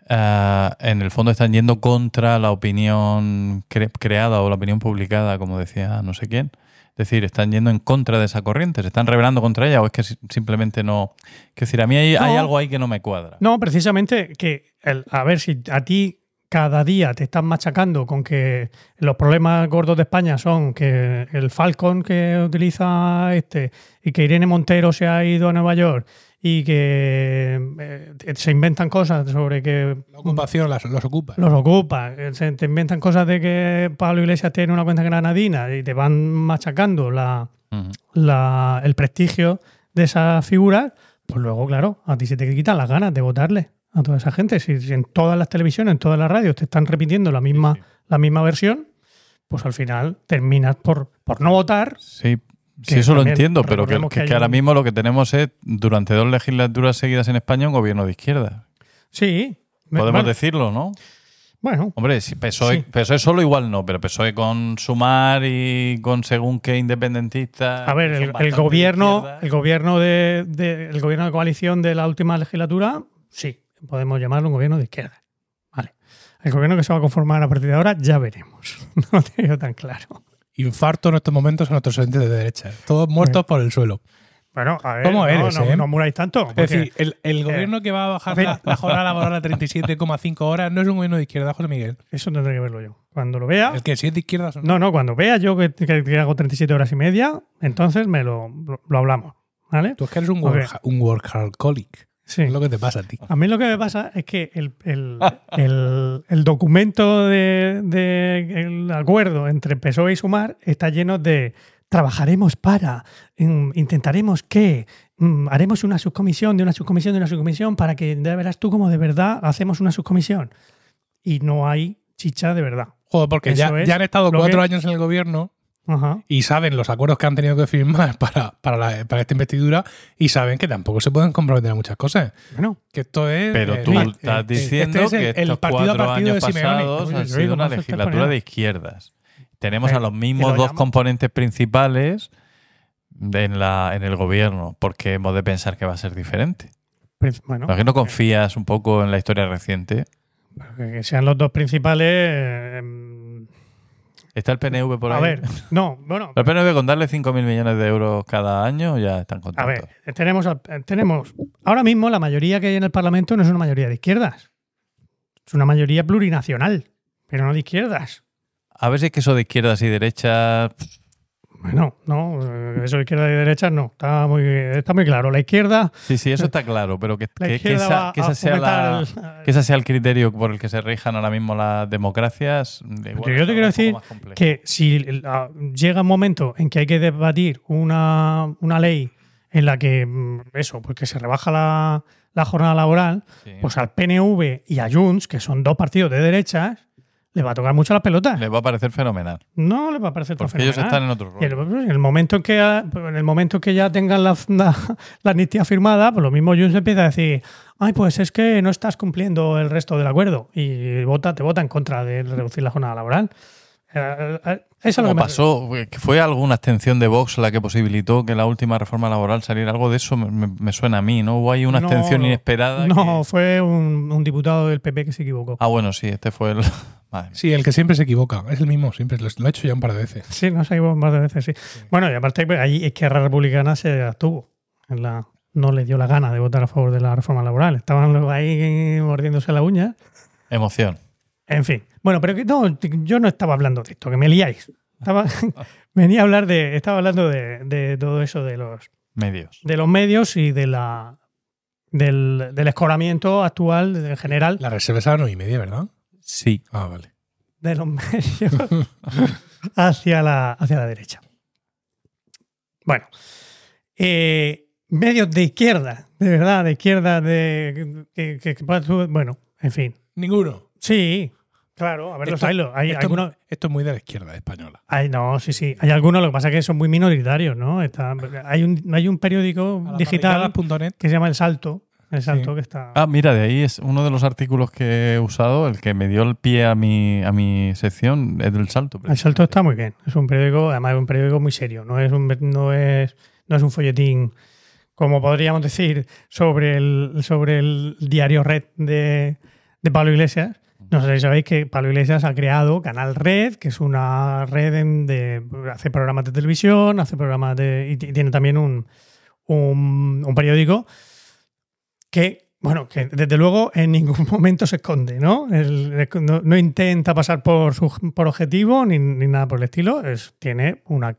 Eh, en el fondo están yendo contra la opinión cre- creada o la opinión publicada, como decía no sé quién. Es decir, están yendo en contra de esa corriente, se están rebelando contra ella o es que si- simplemente no... Es decir, a mí hay, hay algo ahí que no me cuadra. No, precisamente que, el- a ver, si a ti cada día te están machacando con que los problemas gordos de España son que el Falcon que utiliza este y que Irene Montero se ha ido a Nueva York y que eh, se inventan cosas sobre que La ocupación las- los ocupa. los ocupa, eh, se te inventan cosas de que Pablo Iglesias tiene una cuenta granadina y te van machacando la, la- el prestigio de esas figuras, pues luego, claro, a ti se te quitan las ganas de votarle a toda esa gente. Si, si en todas las televisiones, en todas las radios te están repitiendo la misma, Sí, sí. la misma versión, pues al final terminas por, por no votar. Sí, sí, eso lo entiendo, pero que, ahora un- mismo lo que tenemos es, durante dos legislaturas seguidas en España, un gobierno de izquierda. Sí. Podemos bueno, decirlo, ¿no? Bueno, Hombre, si PSOE, Sí. PSOE solo igual no, pero PSOE con Sumar y con según qué independentistas. a ver, el, gobierno, el gobierno de, de- el gobierno de coalición de la última legislatura, sí, podemos llamarlo un gobierno de izquierda. Vale. El gobierno que se va a conformar a partir de ahora, ya veremos. No lo tengo tan claro. Infarto en estos momentos a nuestros oyentes de derecha. Todos muertos por el suelo. Bueno, a ver, ¿Cómo no, eres, no, eh? no muráis tanto. Es porque- decir, el, el gobierno que va a bajar la, la jornada laboral a 37,5 horas no es un gobierno de izquierda, José Miguel. Eso tendré que verlo yo. Cuando lo vea. El que si es de izquierda o no. No, cuando vea yo que, que- que hago 37 horas y media, entonces me lo, lo, lo hablamos. ¿Vale? Tú es que eres un, work, un workaholic. Sí. Es lo que te pasa a ti. A mí lo que me pasa es que el, el- el- el documento de, de- el acuerdo entre PSOE y Sumar está lleno de trabajaremos para, mm, intentaremos que, mm, haremos una subcomisión de una subcomisión de una subcomisión para que ya verás tú como de verdad hacemos una subcomisión. Y no hay chicha de verdad. Joder, porque ya, ya han estado cuatro que- años en el gobierno Ajá. y saben los acuerdos que han tenido que firmar para, para, la- para esta investidura y saben que tampoco se pueden comprometer a muchas cosas. Bueno, Que esto es. Pero eh, tú eh, estás eh, diciendo este es el- que el estos partido a cuatro partido años de pasados han yo sido una ¿cómo se está legislatura de izquierdas. Tenemos Eh, a los mismos lo dos componentes principales de- en, la, en el gobierno, porque hemos de pensar que va a ser diferente. pues, bueno ¿Por qué no confías un poco en la historia reciente? que sean los dos principales. eh, ¿Está el PNV por ahí? a ver, no, bueno, El PNV con darle 5.000 millones de euros cada año ya están A contentos. ver, tenemos, tenemos. Ahora mismo la mayoría que hay en el Parlamento no es una mayoría de izquierdas. Es una mayoría plurinacional, pero no de izquierdas. A ver si es que eso de izquierdas y derechas... Bueno, no, eh, eso izquierda y derecha no. Está muy, está muy claro. La izquierda, Sí, sí, eso está claro, pero que, la que- que izquierda esa, va que esa a sea la- fomentar el- que ese sea el criterio por el que se rijan ahora mismo las democracias. de igual Yo te quiero decir que si llega un momento en que hay que debatir una, una ley en la que mm, eso, pues que se rebaja la, la jornada laboral, Sí. pues al PNV y a Junts, que son dos partidos de derechas, le va a tocar mucho las pelotas. Les va a parecer fenomenal. No le va a parecer Porque ellos fenomenal. están en otro rollo. en el momento en que en el momento que ya tengan la, la, la amnistía firmada, pues lo mismo Junts empieza a decir, ay, pues es que no estás cumpliendo el resto del acuerdo y vota, te vota en contra de reducir la jornada laboral. Eh, eh, Eso es lo que Como me- pasó, que fue alguna abstención de Vox la que posibilitó que la última reforma laboral saliera. Algo de eso me, suena a mí, ¿no? Hubo ahí una No, abstención inesperada. No, que- fue un, un diputado del PP que se equivocó. Ah, bueno, sí, este fue el. Sí, el que siempre se equivoca. Es el mismo, siempre. Lo, lo he hecho ya un par de veces. Sí, no se equivocó más de veces, sí. Bueno, y aparte, pues, ahí Izquierda Republicana se abstuvo. En la, no le dio la gana de votar a favor de la reforma laboral. Estaban luego ahí mordiéndose la uña. Emoción. En fin. Bueno, pero que no, yo no estaba hablando de esto, que me liáis. Estaba, venía a hablar de. Estaba hablando de, de todo eso de los, Medios. de los medios y de la del, del escoramiento actual en general La reserva es a las y media, ¿verdad? Sí. Ah, vale. de los medios hacia la, hacia la derecha. Bueno, eh, medios de izquierda, de verdad, de izquierda, de que, que- que- bueno, en fin. Ninguno. Sí, claro, a ver los Esto- hay, hay esto, algunos. esto es muy de la izquierda española. Hay, no, sí, sí. Hay algunos, lo que pasa es que son muy minoritarios, ¿no? Está, hay, un, hay un periódico digital que se llama El Salto. El Salto Sí. que está. Ah, mira, de ahí es uno de los artículos que he usado, el que me dio el pie a mi, a mi sección, es del salto. El Salto está muy bien. Es un periódico, además es un periódico muy serio. No es un, no es, no es un folletín, como podríamos decir, sobre el, sobre el diario Red de, de Pablo Iglesias. No sé si sabéis que Pablo Iglesias ha creado Canal Red, que es una red en- de. hace programas de televisión, hace programas de. y tiene también un, un, periódico que bueno, que desde luego en ningún momento se esconde, ¿no? No, no intenta pasar por, su, por objetivo ni, ni nada por el estilo. Es, tiene una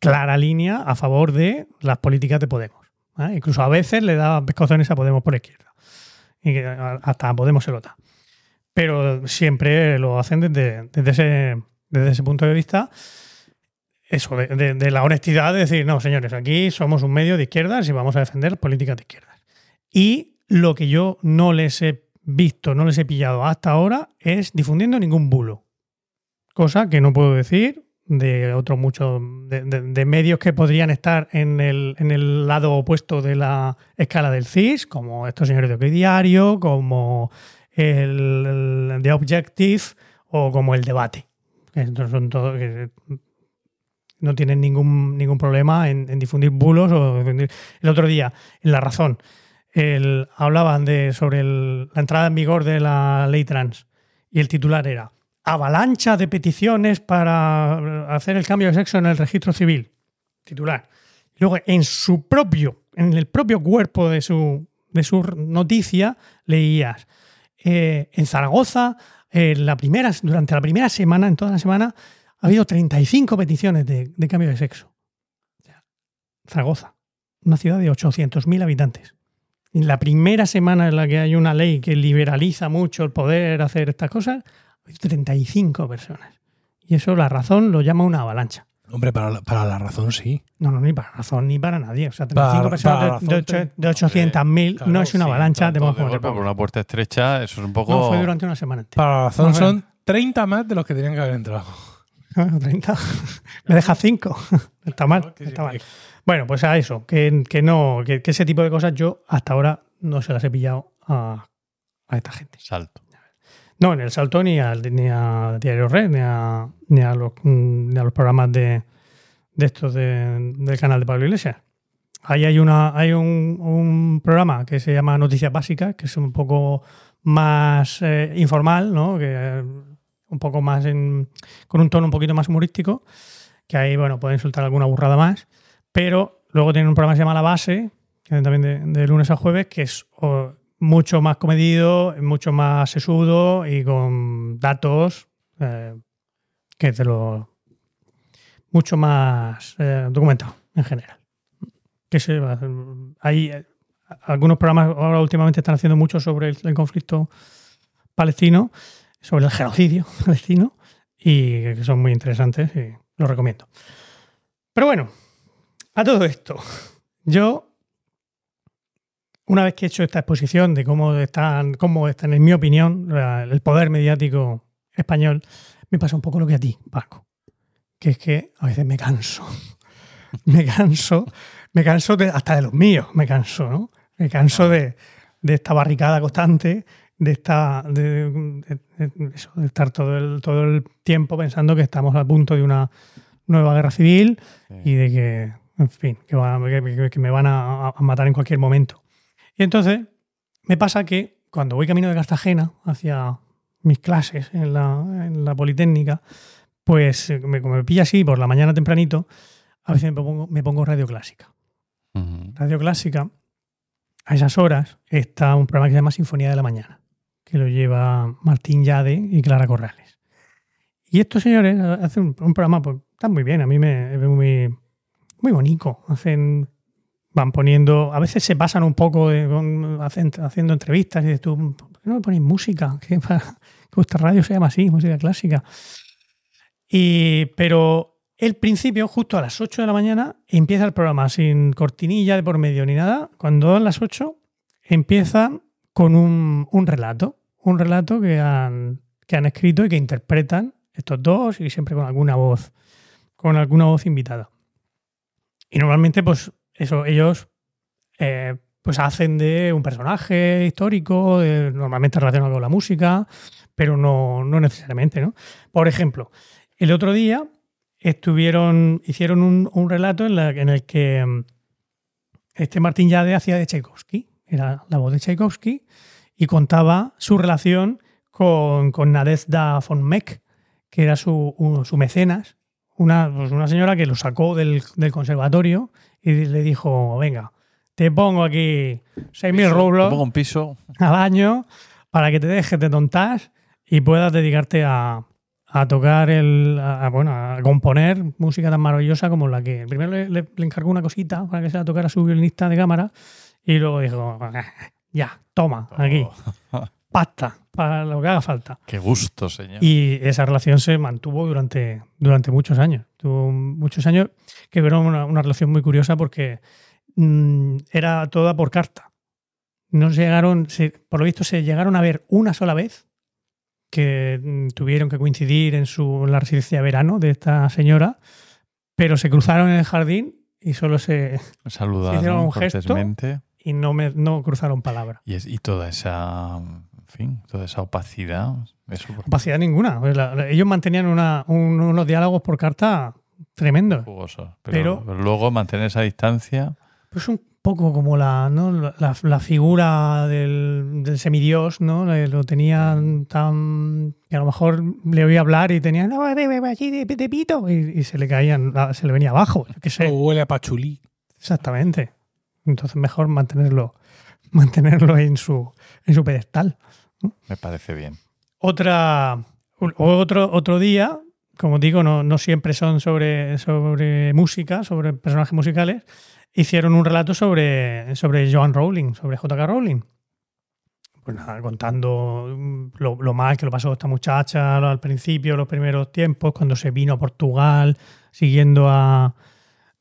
clara línea a favor de las políticas de Podemos. Incluso a veces le da pescozones a Podemos por izquierda. Y que hasta Podemos se. Pero siempre lo hacen desde, desde, ese, desde ese punto de vista. Eso, de, la honestidad de decir, no, señores, aquí somos un medio de izquierdas y vamos a defender políticas de izquierdas. Y lo que yo no les he visto, no les he pillado hasta ahora, es difundiendo ningún bulo. Cosa que no puedo decir de otros muchos, de medios que podrían estar en el, en el lado opuesto de la escala del CIS, como estos señores de OK Diario, como el, el The Objective o como el debate. Estos son todos que no tienen ningún, ningún problema en, difundir bulos o. El otro día, en La Razón, el- hablaban de, sobre la entrada en vigor de la ley trans y el titular era avalancha de peticiones para hacer el cambio de sexo en el registro civil. Titular. Luego en su propio, en el propio cuerpo de su, de su noticia, leías eh, en Zaragoza, durante la primera semana, en toda la semana, ha habido 35 peticiones de, cambio de sexo. Zaragoza, una ciudad de 800.000 habitantes. En la primera semana en la que hay una ley que liberaliza mucho el poder hacer estas cosas, hay 35 personas. Y eso la razón lo llama una avalancha. Hombre, para la, para la razón sí. No, no, ni para razón ni para nadie. O sea, 35 Para- personas para de, de, de 800.000 claro, no es una sí, avalancha de Tanto modo de como te golpe por una puerta estrecha, eso es un poco. No, fue durante una semana entera. Para la razón son 30 más de los que tenían que haber entrado. Bueno, 30. Me deja 5. Está mal. Está mal. Bueno, pues a eso, que, que no, que, que ese tipo de cosas yo hasta ahora no se las he pillado a, a esta gente. Salto. No, en el Salto ni, al, ni a Diario Red, ni a, ni a, los, mm, ni a los programas de, estos de- del canal de Pablo Iglesias. Ahí hay, una, hay un, programa que se llama Noticias Básicas, que es un poco más eh, informal, ¿no? Que, eh, un poco más en- con un tono un poquito más humorístico, que ahí, bueno, pueden soltar alguna burrada más. Pero luego tienen un programa que se llama La Base, que también de, lunes a jueves, que es mucho más comedido, mucho más sesudo y con datos eh, que te lo. mucho más eh, documentado en general. Que se, hay algunos programas ahora últimamente están haciendo mucho sobre el, el conflicto palestino, sobre el genocidio palestino, y que son muy interesantes y los recomiendo. Pero bueno, a todo esto, yo una vez que he hecho esta exposición de cómo están, cómo están, en mi opinión, el poder mediático español, me pasa un poco lo que a ti, Paco. Que es que a veces me canso. Me canso, me canso de- hasta de los míos, me canso, ¿no? Me canso de, de esta barricada constante, de esta de, de- de- eso, de estar todo el, todo el tiempo pensando que estamos a punto de una nueva guerra civil y de que, en fin, que, va- que- que- que me van a, a matar en cualquier momento. Y entonces me pasa que cuando voy camino de Cartagena hacia mis clases en la, en la Politécnica, pues eh, me, como me pilla así por la mañana tempranito, a veces me pongo, me pongo radio clásica. Radio clásica, a esas horas, está un programa que se llama Sinfonía de la Mañana, que lo lleva Martín Yade y Clara Corrales. Y estos señores hacen un, un programa, pues, está muy bien, a mí me es muy, muy bonito. Hacen, van poniendo, a veces se pasan un poco haciendo entrevistas y dices tú, ¿por qué no me ponéis música? Que, vuestra radio se llama así, música clásica. Y, pero el principio, justo a las 8 de la mañana, empieza el programa sin cortinilla de por medio ni nada. Cuando dan las 8, empieza con un, un relato. Un relato que han, que han escrito y que interpretan estos dos y siempre con alguna voz, con alguna voz invitada. Y normalmente, pues, eso, ellos eh, pues hacen de un personaje histórico, normalmente relacionado con la música, pero no, no necesariamente, ¿no? Por ejemplo, el otro día estuvieron, hicieron un, un relato en, la- en el que mm, este Martín Yade hacía de Tchaikovsky, era la voz de Tchaikovsky, y contaba su relación con, con Nadezhda von Meck, que era su, su mecenas, una, pues una señora que lo sacó del, del conservatorio y le dijo, venga, te pongo aquí 6.000 Te rublos pongo un piso. al año para que te dejes de tontas y puedas dedicarte a, a tocar el a, a- bueno a componer música tan maravillosa como la que primero le, le- le encargó una cosita para que se la tocara a su violinista de cámara y luego dijo "Ah, ya toma aquí Oh, pasta para lo que haga falta qué gusto, señor. y esa relación se mantuvo durante, durante muchos años. Tuvo muchos años que fueron una, una relación muy curiosa porque mm, era toda por carta. No llegaron, se- por lo visto, se llegaron a ver una sola vez que mm, tuvieron que coincidir en, su, en la residencia de verano de esta señora, pero se cruzaron en el jardín y solo se. Saludaron hicieron un gesto. y no, me, no cruzaron palabra. Y, es- y toda esa, en fin, toda esa opacidad. Eso por- Opacidad ninguna. Pues la- ellos mantenían una- un- unos diálogos por carta tremendos. jugoso. Pero, Pero- luego mantener esa distancia. Pues un poco como la, ¿no? la, la figura del, del semidios, ¿no? Le- Lo tenían tan. que a lo mejor le oía hablar y tenía. No, aquí de, de pito. Y, y se le caían, se le venía abajo. Qué sé. O huele a pachulí. Exactamente. Entonces mejor mantenerlo, mantenerlo en su, en su pedestal. Me parece bien. Otra, otro, otro día, como digo, no, siempre son sobre, música, sobre personajes musicales, hicieron un relato sobre, sobre Joan Rowling, sobre J.K. Rowling. Pues nada, contando mm, lo, mal que lo pasó esta muchacha al principio, los primeros tiempos, cuando se vino a Portugal, siguiendo a...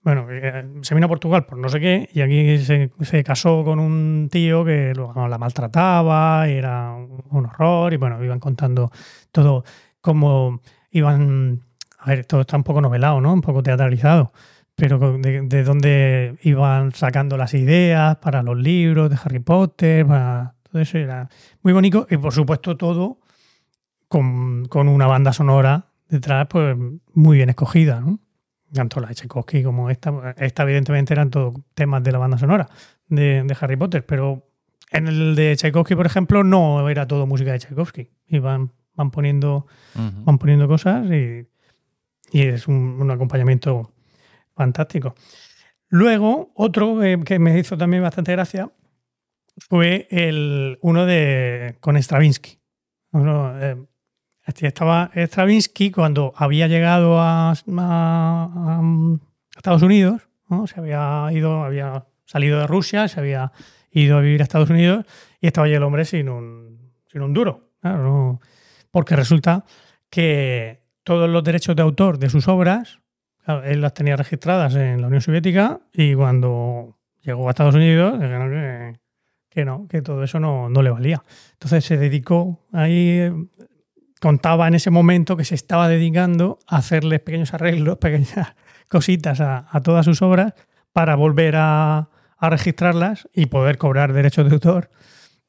Bueno, eh, se vino a Portugal por no sé qué, y aquí se, casó con un tío que lo- la maltrataba, era un horror, y bueno, iban contando todo cómo iban. A ver, todo está un poco novelado, ¿no? Un poco teatralizado, pero de, de dónde iban sacando las ideas para los libros de Harry Potter, todo eso era muy bonito, y por supuesto todo con, con una banda sonora detrás, pues muy bien escogida, ¿no? Tanto la de Tchaikovsky como esta. Esta, evidentemente, eran todos temas de la banda sonora de, de Harry Potter, pero en el de Tchaikovsky, por ejemplo, no era todo música de Tchaikovsky. Iban van poniendo, van poniendo cosas y, y es un, un acompañamiento fantástico. Luego, otro eh, que me hizo también bastante gracia fue el, uno de con Stravinsky. Uno, eh, estaba Stravinsky cuando había llegado a, a- a Estados Unidos, ¿no? se había ido, había salido de Rusia, se había ido a vivir a Estados Unidos y estaba allí el hombre sin un, sin un duro. Claro, no- porque resulta que todos los derechos de autor de sus obras, él las tenía registradas en la Unión Soviética y cuando llegó a Estados Unidos, que, que no, que todo eso no, no le valía. Entonces se dedicó ahí, contaba en ese momento que se estaba dedicando a hacerles pequeños arreglos, pequeñas cositas a, a todas sus obras para volver a, a registrarlas y poder cobrar derechos de autor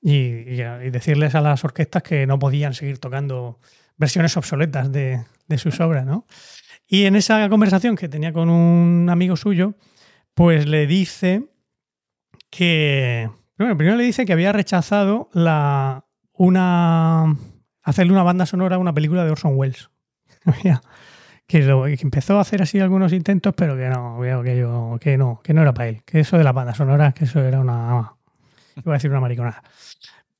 y, decirles a las orquestas que no podían seguir tocando versiones obsoletas de, de sus obras, ¿no? Y en esa conversación que tenía con un amigo suyo, pues le dice que. Bueno, primero le dice que había rechazado la, una. hacerle una banda sonora a una película de Orson Welles. Que, empezó a hacer así algunos intentos, pero que no, que, no, que no era para él. Que eso de la banda sonora, que eso era una. Iba a decir una mariconada.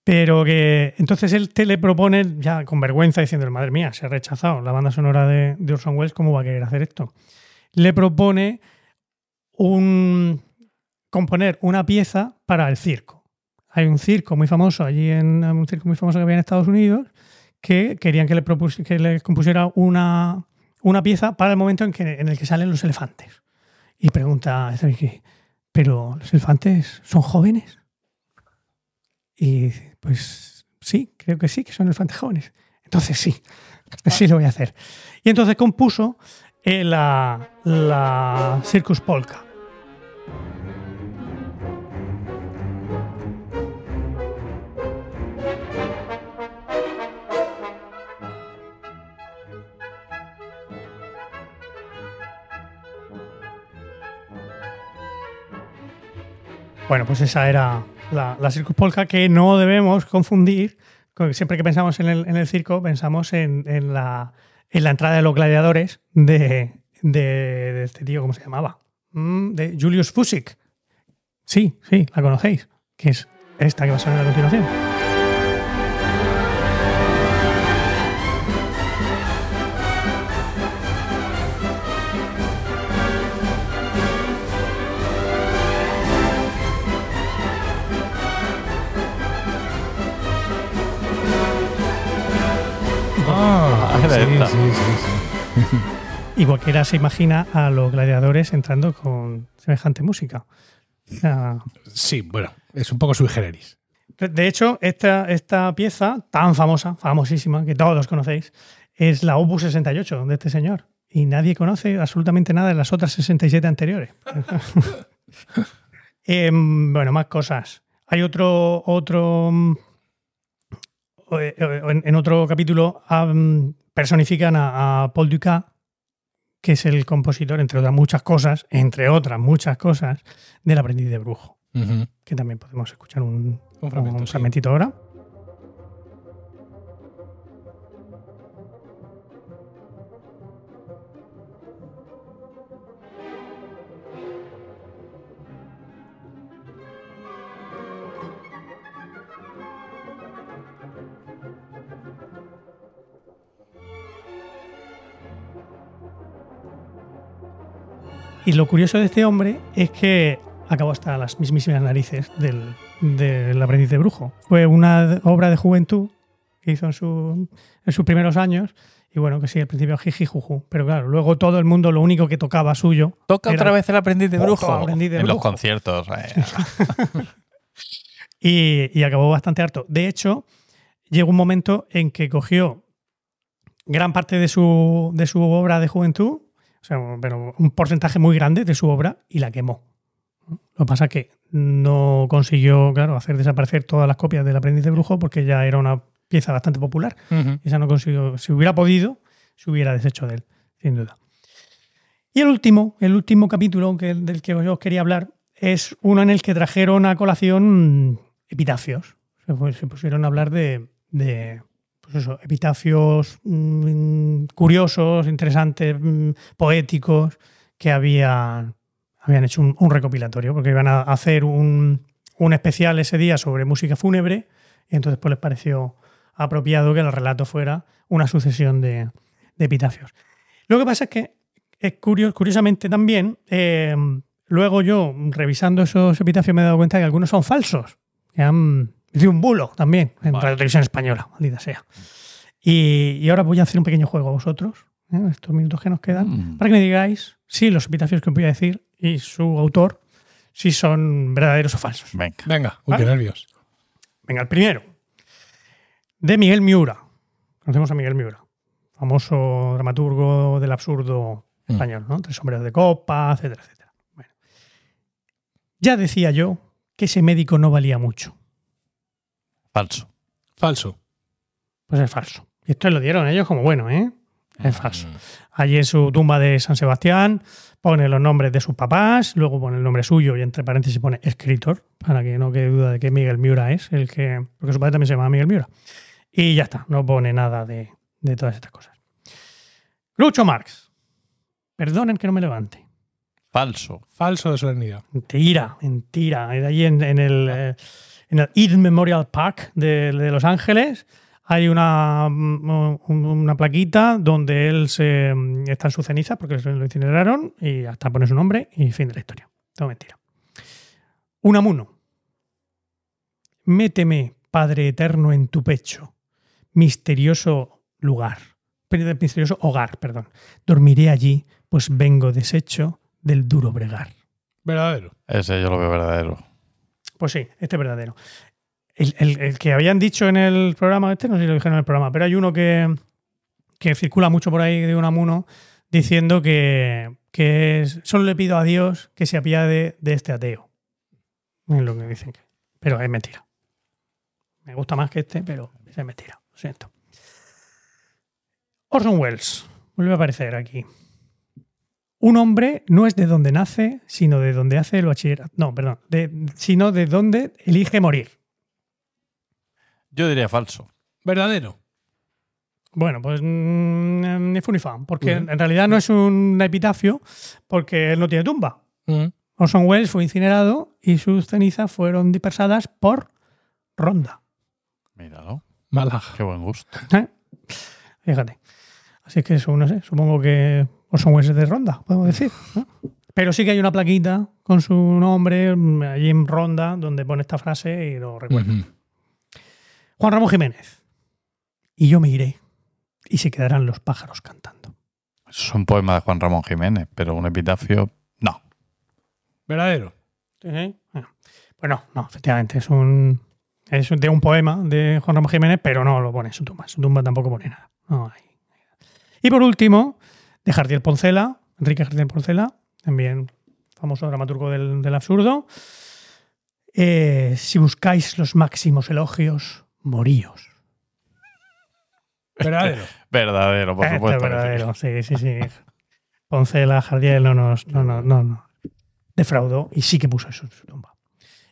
Pero que entonces él te le propone, ya con vergüenza, diciendo, madre mía, se ha rechazado la banda sonora de, de Orson Welles, ¿cómo va a querer hacer esto? Le propone un, componer una pieza para el circo. Hay un circo muy famoso allí, en un circo muy famoso que había en Estados Unidos, que querían que le, propus- que le compusiera una, una pieza para el momento en, que, en el que salen los elefantes. Y pregunta, ¿pero los elefantes son jóvenes? Y dice, pues sí, creo que sí, que son elefantes jóvenes. Entonces sí, sí lo voy a hacer. Y entonces compuso eh, la, la Circus Polka. Bueno, pues esa era la, la Circus Polka que no debemos confundir. con- Siempre que pensamos en el, circo, pensamos en, la, en la entrada de los gladiadores de, de, de este tío, ¿cómo se llamaba? Mm, de Julius Fusik. Sí, sí, la conocéis, que es esta que va a sonar a continuación. Era sí, esta. sí, sí, sí. Y cualquiera se imagina a los gladiadores entrando con semejante música. Sí, bueno, es un poco sui generis. De hecho, esta, esta pieza tan famosa, famosísima, que todos conocéis, es la Opus 68 de este señor. Y nadie conoce absolutamente nada de las otras 67 anteriores. Em, bueno, más cosas. Hay otro, otro mm, eh, en, en otro capítulo personifican a, a Paul Dukas, que es el compositor, entre otras muchas cosas, entre otras muchas cosas, del aprendiz de brujo, que también podemos escuchar un, Un fragmento, un sí. fragmentito ahora. Y lo curioso de este hombre es que acabó hasta las mismísimas narices del, del aprendiz de brujo. Fue una obra de juventud que hizo en, su- en sus primeros años. Y bueno, que sí, al principio jiji juju. Pero claro, luego todo el mundo lo único que tocaba suyo. Toca Era- otra vez el aprendiz de brujo. aprendiz de en los conciertos. eh. Y, y acabó bastante harto. De hecho, llegó un momento en que cogió gran parte de su, de su obra de juventud, o sea, pero un porcentaje muy grande de su obra, y la quemó. Lo que pasa es que no consiguió, claro, hacer desaparecer todas las copias del aprendiz de brujo porque ya era una pieza bastante popular. Esa no consiguió. Si hubiera podido, se hubiera deshecho de él, sin duda. Y el último, el último capítulo que, del que yo os quería hablar es uno en el que trajeron a colación epitafios. Se pusieron a hablar de, de, pues epitafios mm, curiosos, interesantes, mm, poéticos, que habían, habían hecho un, recopilatorio, porque iban a hacer un, un especial ese día sobre música fúnebre, y entonces pues les pareció apropiado que el relato fuera una sucesión de, de epitafios. Lo que pasa es que, es curio- curiosamente también, eh, luego yo, revisando esos epitafios, me he dado cuenta que algunos son falsos, han metido un bulo también en Vale. Radio Televisión Española, maldita sea. Y, y ahora voy a hacer un pequeño juego a vosotros, ¿eh? estos minutos que nos quedan, Mm. para que me digáis si los epitafios que os voy a decir y su autor, si son verdaderos o falsos. Venga. Venga, uy, ¿Vale? qué nervios. Venga, el primero. De Miguel Miura. Conocemos a Miguel Miura. Famoso dramaturgo del absurdo Mm. español, ¿no? Tres sombreros de copa, etcétera, etcétera. Bueno. Ya decía yo que ese médico no valía mucho. Falso. Falso. Pues es falso. Y esto lo dieron ellos como bueno, ¿eh? Mm. Es falso. Allí en su tumba de San Sebastián pone los nombres de sus papás, luego pone el nombre suyo y entre paréntesis pone escritor, para que no quede duda de que Miguel Miura es el que. Porque su padre también se llama Miguel Miura. Y ya está, no pone nada de, de todas estas cosas. Groucho Marx. Perdonen que no me levante. Falso. Falso de solemnidad. Mentira, mentira. Allí en, en el, eh, en el Eden Memorial Park de, de Los Ángeles. Hay una, una plaquita donde él se, está en su ceniza porque lo incineraron y hasta pone su nombre y fin de la historia. Todo mentira. Unamuno. Méteme, Padre Eterno, en tu pecho. Misterioso lugar. Misterioso hogar, perdón. Dormiré allí, pues vengo deshecho del duro bregar. Verdadero. Ese yo lo veo verdadero. Pues sí, este es verdadero. El, que habían dicho en el programa, este no sé si lo dijeron en el programa, pero hay uno que, que circula mucho por ahí de Unamuno diciendo que, que solo le pido a Dios que se apiade de este ateo. Es lo que dicen. Pero es mentira. Me gusta más que este, pero es mentira. Lo siento. Orson Welles. Vuelve a aparecer aquí. Un hombre no es de donde nace, sino de donde hace el bachillerato. No, perdón. de- sino de donde elige morir. Yo diría falso. Verdadero. Bueno, pues mm, ni fu ni fa, porque en realidad no es un epitafio, porque él no tiene tumba. Mm. Orson Welles fue incinerado y sus cenizas fueron dispersadas por Ronda. Míralo. Malaja. Qué buen gusto. ¿eh? Fíjate. Así que eso, no sé, supongo que Welles es de Ronda, podemos decir. ¿no? Pero sí que hay una plaquita con su nombre mm, allí en Ronda donde pone esta frase y lo recuerdo. Ujú. Juan Ramón Jiménez. Y yo me iré y se quedarán los pájaros cantando. Eso es un poema de Juan Ramón Jiménez, pero un epitafio, no. Verdadero. Pues no, no, efectivamente, es un es de un poema de Juan Ramón Jiménez, pero no lo pone en su tumba. En su tumba tampoco pone nada. No hay. Y por último, de Jardiel Poncela, Enrique Jardiel Poncela, también famoso dramaturgo del, del absurdo. Eh, si buscáis los máximos elogios, moríos. Verdadero. Verdadero, por es supuesto. verdadero, sí, sí, sí. Poncela, Jardiel no nos no, no, no, no. defraudó y sí que puso eso en su tumba.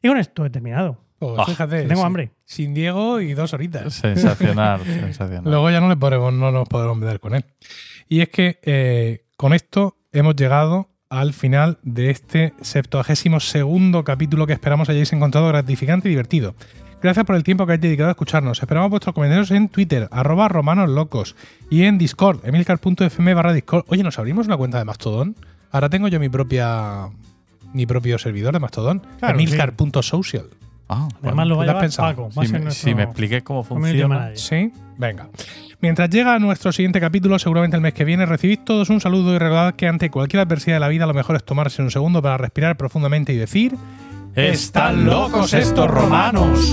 Y con esto he terminado. Pues Ah, fíjate. Tengo sin- hambre. Sin Diego y dos horitas. Sensacional, sensacional. Luego ya no, le podremos, no nos podremos meter con él. Y es que eh, con esto hemos llegado al final de este 72 segundo capítulo que esperamos hayáis encontrado gratificante y divertido. Gracias por el tiempo que habéis dedicado a escucharnos. Esperamos vuestros comentarios en Twitter, arroba romanoslocos, y en Discord, emilcar.fm barra Discord. Oye, ¿nos abrimos una cuenta de Mastodon? Ahora tengo yo mi propia mi propio servidor de Mastodon, Claro, emilcar.social. Ah, Además lo va a. Paco. va a si, ser me, nuestro si me expliques cómo funciona. Sí, venga. Mientras llega nuestro siguiente capítulo, seguramente el mes que viene, recibid todos un saludo y recordad que ante cualquier adversidad de la vida lo mejor es tomarse un segundo para respirar profundamente y decir... ¡Están locos estos romanos!